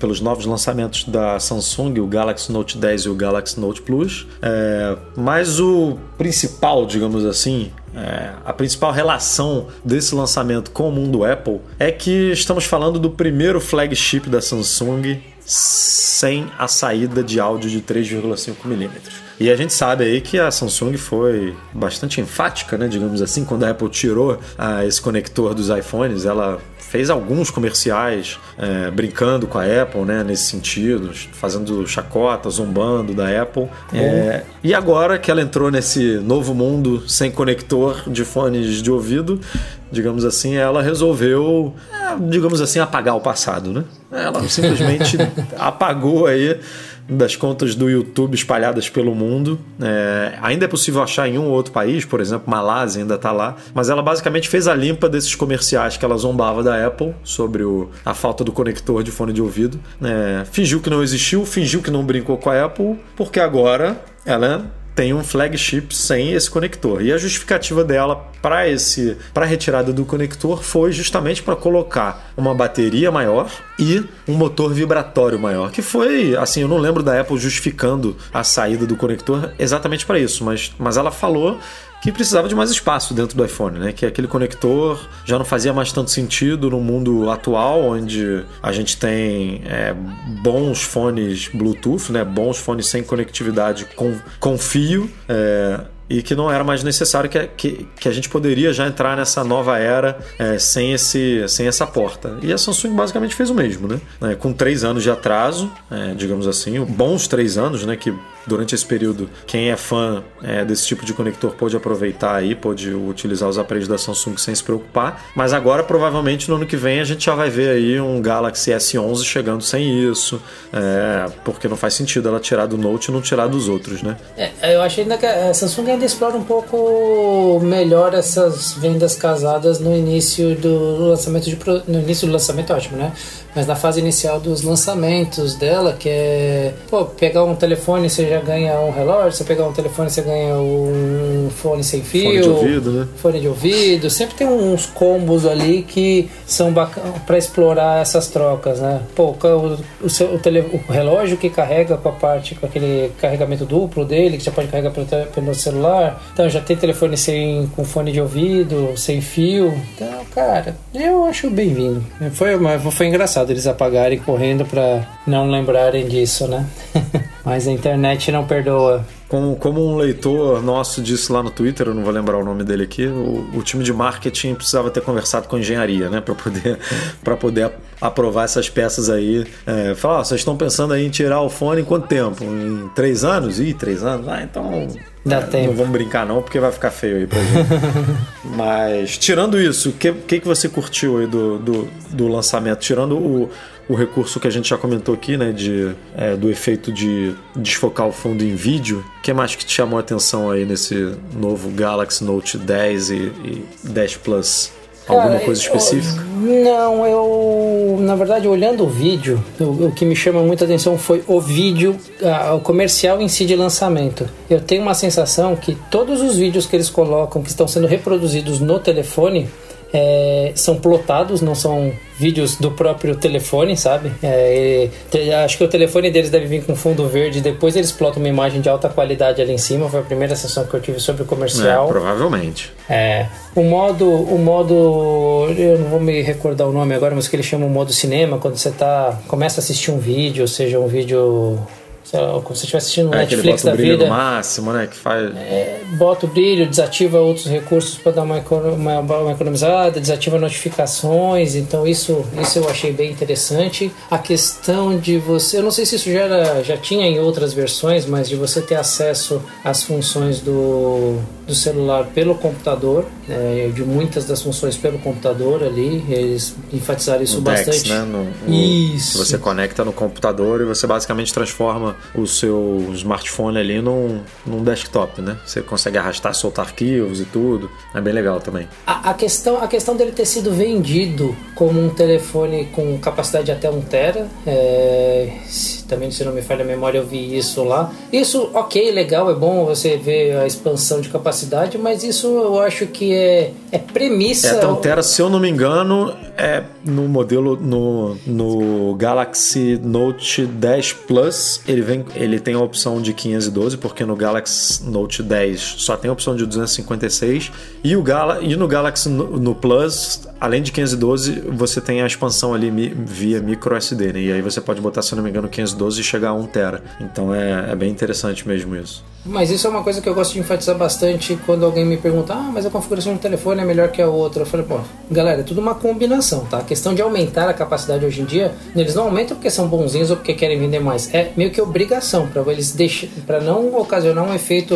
pelos novos lançamentos da Samsung, o Galaxy Note 10 e o Galaxy Note Plus. É, mas o principal, digamos assim, é, a principal relação desse lançamento com o mundo Apple é que estamos falando do primeiro flagship da Samsung sem a saída de áudio de 3,5 milímetros. E a gente sabe aí que a Samsung foi bastante enfática, né, digamos assim, quando a Apple tirou ah, esse conector dos iPhones, ela fez alguns comerciais é, brincando com a Apple, né, nesse sentido, fazendo chacota, zombando da Apple. É, e agora que ela entrou nesse novo mundo sem conector de fones de ouvido, digamos assim, ela resolveu, é, digamos assim, apagar o passado, né? Ela simplesmente apagou aí das contas do YouTube espalhadas pelo mundo. É, ainda é possível achar em um ou outro país, por exemplo, Malásia ainda está lá, mas ela basicamente fez a limpa desses comerciais que ela zombava da Apple sobre o, a falta do conector de fone de ouvido. É, fingiu que não existiu, fingiu que não brincou com a Apple, porque agora ela tem um flagship sem esse conector. E a justificativa dela para esse para a retirada do conector foi justamente para colocar uma bateria maior e um motor vibratório maior, que foi, assim, eu não lembro da Apple justificando a saída do conector exatamente para isso, mas, mas ela falou que precisava de mais espaço dentro do iPhone, né? Que aquele conector já não fazia mais tanto sentido no mundo atual, onde a gente tem é, bons fones Bluetooth, né? Bons fones sem conectividade com, com fio. É, e que não era mais necessário que, que, que, a gente poderia já entrar nessa nova era é, sem, esse, sem essa porta. E a Samsung basicamente fez o mesmo, né? É, com três anos de atraso, é, digamos assim, bons três anos, né? Que durante esse período, quem é fã é, desse tipo de conector pode aproveitar aí, pode utilizar os aparelhos da Samsung sem se preocupar. Mas agora, provavelmente, no ano que vem, a gente já vai ver aí um Galaxy S11 chegando sem isso, é, porque não faz sentido ela tirar do Note e não tirar dos outros, né? É, eu acho ainda que a Samsung ainda explora um pouco melhor essas vendas casadas no início do lançamento de no início do lançamento, ótimo, né? Mas na fase inicial dos lançamentos dela, que é pô, pegar um telefone, você já ganha um relógio, você pegar um telefone, você ganha um fone sem fio, fone de ouvido, né? Fone de ouvido, sempre tem uns combos ali que são bacanas para explorar essas trocas, né? Pô, o, o, seu, o, tele, o relógio que carrega com a parte, com aquele carregamento duplo dele, que já pode carregar pelo, pelo celular, então já tem telefone sem, com fone de ouvido, sem fio, então, cara, eu acho bem-vindo. Foi, foi engraçado eles apagarem correndo para não lembrarem disso, né? Mas a internet não perdoa. Como, como um leitor nosso disse lá no Twitter, eu não vou lembrar o nome dele aqui, o, o time de marketing precisava ter conversado com engenharia, né, para poder, poder aprovar essas peças aí. É, falar, vocês estão pensando aí em tirar o fone em quanto tempo? Em três anos? Ih, três anos? Ah, então. Dá tempo. Não vamos brincar, não, porque vai ficar feio aí pra gente. Mas, tirando isso, o que, que, que você curtiu aí do, do, do lançamento? Tirando o o recurso que a gente já comentou aqui, né, de, é, do efeito de desfocar o fundo em vídeo. O que mais que te chamou a atenção aí nesse novo Galaxy Note 10 e, e 10 Plus? Alguma Cara, coisa específica? Eu, não, eu. Na verdade, olhando o vídeo, o, o, que me chama muita atenção foi o vídeo, a, o comercial em si de lançamento. Eu tenho uma sensação que todos os vídeos que eles colocam, que estão sendo reproduzidos no telefone, é, são plotados, não são vídeos do próprio telefone, sabe? É, acho que o telefone deles deve vir com fundo verde, depois eles plotam uma imagem de alta qualidade ali em cima. Foi a primeira sessão que eu tive sobre o comercial. É, provavelmente. É, o modo, o modo, eu não vou me recordar o nome agora, mas que eles chamam o modo cinema, quando você tá começa a assistir um vídeo, seja, um vídeo como se você estivesse assistindo é, Netflix da vida. No máximo, né? Que faz... É, bota o brilho, desativa outros recursos para dar uma, uma, uma, economizada, desativa notificações. Então isso, isso eu achei bem interessante. A questão de você, eu não sei se isso já, era, já tinha em outras versões, mas de você ter acesso às funções do do celular pelo computador, é, de muitas das funções pelo computador ali. Eles enfatizaram isso no Dex, bastante. né? No, no- Isso. Você conecta no computador e você basicamente transforma o seu smartphone ali num, num desktop, né? Você consegue arrastar, soltar arquivos e tudo. É bem legal também. A, a questão, a questão dele ter sido vendido como um telefone com capacidade de até 1 tera, é, também se não me falha a memória eu vi isso lá. Isso, ok, legal, é bom você ver a expansão de capacidade, mas isso eu acho que é, é premissa. É, até um tera, se eu não me engano, é no modelo no, no Galaxy Note 10 Plus, ele vem, ele tem a opção de 512, porque no Galaxy Note 10 só tem a opção de 256 e o Gala, e no Galaxy no, no Plus, além de 512, você tem a expansão ali via micro SD, né? E aí você pode botar, se eu não me engano, 512 e chegar a 1 tera. Então é, é bem interessante mesmo isso. Mas isso é uma coisa que eu gosto de enfatizar bastante quando alguém me pergunta: ah, mas a configuração do telefone é melhor que a outra. Eu falei: pô, galera, é tudo uma combinação, tá? A questão de aumentar a capacidade hoje em dia, eles não aumentam porque são bonzinhos ou porque querem vender mais. É meio que obrigação para eles deixar, para não ocasionar um efeito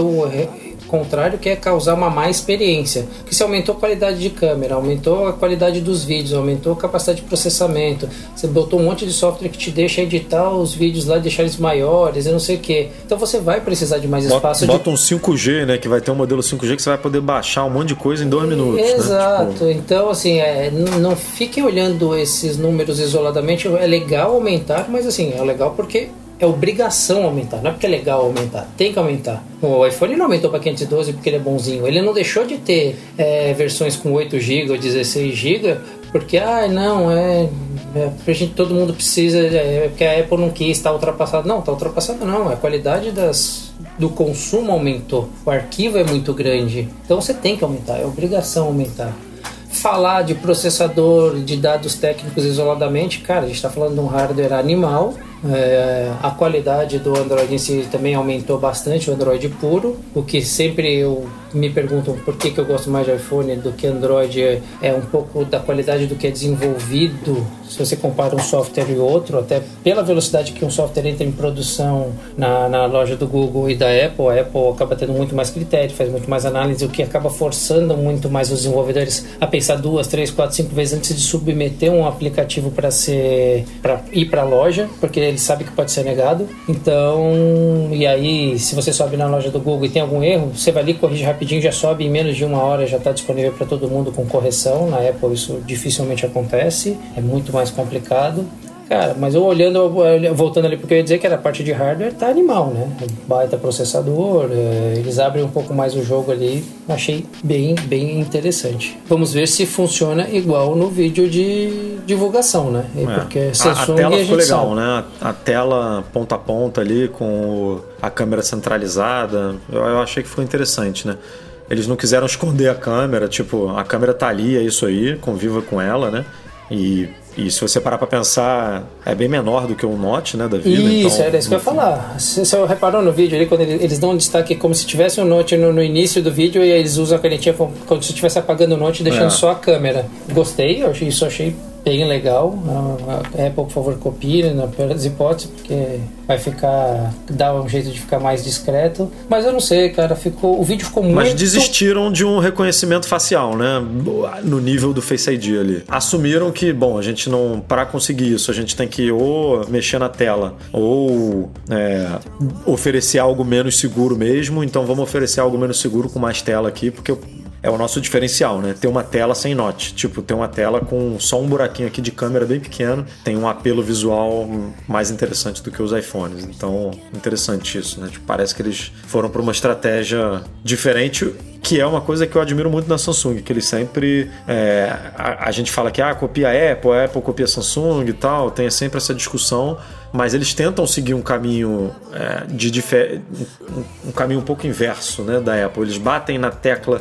contrário, que é causar uma má experiência. Que se aumentou a qualidade de câmera, aumentou a qualidade dos vídeos, aumentou a capacidade de processamento, você botou um monte de software que te deixa editar os vídeos lá, deixar eles maiores e não sei o que. Então você vai precisar de mais Bota, espaço de bota um 5G, né? Que vai ter um modelo 5G que você vai poder baixar um monte de coisa em dois minutos. né? Exato. Tipo, Então, assim, é, não fiquem olhando esses números isoladamente. É legal aumentar, mas assim, é legal porque é obrigação aumentar. Não é porque é legal aumentar, tem que aumentar. O iPhone não aumentou para 512 porque ele é bonzinho. Ele não deixou de ter é, versões com 8 GB ou 16 GB porque, ah, não, é. é pra gente, todo mundo precisa, é porque a Apple não quis, está ultrapassado. Não, está ultrapassado não. A qualidade das, do consumo aumentou. O arquivo é muito grande. Então você tem que aumentar, é obrigação aumentar. Falar de processador, de dados técnicos isoladamente, cara, a gente está falando de um hardware animal. É, a qualidade do Android em si também aumentou bastante, o Android puro. O que sempre eu me perguntam por que, que eu gosto mais de iPhone do que Android é, um pouco da qualidade do que é desenvolvido. Se você compara um software e outro, até pela velocidade que um software entra em produção na, na loja do Google e da Apple, a Apple acaba tendo muito mais critério, faz muito mais análise, o que acaba forçando muito mais os desenvolvedores a pensar duas, três, quatro, cinco vezes antes de submeter um aplicativo para ser para ir para a loja, porque ele sabe que pode ser negado. Então, e aí, se você sobe na loja do Google e tem algum erro, você vai ali, corrige rapidinho, já sobe em menos de uma hora, já está disponível para todo mundo com correção. Na Apple isso dificilmente acontece, é muito mais complicado. Cara, mas eu olhando, voltando ali porque eu ia dizer que era a parte de hardware, tá animal, né? Baita processador, é, eles abrem um pouco mais o jogo ali, achei bem, bem interessante. Vamos ver se funciona igual no vídeo de divulgação, né? É. Porque A- Samsung a, tela a ficou legal, sabe. né? A tela ponta a ponta ali com a câmera centralizada, eu, eu achei que ficou interessante, né? Eles não quiseram esconder a câmera, tipo, a câmera tá ali, é isso aí, conviva com ela, né? E, e se você parar pra pensar, é bem menor do que o Note, né, da vida. Isso, então, era isso que eu ia falar. Você, você reparou no vídeo ali, quando ele- eles dão um destaque como se tivesse um note no, no início do vídeo e aí eles usam a canetinha como, como se estivesse apagando o note e deixando É. só a câmera. Gostei, eu achei, isso achei bem legal. A, Apple, por favor, copie, né, na pior das hipóteses, porque vai ficar. dá um jeito de ficar mais discreto. Mas eu não sei, cara, ficou. O vídeo ficou muito. Mas desistiram de um reconhecimento facial, né? No nível do Face ID ali. Assumiram que, bom, a gente não. Para conseguir isso, a gente tem que ou mexer na tela ou é, oferecer algo menos seguro mesmo. Então vamos oferecer algo menos seguro com mais tela aqui, porque é o nosso diferencial, né? Ter uma tela sem note. Tipo, ter uma tela com só um buraquinho aqui de câmera bem pequeno. Tem um apelo visual mais interessante do que os iPhones. Então, interessante isso, né? Tipo, parece que eles foram para uma estratégia diferente que é uma coisa que eu admiro muito na Samsung, que eles sempre. é, a, a gente fala que ah, copia a Apple, a Apple copia a Samsung e tal, tem sempre essa discussão, mas eles tentam seguir um caminho é, de um, um caminho um pouco inverso né, da Apple. Eles batem na tecla,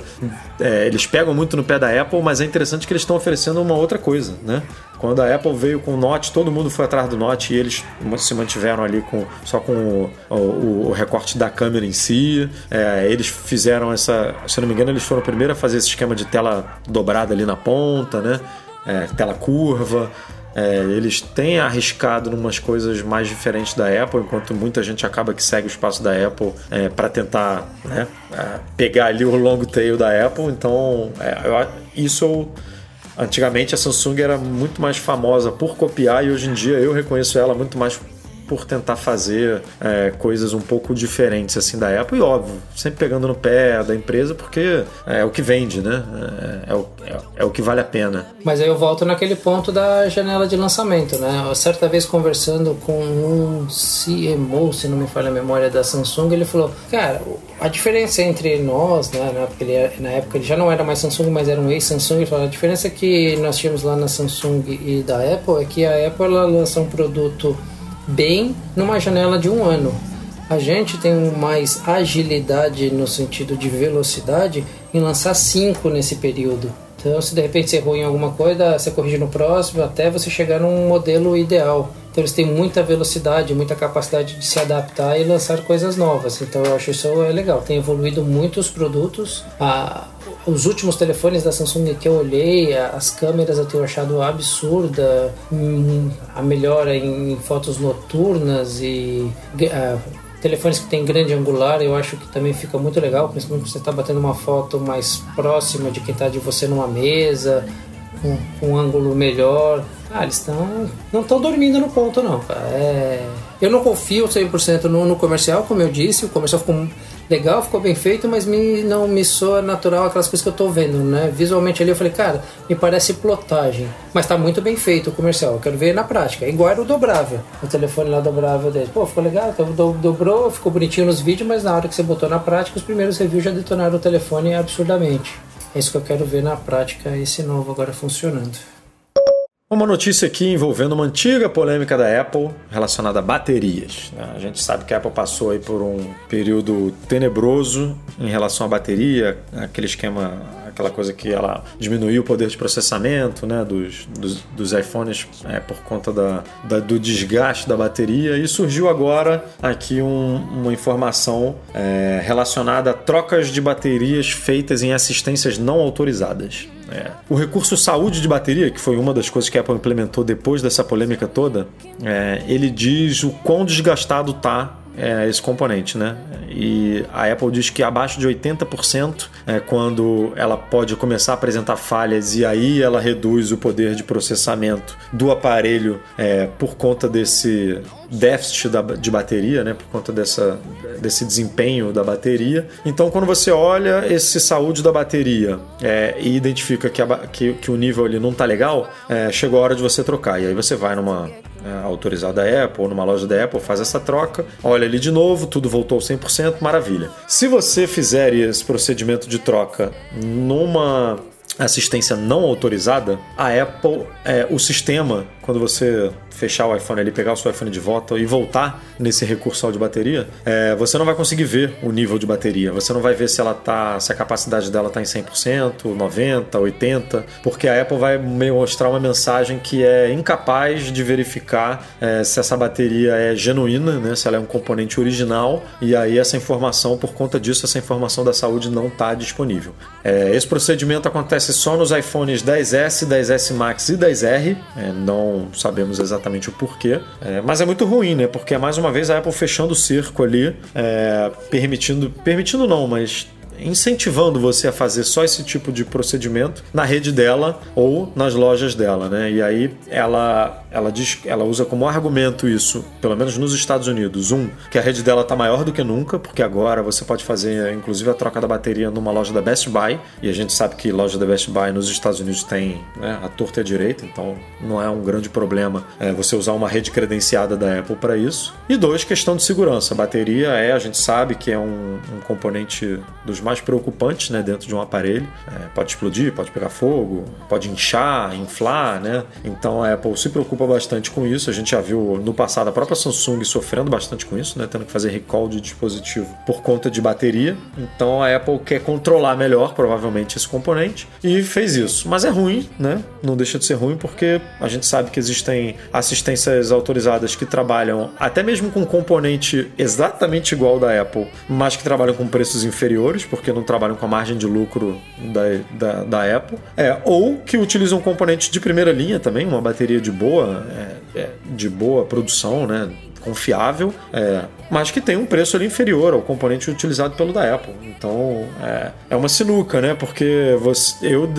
é, eles pegam muito no pé da Apple, mas é interessante que eles estão oferecendo uma outra coisa, né? Quando a Apple veio com o Note, todo mundo foi atrás do Note e eles se mantiveram ali com, só com o, o- o recorte da câmera em si. É, eles fizeram essa, se eu não me engano, eles foram o primeiro a fazer esse esquema de tela dobrada ali na ponta, né? É, tela curva. É, eles têm arriscado umas coisas mais diferentes da Apple, enquanto muita gente acaba que segue o espaço da Apple é, para tentar né, é, pegar ali o long tail da Apple. Então, é, eu, isso eu Antigamente a Samsung era muito mais famosa por copiar e hoje em dia eu reconheço ela muito mais por tentar fazer é, coisas um pouco diferentes assim da Apple e óbvio, sempre pegando no pé da empresa porque é, o que vende, né? É, é o, é, é, o que vale a pena. Mas aí eu volto naquele ponto da janela de lançamento, né? Eu, certa vez conversando com um CMO, se não me falha a memória da Samsung, ele falou, cara, a diferença entre nós, né? Na época, ele, na época ele já não era mais Samsung, mas era um ex-Samsung, ele falou, a diferença que nós tínhamos lá na Samsung e da Apple é que a Apple ela lança um produto bem numa janela de um ano. A gente tem mais agilidade no sentido de velocidade em lançar cinco nesse período. Então, se de repente você errou em alguma coisa, você corrige no próximo até você chegar num modelo ideal. Então, eles têm muita velocidade, muita capacidade de se adaptar e lançar coisas novas. Então, eu acho isso é legal. Tem evoluído muito os produtos. A, os últimos telefones da Samsung que eu olhei, as câmeras eu tenho achado absurda, hum, a melhora em fotos noturnas e uh, telefones que tem grande angular, eu acho que também fica muito legal, principalmente você está batendo uma foto mais próxima de quem está de você numa mesa, com, com um ângulo melhor. Ah, eles estão. não estão dormindo no ponto, não. É, eu não confio 100% no, no comercial, como eu disse, o comercial ficou legal, ficou bem feito, mas me, não me soa natural aquelas coisas que eu tô vendo, né? Visualmente ali eu falei, cara, me parece plotagem, mas tá muito bem feito o comercial, eu quero ver na prática. Igual era o dobrável, o telefone lá dobrável dele. Pô, ficou legal, então do, dobrou, ficou bonitinho nos vídeos, mas na hora que você botou na prática, os primeiros reviews já detonaram o telefone absurdamente. É isso que eu quero ver na prática, esse novo agora funcionando. Uma notícia aqui envolvendo uma antiga polêmica da Apple relacionada a baterias. Né? A gente sabe que a Apple passou aí por um período tenebroso em relação à bateria, aquele esquema, aquela coisa que ela diminuiu o poder de processamento né, dos, dos, dos iPhones é, por conta da, da, do desgaste da bateria. E surgiu agora aqui um, uma informação é, relacionada a trocas de baterias feitas em assistências não autorizadas. É. O recurso saúde de bateria, que foi uma das coisas que a Apple implementou depois dessa polêmica toda, é, ele diz o quão desgastado está é, esse componente, né? E a Apple diz que abaixo de 80% é quando ela pode começar a apresentar falhas e aí ela reduz o poder de processamento do aparelho é, por conta desse déficit da, de bateria, né? Por conta dessa, desse desempenho da bateria. Então, quando você olha esse saúde da bateria é, e identifica que, a, que, que, o nível ali não está legal, é, chegou a hora de você trocar. E aí você vai numa é, autorizada da Apple, numa loja da Apple, faz essa troca, olha ali de novo, tudo voltou 100%, maravilha. Se você fizer esse procedimento de troca numa assistência não autorizada, a Apple, é, o sistema, quando você fechar o iPhone ali, pegar o seu iPhone de volta e voltar nesse recursal de bateria, é, você não vai conseguir ver o nível de bateria. Você não vai ver se ela tá, se a capacidade dela está em 100%, 90, 80, porque a Apple vai mostrar uma mensagem que é incapaz de verificar é, se essa bateria é genuína, né, se ela é um componente original, e aí essa informação, por conta disso, essa informação da saúde não está disponível. É, esse procedimento acontece só nos iPhones 10S, 10S Max e 10R, é, não sabemos exatamente o porquê. É, mas é muito ruim, né? Porque é mais uma vez a Apple fechando o cerco ali, é, permitindo. Permitindo não, mas incentivando você a fazer só esse tipo de procedimento na rede dela ou nas lojas dela, né? E aí ela ela diz, ela usa como argumento isso, pelo menos nos Estados Unidos, um, que a rede dela está maior do que nunca, porque agora você pode fazer inclusive a troca da bateria numa loja da Best Buy, e a gente sabe que loja da Best Buy nos Estados Unidos tem né, a torta e a direita, então não é um grande problema é, você usar uma rede credenciada da Apple para isso. E dois, questão de segurança. A bateria é, a gente sabe que é um, um componente dos mais preocupantes né, dentro de um aparelho. É, pode explodir, pode pegar fogo, pode inchar, inflar, né? Então a Apple se preocupa bastante com isso. A gente já viu no passado a própria Samsung sofrendo bastante com isso, né? Tendo que fazer recall de dispositivo por conta de bateria. Então a Apple quer controlar melhor, provavelmente, esse componente e fez isso. Mas é ruim, né? Não deixa de ser ruim porque a gente sabe que existem assistências autorizadas que trabalham até mesmo com componente exatamente igual da Apple, mas que trabalham com preços inferiores, não trabalham com a margem de lucro da, da, da Apple, é, ou que utilizam componentes de primeira linha também, uma bateria de boa, é, é, de boa produção, né? confiável, é, mas que tem um preço ali inferior ao componente utilizado pelo da Apple. Então é, é uma sinuca, né? Porque você, eu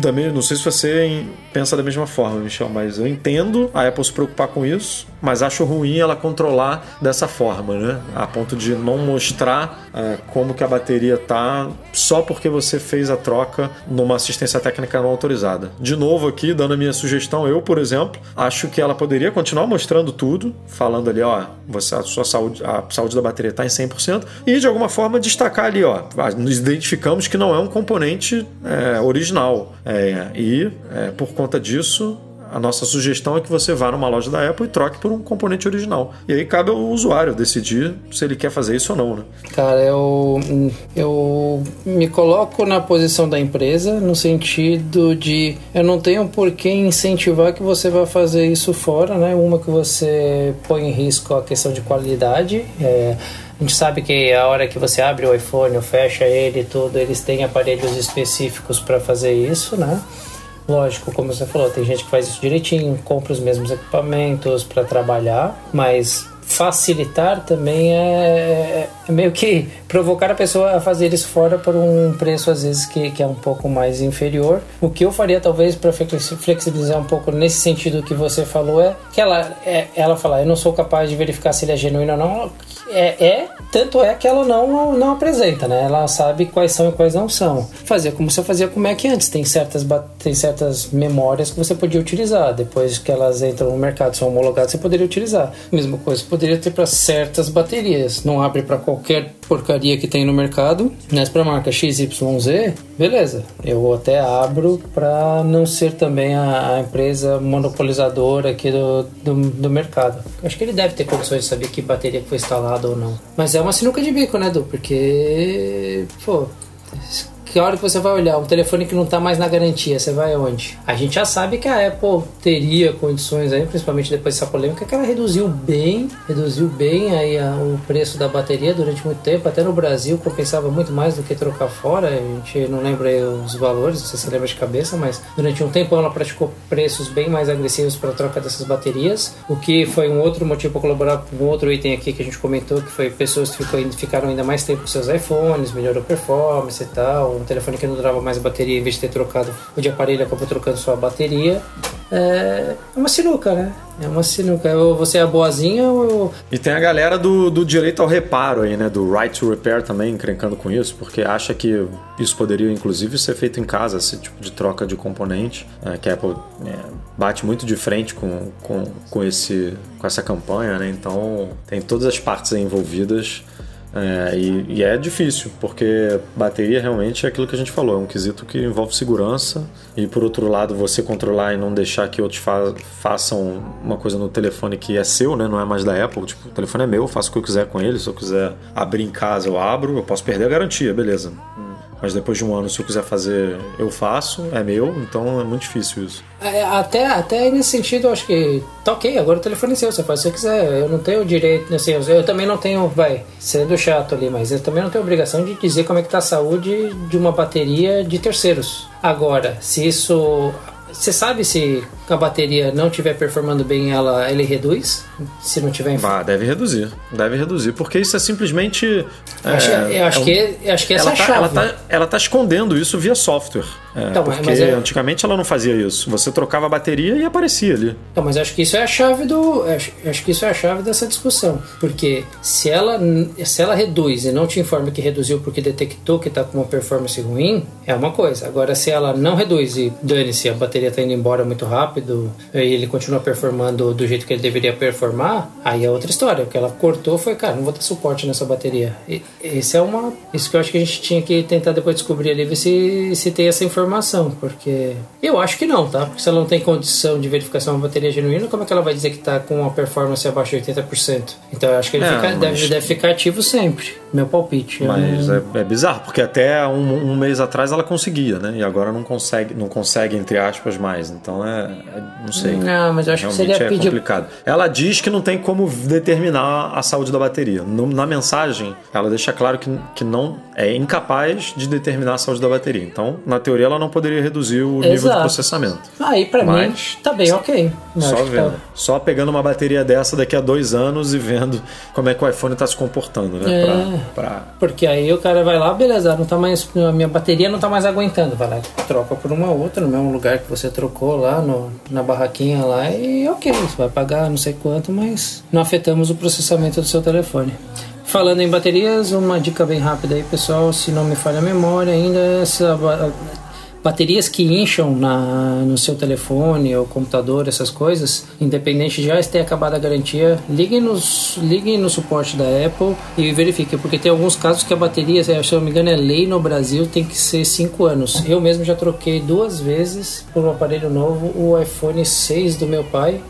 também não sei se você pensa da mesma forma, Michel, mas eu entendo a Apple se preocupar com isso, mas acho ruim ela controlar dessa forma, né? A ponto de não mostrar é, como que a bateria tá só porque você fez a troca numa assistência técnica não autorizada. De novo aqui, dando a minha sugestão, eu, por exemplo, acho que ela poderia continuar mostrando tudo, falando ali, ó, você, a sua saúde, a saúde da bateria está em 100%, e de alguma forma destacar ali, ó, nos identificamos que não é um componente é, original. É, e é, por conta disso, a nossa sugestão é que você vá numa loja da Apple e troque por um componente original. E aí cabe ao usuário decidir se ele quer fazer isso ou não, né? Cara, eu, eu me coloco na posição da empresa no sentido de eu não tenho por que incentivar que você vá fazer isso fora, né? Uma que você põe em risco a questão de qualidade. É, a gente sabe que a hora que você abre o iPhone ou fecha ele tudo, eles têm aparelhos específicos para fazer isso, né? Lógico, como você falou, tem gente que faz isso direitinho, compra os mesmos equipamentos para trabalhar, mas facilitar também é, é, meio que provocar a pessoa a fazer isso fora por um preço às vezes que, que é um pouco mais inferior. O que eu faria talvez para flexibilizar um pouco nesse sentido que você falou é que ela é, ela falar eu não sou capaz de verificar se ele é genuíno ou não. É, é tanto é que ela não não apresenta, né? Ela sabe quais são e quais não são. Fazer como você fazia com Mac antes, tem certas tem certas memórias que você podia utilizar depois que elas entram no mercado são homologadas você poderia utilizar. Mesma coisa poderia ter para certas baterias. Não abre para qualquer porcaria que tem no mercado. Mas para marca XYZ, beleza. Eu até abro para não ser também a, a, empresa monopolizadora aqui do, do, do, mercado. Acho que ele deve ter condições de saber que bateria foi instalada ou não. Mas é uma sinuca de bico, né, Du? Porque, pô, que hora que você vai olhar um telefone que não está mais na garantia, você vai aonde? A gente já sabe que a Apple teria condições aí, principalmente depois dessa polêmica, que ela reduziu bem, reduziu bem aí a, o preço da bateria durante muito tempo, até no Brasil compensava muito mais do que trocar fora. A gente não lembra os valores, não sei se lembra de cabeça, mas durante um tempo ela praticou preços bem mais agressivos para a troca dessas baterias, o que foi um outro motivo para colaborar com um outro item aqui que a gente comentou, que foi pessoas que ficaram ainda mais tempo com seus iPhones, melhorou performance e tal, um telefone que não durava mais a bateria, em vez de ter trocado o de aparelho, acabou trocando sua bateria. É uma sinuca, né? É uma sinuca. Ou você é boazinha ou. E tem a galera do, do direito ao reparo aí, né? Do right to repair também encrencando com isso, porque acha que isso poderia, inclusive, ser feito em casa, esse tipo de troca de componente. É, que a Apple é, bate muito de frente com, com, com, esse, com essa campanha, né? Então tem todas as partes envolvidas é, e, e, é difícil, porque bateria realmente é aquilo que a gente falou, é um quesito que envolve segurança e por outro lado você controlar e não deixar que outros fa façam uma coisa no telefone que é seu, né? não é mais da Apple, tipo, o telefone é meu, eu faço o que eu quiser com ele, se eu quiser abrir em casa eu abro, eu posso perder a garantia, beleza. Mas depois de um ano, se eu quiser fazer, eu faço, é meu, então é muito difícil isso. É, até, até nesse sentido, eu acho que tá ok, agora o telefone é seu, você faz o que você quiser. Eu não tenho direito, assim, eu, eu também não tenho, vai, sendo chato ali, mas eu também não tenho obrigação de dizer como é que tá a saúde de uma bateria de terceiros. Agora, se isso você sabe se a bateria não estiver performando bem, ela ele reduz? Se não tiver. Ah, deve reduzir. Deve reduzir, porque isso é simplesmente. Eu acho, é, eu acho é um, que, acho que essa ela é a tá, chave. Ela tá, ela tá escondendo isso via software. É, então, porque mas é... antigamente ela não fazia isso. Você trocava a bateria e aparecia ali. Então, mas acho que isso é a chave do. Acho, acho que isso é a chave dessa discussão. Porque se ela, se ela reduz e não te informa que reduziu porque detectou que está com uma performance ruim, é uma coisa. Agora, se ela não reduz e dane-se, a bateria está indo embora muito rápido e ele continua performando do jeito que ele deveria performar, aí é outra história. O que ela cortou foi, cara, não vou ter suporte nessa bateria. E, esse é uma. Isso que eu acho que a gente tinha que tentar depois descobrir ali, ver se, se tem essa informação porque eu acho que não, tá? Porque se ela não tem condição de verificação de bateria genuína, como é que ela vai dizer que está com uma performance abaixo de 80%? Então eu acho que ele é, fica, mas... deve, deve ficar ativo sempre. Meu palpite. Mas é, é, bizarro, porque até um, um, mês atrás ela conseguia, né? E agora não consegue, não consegue, entre aspas, épocas mais. Então é, é- não sei. Não, mas eu acho que Realmente seria é pedir- complicado. Ela diz que não tem como determinar a saúde da bateria. No- na mensagem, ela deixa claro que, que não é incapaz de determinar a saúde da bateria. Então, na teoria, ela não poderia reduzir o nível de Exato. processamento. Aí pra mim Mas- tá bem ok. Só que tá- vendo. Só pegando uma bateria dessa daqui a dois anos e vendo como é que o iPhone está se comportando, né? É. Pra, pra- Porque aí o cara vai lá, beleza, não tá mais, a minha bateria não tá mais aguentando, vai lá, e troca por uma outra no mesmo lugar que você trocou lá no, na barraquinha lá e ok, você vai pagar não sei quanto, mas não afetamos o processamento do seu telefone. Falando em baterias, uma dica bem rápida aí, pessoal, se não me falha a memória ainda, essa baterias que incham na, no seu telefone ou computador, essas coisas, independente de já ter acabado a garantia, liguem, nos, liguem no suporte da Apple e verifiquem, porque tem alguns casos que a bateria, se eu não me engano, é lei no Brasil, tem que ser 5 anos. Eu mesmo já troquei duas vezes por um aparelho novo, o iPhone 6 do meu pai.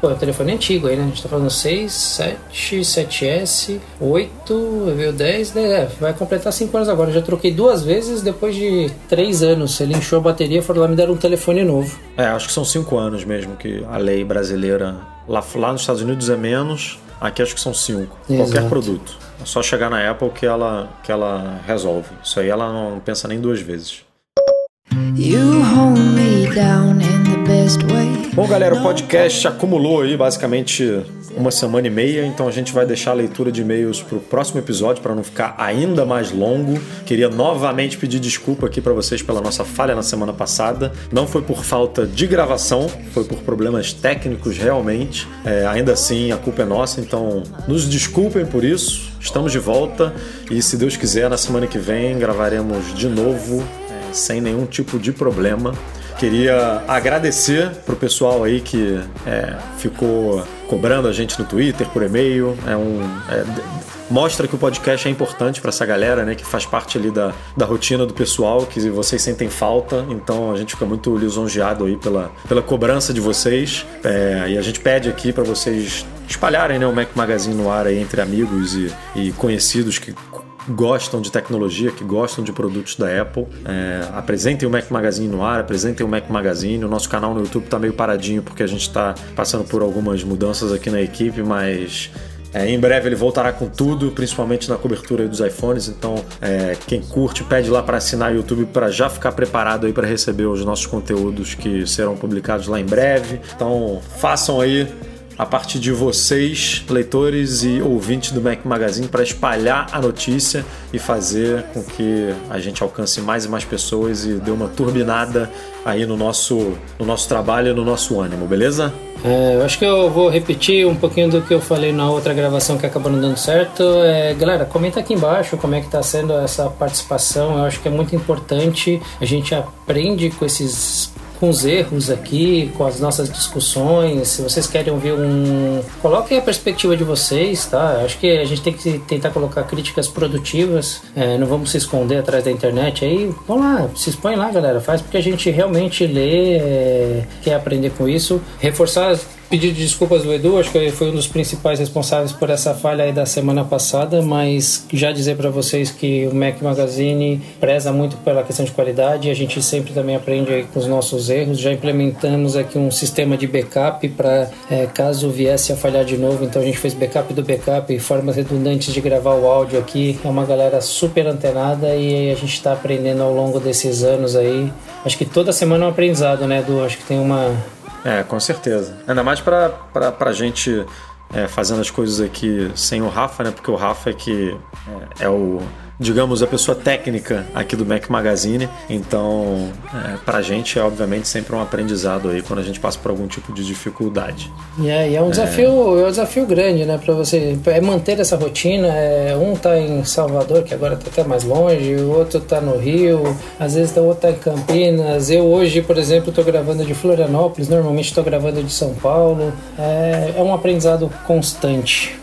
Pô, é telefone antigo aí, né? A gente tá falando 6, 7, 7S, 8, veio 10, né? É, vai completar 5 anos agora. Eu já troquei duas vezes depois de 3 anos. Ele inchou a bateria, foram lá me dar um telefone novo. É, acho que são cinco anos mesmo que a lei brasileira. Lá, lá nos Estados Unidos é menos, aqui acho que são cinco. Qualquer Exato. produto. É só chegar na Apple que ela, que ela resolve. Isso aí ela não pensa nem duas vezes. Bom, galera, o podcast acumulou aí basicamente uma semana e meia, então a gente vai deixar a leitura de e-mails para o próximo episódio para não ficar ainda mais longo. Queria novamente pedir desculpa aqui para vocês pela nossa falha na semana passada. Não foi por falta de gravação, foi por problemas técnicos realmente. É, ainda assim, a culpa é nossa, então nos desculpem por isso. Estamos de volta e, se Deus quiser, na semana que vem gravaremos de novo, sem nenhum tipo de problema. Queria agradecer pro pessoal aí que é, ficou cobrando a gente no Twitter, por e-mail. É um, é, mostra que o podcast é importante para essa galera, né? Que faz parte ali da, da rotina do pessoal, que vocês sentem falta. Então a gente fica muito lisonjeado aí pela, pela cobrança de vocês. É, e a gente pede aqui para vocês espalharem né, o Mac Magazine no ar aí entre amigos e, e conhecidos que gostam de tecnologia, que gostam de produtos da Apple. É, apresentem o Mac Magazine no ar, apresentem o Mac Magazine. O nosso canal no YouTube está meio paradinho porque a gente está passando por algumas mudanças aqui na equipe, mas é, em breve ele voltará com tudo, principalmente na cobertura dos iPhones. Então, é, quem curte, pede lá para assinar o YouTube para já ficar preparado aí para receber os nossos conteúdos que serão publicados lá em breve. Então, façam aí a partir de vocês, leitores e ouvintes do Mac Magazine, para espalhar a notícia e fazer com que a gente alcance mais e mais pessoas e dê uma turbinada aí no nosso, no nosso trabalho e no nosso ânimo, beleza? É, eu acho que eu vou repetir um pouquinho do que eu falei na outra gravação que acabou não dando certo. É, galera, comenta aqui embaixo como é que está sendo essa participação. Eu acho que é muito importante. A gente aprende com esses com os erros aqui, com as nossas discussões. Se vocês querem ouvir um. Coloquem a perspectiva de vocês, tá? Acho que a gente tem que tentar colocar críticas produtivas. É, não vamos se esconder atrás da internet aí. Vamos lá, se expõe lá, galera. Faz porque a gente realmente lê, é, quer aprender com isso. Reforçar Pedido de desculpas do Edu, acho que ele foi um dos principais responsáveis por essa falha aí da semana passada, mas já dizer para vocês que o Mac Magazine preza muito pela questão de qualidade, a gente sempre também aprende com os nossos erros, já implementamos aqui um sistema de backup para caso viesse a falhar de novo, então a gente fez backup do backup, formas redundantes de gravar o áudio aqui, é uma galera super antenada e a gente está aprendendo ao longo desses anos aí, acho que toda semana é um aprendizado, né Edu? Acho que tem uma É, com certeza. Ainda mais pra, pra gente é, fazendo as coisas aqui sem o Rafa, né? Porque o Rafa é que é, é o, digamos, a pessoa técnica aqui do Mac Magazine. Então, é, pra gente é obviamente sempre um aprendizado aí quando a gente passa por algum tipo de dificuldade. E é, é um desafio, é um desafio grande, né, para você é manter essa rotina. É, um tá em Salvador, que agora tá até mais longe, o outro tá no Rio, às vezes o outro tá em Campinas. Eu hoje, por exemplo, tô gravando de Florianópolis, normalmente tô gravando de São Paulo. É, é um aprendizado constante.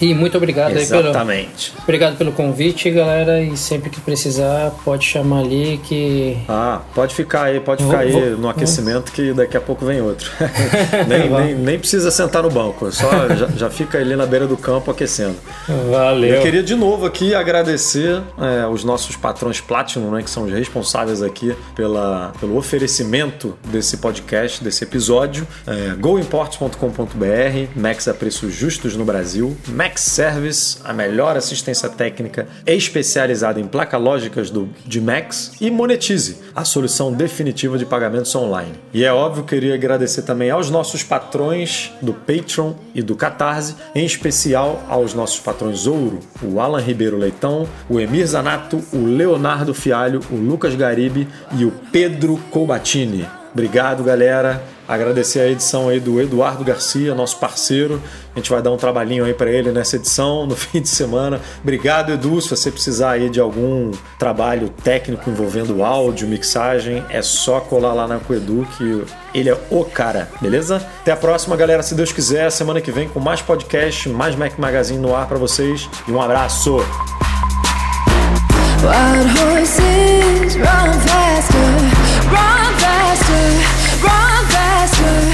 E muito obrigado aí pelo, Exatamente. obrigado pelo convite, galera. E sempre que precisar, pode chamar ali que. Ah, pode ficar aí, pode ficar Vou- aí vou- no aquecimento que daqui a pouco vem outro. nem, nem, nem precisa sentar no banco, só já, já fica ali na beira do campo aquecendo. Valeu. Eu queria de novo aqui agradecer é, os nossos patrões Platinum, né, que são os responsáveis aqui pela, pelo oferecimento desse podcast, desse episódio. É, goimports.com.br, Max a preços justos no Brasil, Max Service, a melhor assistência técnica especializada em placas lógicas do, de Max e Monetize, a solução definitiva de pagamentos online. E é óbvio, queria agradecer também aos nossos patrões do Patreon e do Catarse, em especial aos nossos patrões Ouro, o Alan Ribeiro Leitão, o Emir Zanato, o Leonardo Fialho, o Lucas Garibe e o Pedro Colbatini. Obrigado, galera. Agradecer a edição aí do Eduardo Garcia, nosso parceiro. A gente vai dar um trabalhinho aí para ele nessa edição, no fim de semana. Obrigado, Edu. Se você precisar aí de algum trabalho técnico envolvendo áudio, mixagem, é só colar lá na com o Edu, que ele é o cara, beleza? Até a próxima, galera. Se Deus quiser, semana que vem com mais podcast, mais Mac Magazine no ar para vocês. E um abraço! Wild horses run run faster, run faster.